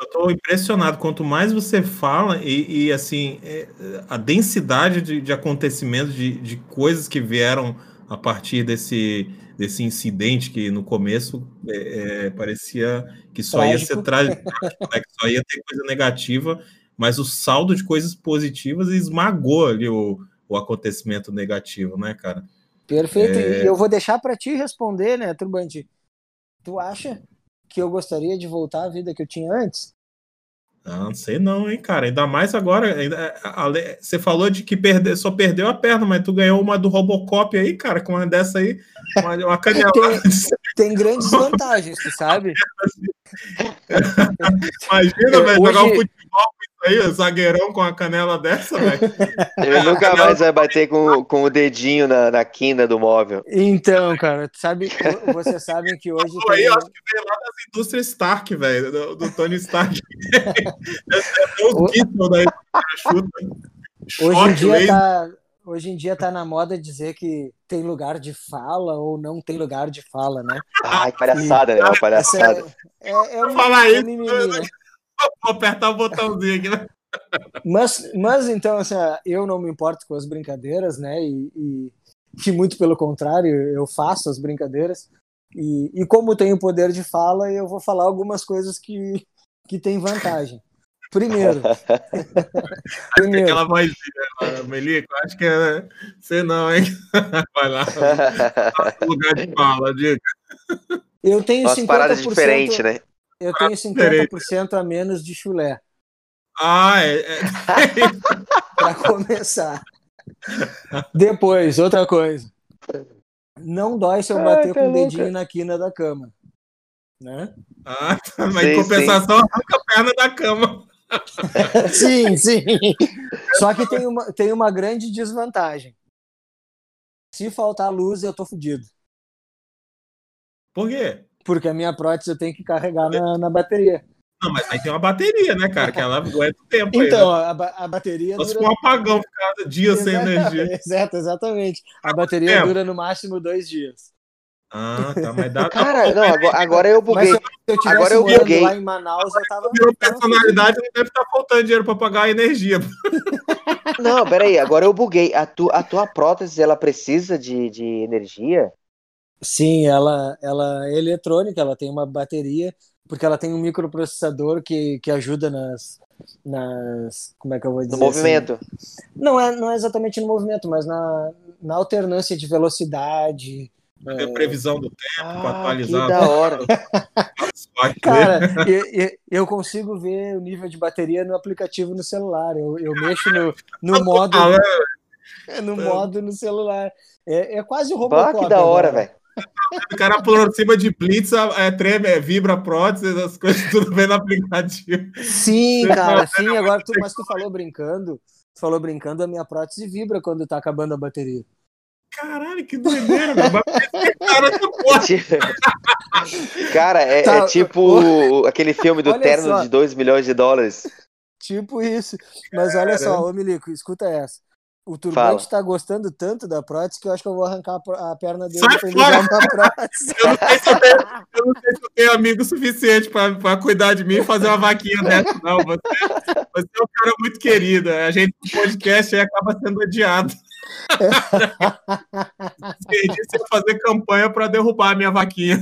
Eu estou impressionado. Quanto mais você fala, e, e assim, é, a densidade de, de acontecimentos, de, de coisas que vieram a partir desse, desse incidente que no começo é, é, parecia que só trágico. ia ser trágico, né, que só ia ter coisa negativa, mas o saldo de coisas positivas esmagou ali o, o acontecimento negativo, né, cara? Perfeito. É... E eu vou deixar para ti responder, né, Turbante? Tu acha que eu gostaria de voltar à vida que eu tinha antes? Não sei não, hein, cara. Ainda mais agora. Ainda, você falou de que perde, só perdeu a perna, mas tu ganhou uma do Robocop aí, cara, com uma dessa aí, uma, uma canelada. tem, tem grandes vantagens, tu sabe? Imagina, velho, hoje... jogar um futebol aí, o zagueirão com a canela dessa, velho. Ele nunca mais vai bater com, com o dedinho na, na quina do móvel. Então, cara, sabe, vocês sabem que hoje. Pô, tem... aí, acho que veio lá das indústrias Stark, velho, do, do, Tony Stark. é o título da Hoje em dia tá. Hoje em dia tá na moda dizer que tem lugar de fala ou não tem lugar de fala, né? Ai, palhaçada, e... né? Palhaçada. É, é, é um, Falar isso, mimimi, né? Vou apertar o botãozinho aqui. Né? Mas, mas então, assim, eu não me importo com as brincadeiras, né? E, e, e muito pelo contrário, eu faço as brincadeiras. E, e como tenho poder de fala, eu vou falar algumas coisas que, que têm vantagem. Primeiro. Primeiro. Aquela vozinha, Melico, acho que é. Sei não, hein? Vai lá. lugar de fala, diga. Eu tenho Nossa, 50%. paradas diferentes, né? Eu tenho 50% a menos de chulé. Ah, é. é. para começar. Depois, outra coisa. Não dói se eu bater Ai, com o dedinho na quina da cama. Né? Ah, tá, mas sim, em compensação, sim. arranca a perna da cama. sim, sim. Só que tem uma, tem uma grande desvantagem. Se faltar luz, eu tô fudido. Por quê? Porque a minha prótese eu tenho que carregar na, na bateria. Não, mas aí tem uma bateria, né, cara? Que ela aguenta o tempo. Então, aí, né? a, a bateria. Dura... um apagão cada dia sem energia. Exato, exatamente. A bateria dura no máximo dois dias. Ah, tá, mas dá. Cara, não, agora, agora eu buguei. Mas se eu tivesse agora eu buguei. lá em Manaus, eu tava. Minha personalidade não deve estar faltando dinheiro para pagar a energia. Não, peraí, agora eu buguei. A, tu, a tua prótese, ela precisa de, de energia? Sim, ela, ela é eletrônica, ela tem uma bateria, porque ela tem um microprocessador que, que ajuda nas, nas. Como é que eu vou dizer? No movimento. Assim? Não, é, não é exatamente no movimento, mas na, na alternância de velocidade. É... Previsão do tempo, ah, atualizar. Que da hora. Cara, eu, eu, consigo ver o nível de bateria no aplicativo no celular. Eu, eu mexo no, no modo. No modo no celular. É, é quase o Robocop. Bah, que da hora, velho. O cara cima de blitz, é, treme, é, vibra prótese, as coisas tudo bem no aplicativo. Sim, cara, sim. Agora tu, mas tu falou brincando, tu falou brincando, a minha prótese vibra quando tá acabando a bateria. Caralho, que doideira, velho. Cara, é, tá, é tipo aquele filme do terno só. de 2 milhões de dólares. Tipo isso. Mas olha só, ô Milico, escuta essa. O Turbante tá gostando tanto da prótese que eu acho que eu vou arrancar a perna dele Sai pra ele usar uma prótese. Eu não sei se eu tenho, eu não sei se eu tenho amigo suficiente para cuidar de mim e fazer uma vaquinha dessa, não. Você, você é um cara muito querido. A gente no podcast aí acaba sendo odiado. Desperdiça fazer campanha para derrubar a minha vaquinha.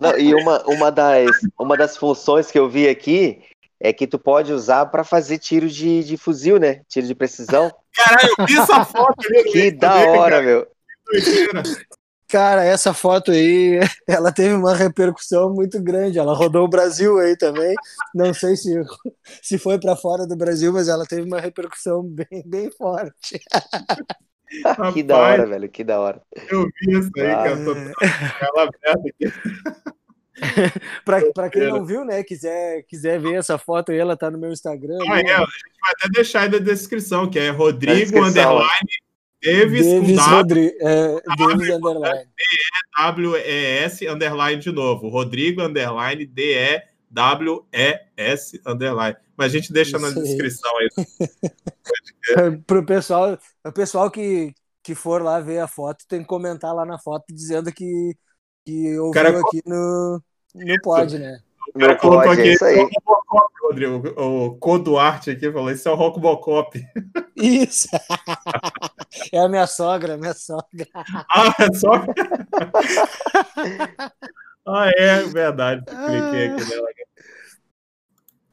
Não, e uma, uma, das, uma das funções que eu vi aqui é que tu pode usar para fazer tiro de, de fuzil, né? Tiro de precisão. Caralho, eu vi essa foto ali. que da hora, cara. meu. Cara, essa foto aí, ela teve uma repercussão muito grande. Ela rodou o Brasil aí também. Não sei se, se foi para fora do Brasil, mas ela teve uma repercussão bem, bem forte. que da hora, velho, que da hora. Eu vi isso aí, ah. cara. Tô ela aberta aqui. para quem não viu, né, quiser, quiser ver essa foto aí, ela tá no meu Instagram. Ah, é, a gente vai até deixar aí na descrição, que é Rodrigo Underline Davis, Davis, é, Davis Underline. D-E-W-E-S Underline de novo. Rodrigo Underline D-E-W-E-S Underline. Mas a gente deixa Isso na descrição aí. Pro pessoal, o pessoal que, que for lá ver a foto tem que comentar lá na foto dizendo que, que ouviu Cara, aqui no, no pod, né? O cara colocou aqui, é Robocop, Rodrigo. O Coduarte aqui falou: Isso é o Robocop. Isso! é a minha sogra, minha sogra. Ah, é sogra? ah, é verdade. Cliquei aqui nela.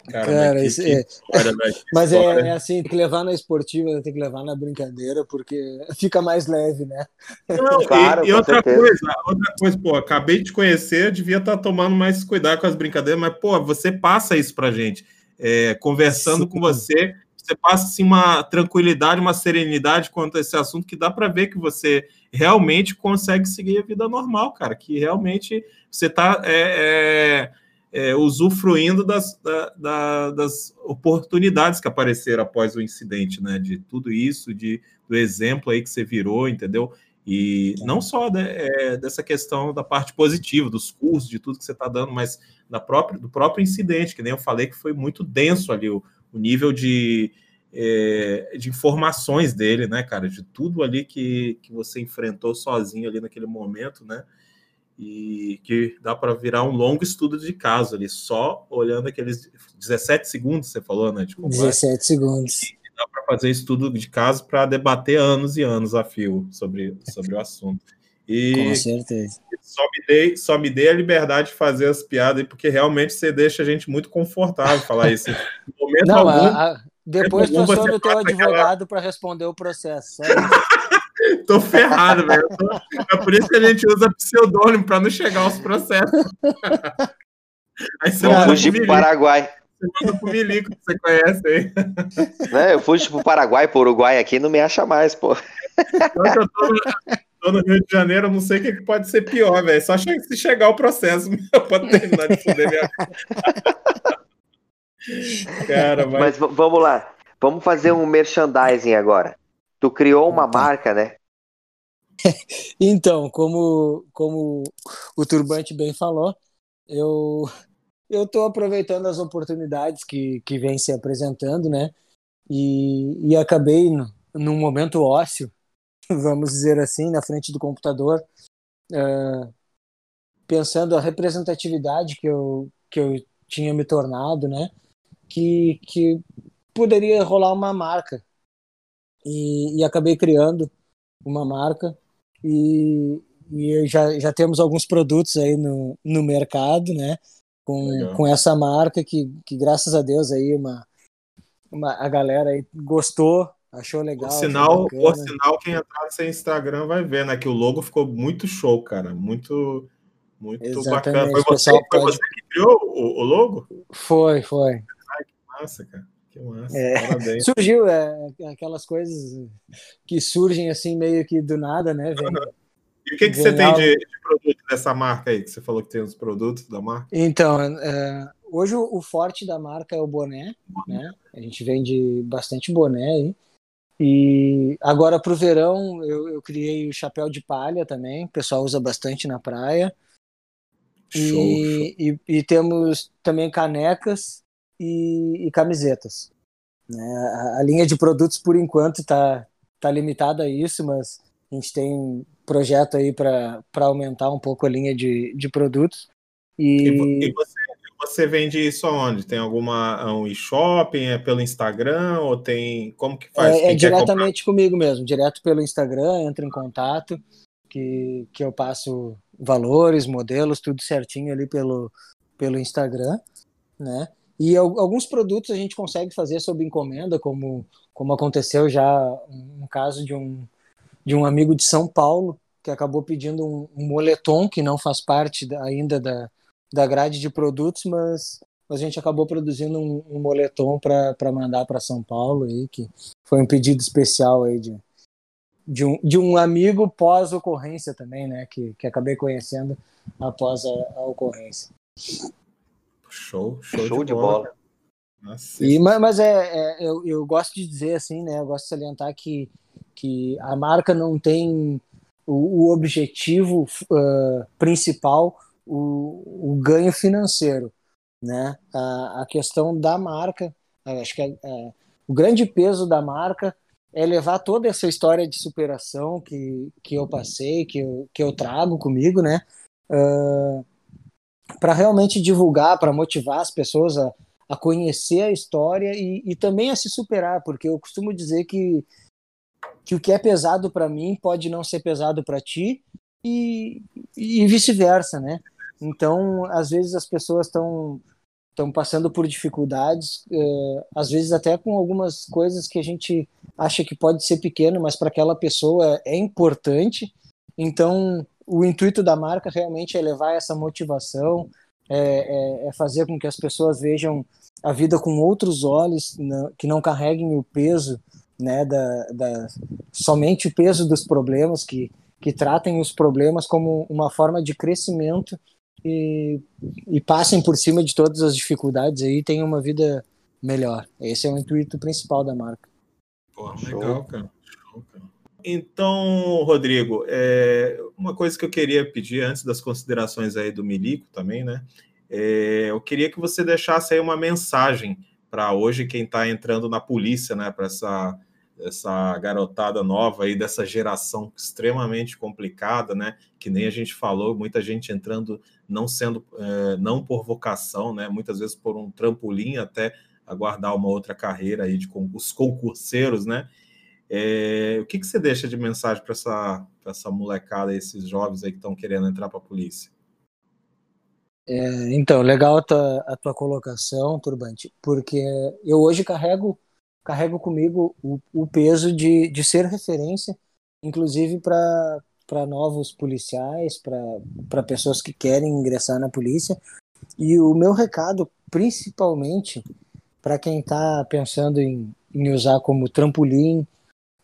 Cara, Cara isso que, é... História, mas é, é, assim, tem que levar na esportiva, tem que levar na brincadeira, porque fica mais leve, né? Não, claro, e, e outra certeza. coisa, outra coisa, pô, acabei de conhecer, devia estar tá tomando mais cuidado com as brincadeiras, mas, pô, você passa isso pra gente. É, conversando Sim. com você, você passa assim, uma tranquilidade, uma serenidade quanto a esse assunto que dá para ver que você realmente consegue seguir a vida normal, cara. Que realmente você está é, é, usufruindo das, da, da, das oportunidades que apareceram após o incidente, né? De tudo isso, de, do exemplo aí que você virou, entendeu? E não só é, dessa questão da parte positiva, dos cursos, de tudo que você está dando, mas da própria, do próprio incidente, que nem eu falei que foi muito denso ali o, o nível de, é, de informações dele, né, cara? De tudo ali que, que você enfrentou sozinho ali naquele momento, né? E que dá para virar um longo estudo de caso ali, só olhando aqueles 17 segundos, você falou, né? De 17 segundos. Dá para fazer estudo de caso para debater anos e anos a fio sobre, sobre o assunto. E Com certeza. Só me, dei, só me dei a liberdade de fazer as piadas, porque realmente você deixa a gente muito confortável falar isso. Não, algum, a, a, depois aciona o teu advogado aquela... para responder o processo. tô ferrado, velho. É por isso que a gente usa pseudônimo para não chegar aos processos. Aí você Vou fugir pro Paraguai. Você manda pro Milico, que você conhece aí. Não, eu fugi pro Paraguai, pro Uruguai aqui, não me acha mais, pô. Eu tô, tô no Rio de Janeiro, não sei o que pode ser pior, velho. Só se chegar o processo, pode terminar de fuder minha Cara, mas... mas vamos lá. Vamos fazer um merchandising agora. Tu criou uma tá. marca, né? então, como, como o Turbante bem falou, eu eu estou aproveitando as oportunidades que, que vem se apresentando, né? E, e acabei no, num momento ósseo, vamos dizer assim, na frente do computador, uh, pensando a representatividade que eu, que eu tinha me tornado, né? Que, que poderia rolar uma marca. E, e acabei criando uma marca e, e já, já temos alguns produtos aí no, no mercado, né? Com, com essa marca que, que graças a Deus aí uma, uma, a galera aí gostou, achou legal. O sinal, o sinal quem entrar no seu Instagram vai ver, né? Que o logo ficou muito show, cara. Muito, muito Exatamente. bacana. Foi você, foi pode... você que criou o, o, logo? Foi, foi. Ai, que massa, cara. Que massa. É, surgiu é, aquelas coisas que surgem assim meio que do nada, né? Vem, e o que, que você tem de, de, produto dessa marca aí? Que você falou que tem os produtos da marca? Então, é, hoje o, o, forte da marca é o boné, né? A gente vende bastante boné aí. E agora para o verão eu, eu, criei o chapéu de palha também, o pessoal usa bastante na praia. Show, e, show. E, e, temos também canecas e, e camisetas. Né? A, a, linha de produtos, por enquanto, está tá limitada a isso, mas a gente tem projeto aí para aumentar um pouco a linha de, de produtos. E, e você, você, vende isso aonde? Tem alguma um e-shopping? É pelo Instagram? Ou tem. Como que faz? É, é diretamente comigo mesmo, direto pelo Instagram, entra em contato, que, que eu passo valores, modelos, tudo certinho ali pelo, pelo Instagram, né? E alguns produtos a gente consegue fazer sob encomenda, como, como aconteceu já um caso de um, de um amigo de São Paulo que acabou pedindo um, um moletom que não faz parte da, ainda da, da grade de produtos, mas a gente acabou produzindo um, um moletom para mandar para São Paulo aí, que foi um pedido especial aí de, de um, de um amigo pós-ocorrência também, né? Que, que acabei conhecendo após a, a ocorrência. Show, show, show de, de, bola. bola. E, mas é, é, eu, eu gosto de dizer assim, né? Eu gosto de salientar que, que a marca não tem o, o objetivo uh, principal, o, o ganho financeiro, né? A, a questão da marca, acho que é, é, o grande peso da marca é levar toda essa história de superação que, que eu passei, que eu, que eu trago comigo, né? Uh, para realmente divulgar, para motivar as pessoas a, a conhecer a história e, e também a se superar, porque eu costumo dizer que, que o que é pesado para mim pode não ser pesado para ti e, e vice-versa, né? Então, às vezes as pessoas estão estão passando por dificuldades, é, às vezes até com algumas coisas que a gente acha que pode ser pequeno, mas para aquela pessoa é importante. Então, o intuito da marca realmente é levar essa motivação, é, é, é fazer com que as pessoas vejam a vida com outros olhos, né, que não carreguem o peso, né, da, da, somente o peso dos problemas, que, que tratem os problemas como uma forma de crescimento e, e passem por cima de todas as dificuldades aí tenham uma vida melhor. Esse é o intuito principal da marca. Pô, legal, cara. Então, Rodrigo, é, uma coisa que eu queria pedir antes das considerações aí do Milico também, né? É, eu queria que você deixasse aí uma mensagem para hoje quem está entrando na polícia, né? Para essa essa garotada nova aí dessa geração extremamente complicada, né? Que nem a gente falou, muita gente entrando não sendo é, não por vocação, né? Muitas vezes por um trampolim até aguardar uma outra carreira aí de os concurseiros, né? É, o que, que você deixa de mensagem para essa, essa molecada, esses jovens aí que estão querendo entrar para a polícia? É, então, legal a tua, a tua colocação, Turbante, porque eu hoje carrego carrego comigo o, o peso de, de ser referência, inclusive para novos policiais, para pessoas que querem ingressar na polícia. E o meu recado, principalmente para quem está pensando em, em usar como trampolim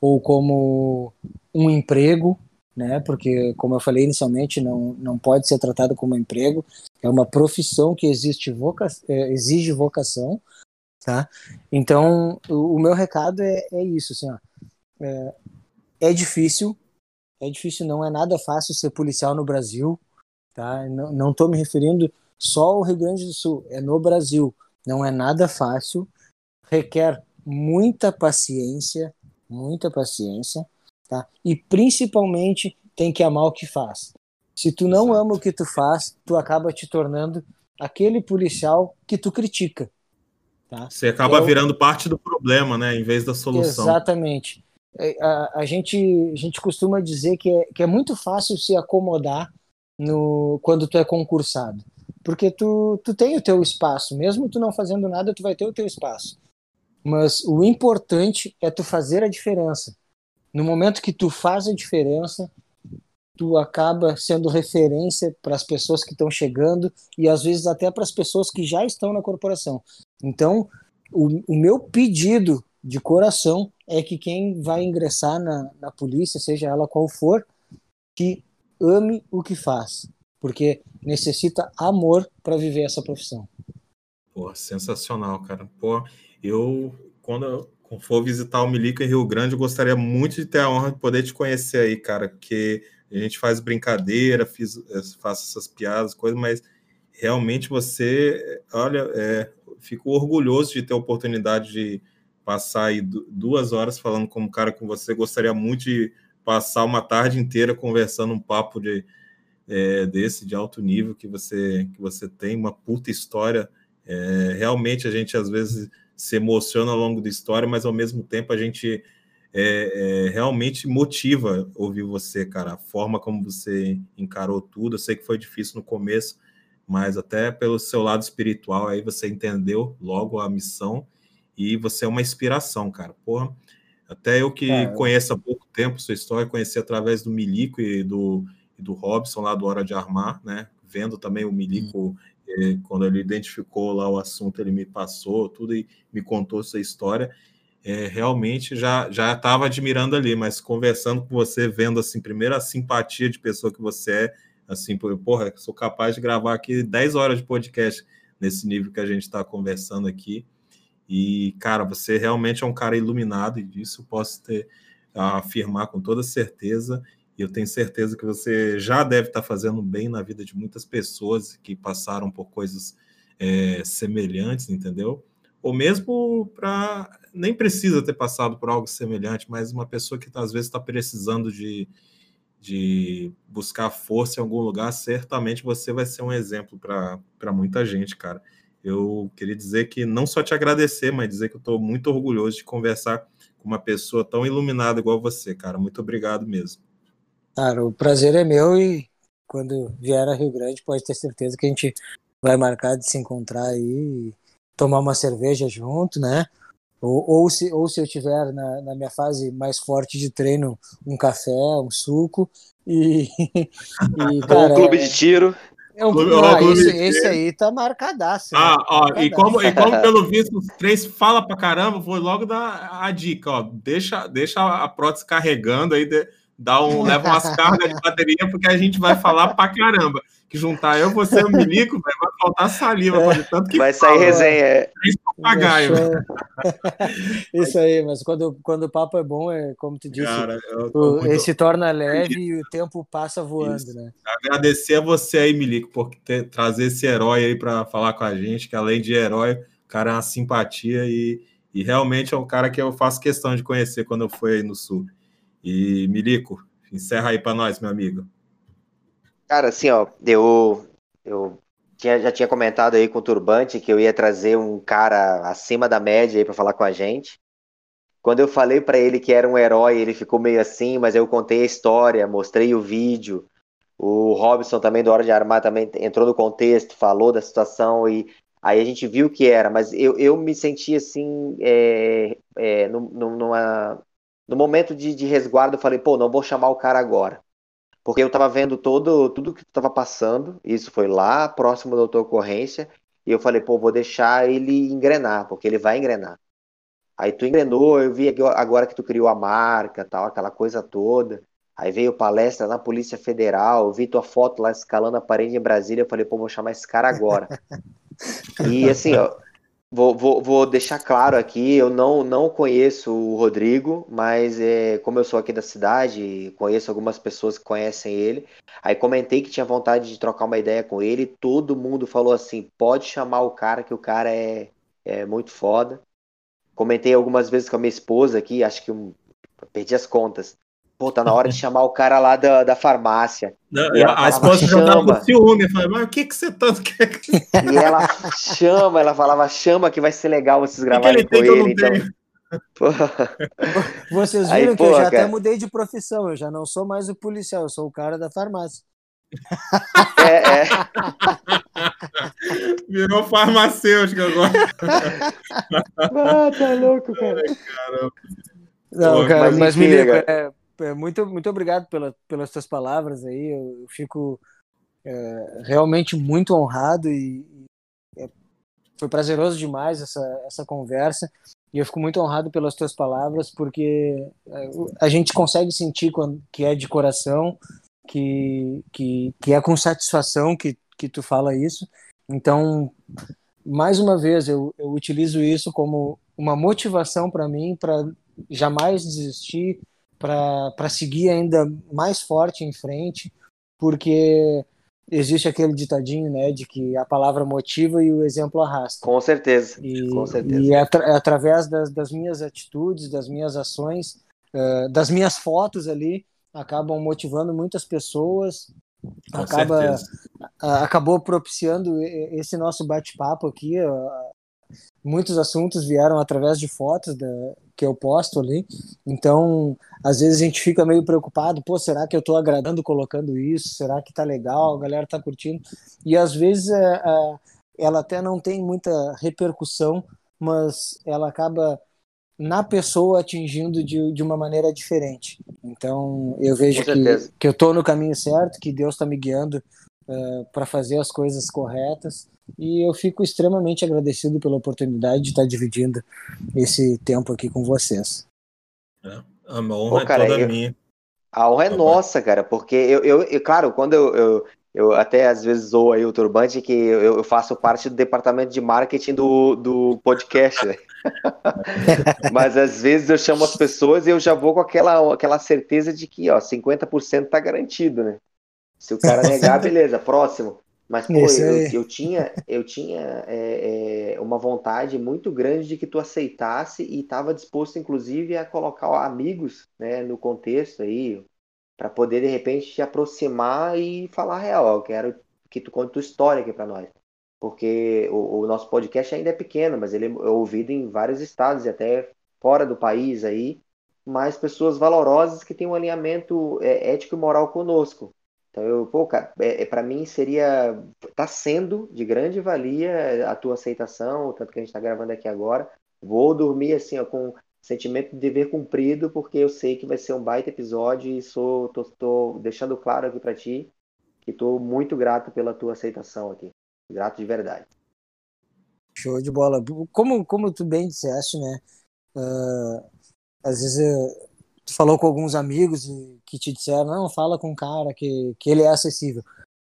ou como um emprego, né? Porque, como eu falei inicialmente, não, não pode ser tratado como emprego, é uma profissão que existe voca é, exige vocação, tá? Então, o, o meu recado é, é isso, assim, ó, é, é, difícil, é difícil, não é nada fácil ser policial no Brasil, tá? Não, tô me referindo só ao Rio Grande do Sul, é no Brasil, não é nada fácil, requer muita paciência, muita paciência, tá? E principalmente tem que amar o que faz. Se tu não ama o que tu faz, tu acaba te tornando aquele policial que tu critica. Tá? Você acaba então, virando parte do problema, né, em vez da solução. Exatamente. É, a, a, gente, a gente costuma dizer que é, que é muito fácil se acomodar no, quando tu é concursado. Porque tu, tu tem o teu espaço, mesmo tu não fazendo nada, tu vai ter o teu espaço. Mas o importante é tu fazer a diferença. No momento que tu faz a diferença, tu acaba sendo referência para as pessoas que estão chegando e às vezes até para as pessoas que já estão na corporação. Então, o, o, meu pedido de coração é que quem vai ingressar na, na polícia, seja ela qual for, que ame o que faz, porque necessita amor para viver essa profissão. Pô, sensacional, cara. Pô, eu quando eu for visitar o Milico em Rio Grande, eu gostaria muito de ter a honra de poder te conhecer aí, cara, porque a gente faz brincadeira, fiz, eh, faço essas piadas, coisas, mas realmente você, olha, é, fico orgulhoso de ter a oportunidade de passar aí duas horas falando como cara com você. Gostaria muito de passar uma tarde inteira conversando um papo de, é, desse de alto nível que você que você tem, uma puta história. É, realmente a gente às vezes se emociona ao longo da história, mas ao mesmo tempo a gente é, é, realmente motiva ouvir você, cara. A forma como você encarou tudo. Eu sei que foi difícil no começo, mas até pelo seu lado espiritual aí você entendeu logo a missão e você é uma inspiração, cara. Porra, até eu que é, conheço há pouco tempo sua história, conheci através do Milico e do, e do Robson lá do Hora de Armar, né? Vendo também o Milico, quando ele identificou lá o assunto, ele me passou tudo e me contou sua história. é, realmente já já estava admirando ali, mas conversando com você, vendo assim, primeiro a simpatia de pessoa que você é, assim, porra, sou capaz de gravar aqui 10 horas de podcast nesse nível que a gente está conversando aqui. E, cara, você realmente é um cara iluminado, e disso posso ter, afirmar com toda certeza. Eu tenho certeza que você já deve estar fazendo bem na vida de muitas pessoas que passaram por coisas é, semelhantes, entendeu? Ou mesmo para. Nem precisa ter passado por algo semelhante, mas uma pessoa que às vezes está precisando de, de buscar força em algum lugar, certamente você vai ser um exemplo para muita gente, cara. Eu queria dizer que não só te agradecer, mas dizer que eu estou muito orgulhoso de conversar com uma pessoa tão iluminada igual você, cara. Muito obrigado mesmo. Cara, o prazer é meu e quando vier a Rio Grande pode ter certeza que a gente vai marcar de se encontrar aí, tomar uma cerveja junto, né? Ou, ou, se, ou se eu tiver na, na minha fase mais forte de treino, um café, um suco e, e cara, um clube de tiro. É um, clube, ah, esse, esse, aí tá marcadaço. Ah, né? ó, marcadaço. E, como, e como pelo visto os três fala pra caramba, vou logo dar a dica, ó. Deixa, deixa a prótese carregando aí, de, dá um, leva umas cargas de bateria, porque a gente vai falar pra caramba que juntar eu, você e o Milico, vai faltar saliva. É. Tanto que vai sair resenha. É. Papagaio. Isso aí, mas quando, quando o papo é bom, é como tu disse, Cara, o, muito... ele se torna leve e o tempo passa voando, Isso. né? Agradecer a você aí, Milico, por ter, trazer esse herói aí para falar com a gente, que além de herói, o cara é uma simpatia e, e realmente é um cara que eu faço questão de conhecer quando eu fui aí no Sul. E, Milico, encerra aí para nós, meu amigo. Cara, assim, ó, eu, eu tinha, já tinha comentado aí com o Turbante que eu ia trazer um cara acima da média aí para falar com a gente. Quando eu falei para ele que era um herói, ele ficou meio assim, mas eu contei a história, mostrei o vídeo. O Robson também do Hora de Armar também entrou no contexto, falou da situação e aí a gente viu que era, mas eu, eu me senti assim, é, é, numa, no momento de, de resguardo, eu falei, pô, não vou chamar o cara agora porque eu estava vendo todo tudo que estava passando. Isso foi lá próximo da tua ocorrência. E eu falei, pô, vou deixar ele engrenar, porque ele vai engrenar. Aí tu engrenou, eu vi agora que tu criou a marca, tal, aquela coisa toda. Aí veio palestra na Polícia Federal, vi tua foto lá escalando a parede em Brasília, eu falei, pô, vou chamar esse cara agora. e assim, ó, Vou, vou, vou, deixar claro aqui, eu não, não conheço o Rodrigo, mas é, como eu sou aqui da cidade, conheço algumas pessoas que conhecem ele. Aí comentei que tinha vontade de trocar uma ideia com ele, todo mundo falou assim, pode chamar o cara, que o cara é, é muito foda. Comentei algumas vezes com a minha esposa aqui, acho que perdi as contas. Pô, tá na hora de chamar o cara lá da, da farmácia. Não, a esposa já tava com ciúme. Eu falei, mas o que, que você tanto quer? E ela chama, ela falava, chama que vai ser legal vocês gravarem com ele. Então... Vocês viram Aí, que eu já cara... até mudei de profissão, eu já não sou mais o policial, eu sou o cara da farmácia. É, é. Virou farmacêutico agora. ah, tá louco, cara. Ai, caramba. Não, cara, mas, mas me é, é, muito, muito obrigado pela, pelas suas palavras aí. Eu, fico é, realmente muito honrado e, e é, foi prazeroso demais essa, essa conversa. E eu fico muito honrado pelas tuas palavras, porque é, a gente consegue sentir quando, que é de coração, que, que, que é com satisfação que, que tu fala isso. Então, mais uma vez, eu, eu utilizo isso como uma motivação para mim para jamais desistir, para seguir ainda mais forte em frente, porque existe aquele ditadinho, né, de que a palavra motiva e o exemplo arrasta. Com certeza, e, com certeza. E é, é através das, das, minhas atitudes, das minhas ações, uh, das minhas fotos ali, acabam motivando muitas pessoas, com acaba acabou propiciando esse nosso bate-papo aqui. Muitos assuntos vieram através de fotos da, que eu posto ali. Então, às vezes a gente fica meio preocupado, pô, será que eu estou agradando colocando isso? Será que tá legal? A galera tá curtindo? E às vezes é, é, ela até não tem muita repercussão, mas ela acaba na pessoa atingindo de, de uma maneira diferente. Então, eu vejo que, que eu estou no caminho certo, que Deus está me guiando uh, para fazer as coisas corretas. E eu fico extremamente agradecido pela oportunidade de estar dividindo esse tempo aqui com vocês. É, a honra Pô, cara, é toda eu, minha. A honra é tá nossa, cara, porque eu, eu, eu claro, quando eu, eu, eu, até às vezes sou aí o turbante que eu, eu, faço parte do departamento de marketing do, do podcast, né? Mas às vezes eu chamo as pessoas e eu já vou com aquela, aquela certeza de que ó, 50% tá garantido, né? Se o cara negar, beleza, próximo. Mas, pô, eu, eu, tinha, eu tinha é, é, uma vontade muito grande de que tu aceitasse e estava disposto, inclusive, a colocar amigos né, no contexto aí, para poder, de repente, te aproximar e falar real. Eu quero que tu conte tua história aqui para nós. Porque o, o, nosso podcast ainda é pequeno, mas ele é ouvido em vários estados e até fora do país aí, mas pessoas valorosas que têm um alinhamento é, ético e moral conosco. Então, eu, pô, cara, é, é para mim seria, tá sendo de grande valia a tua aceitação, tanto que a gente está gravando aqui agora. Vou dormir assim, ó, com sentimento de dever cumprido, porque eu sei que vai ser um baita episódio e sou, tô, tô deixando claro aqui para ti que estou muito grato pela tua aceitação aqui. Grato de verdade. Show de bola. Como, como tu bem disseste, né? Uh, às vezes uh, tu falou com alguns amigos que te disseram, não, fala com um cara que, que ele é acessível.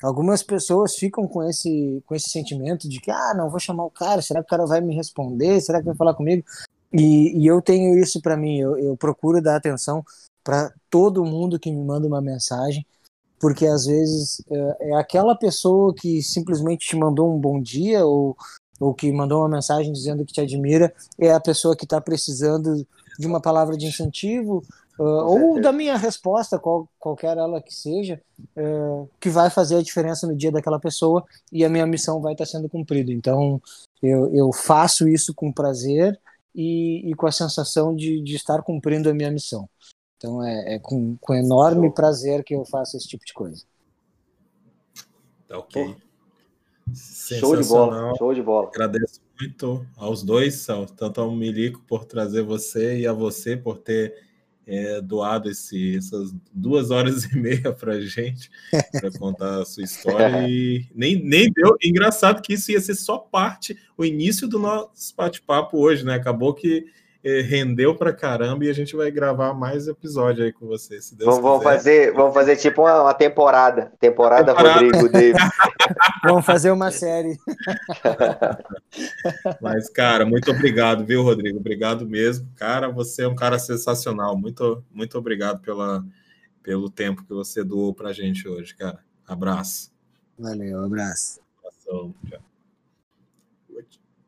Algumas pessoas ficam com esse, com esse sentimento de que, ah, não, vou chamar o cara, será que o cara vai me responder? Será que vai falar comigo? E, e eu tenho isso para mim, eu, eu procuro dar atenção para todo mundo que me manda uma mensagem, porque às vezes é, é, aquela pessoa que simplesmente te mandou um bom dia ou, ou que mandou uma mensagem dizendo que te admira, é a pessoa que está precisando de uma palavra de incentivo ou da minha resposta, qual, qualquer ela que seja, uh, que vai fazer a diferença no dia daquela pessoa e a minha missão vai estar sendo cumprida. Então, eu, eu faço isso com prazer e, e com a sensação de, de estar cumprindo a minha missão. Então, é, é com, com enorme prazer que eu faço esse tipo de coisa. Tá ok. Show de bola, show de bola. Agradeço muito aos dois, tanto ao Milico por trazer você e a você por ter é, doado esse, essas duas horas e meia para a gente para contar a sua história e nem, nem deu. Engraçado que isso ia ser só parte, o início do nosso bate-papo hoje, né? Acabou que rendeu pra caramba e a gente vai gravar mais episódio aí com você, se Deus vamos, vamos fazer, vamos fazer tipo uma, uma temporada, temporada, temporada. Rodrigo Davis. vamos fazer uma série. Mas, cara, muito obrigado, viu, Rodrigo? Obrigado mesmo. Cara, você é um cara sensacional. Muito, muito obrigado pela, pelo tempo que você doou pra gente hoje, cara. Abraço. Valeu, abraço. Abração, tchau.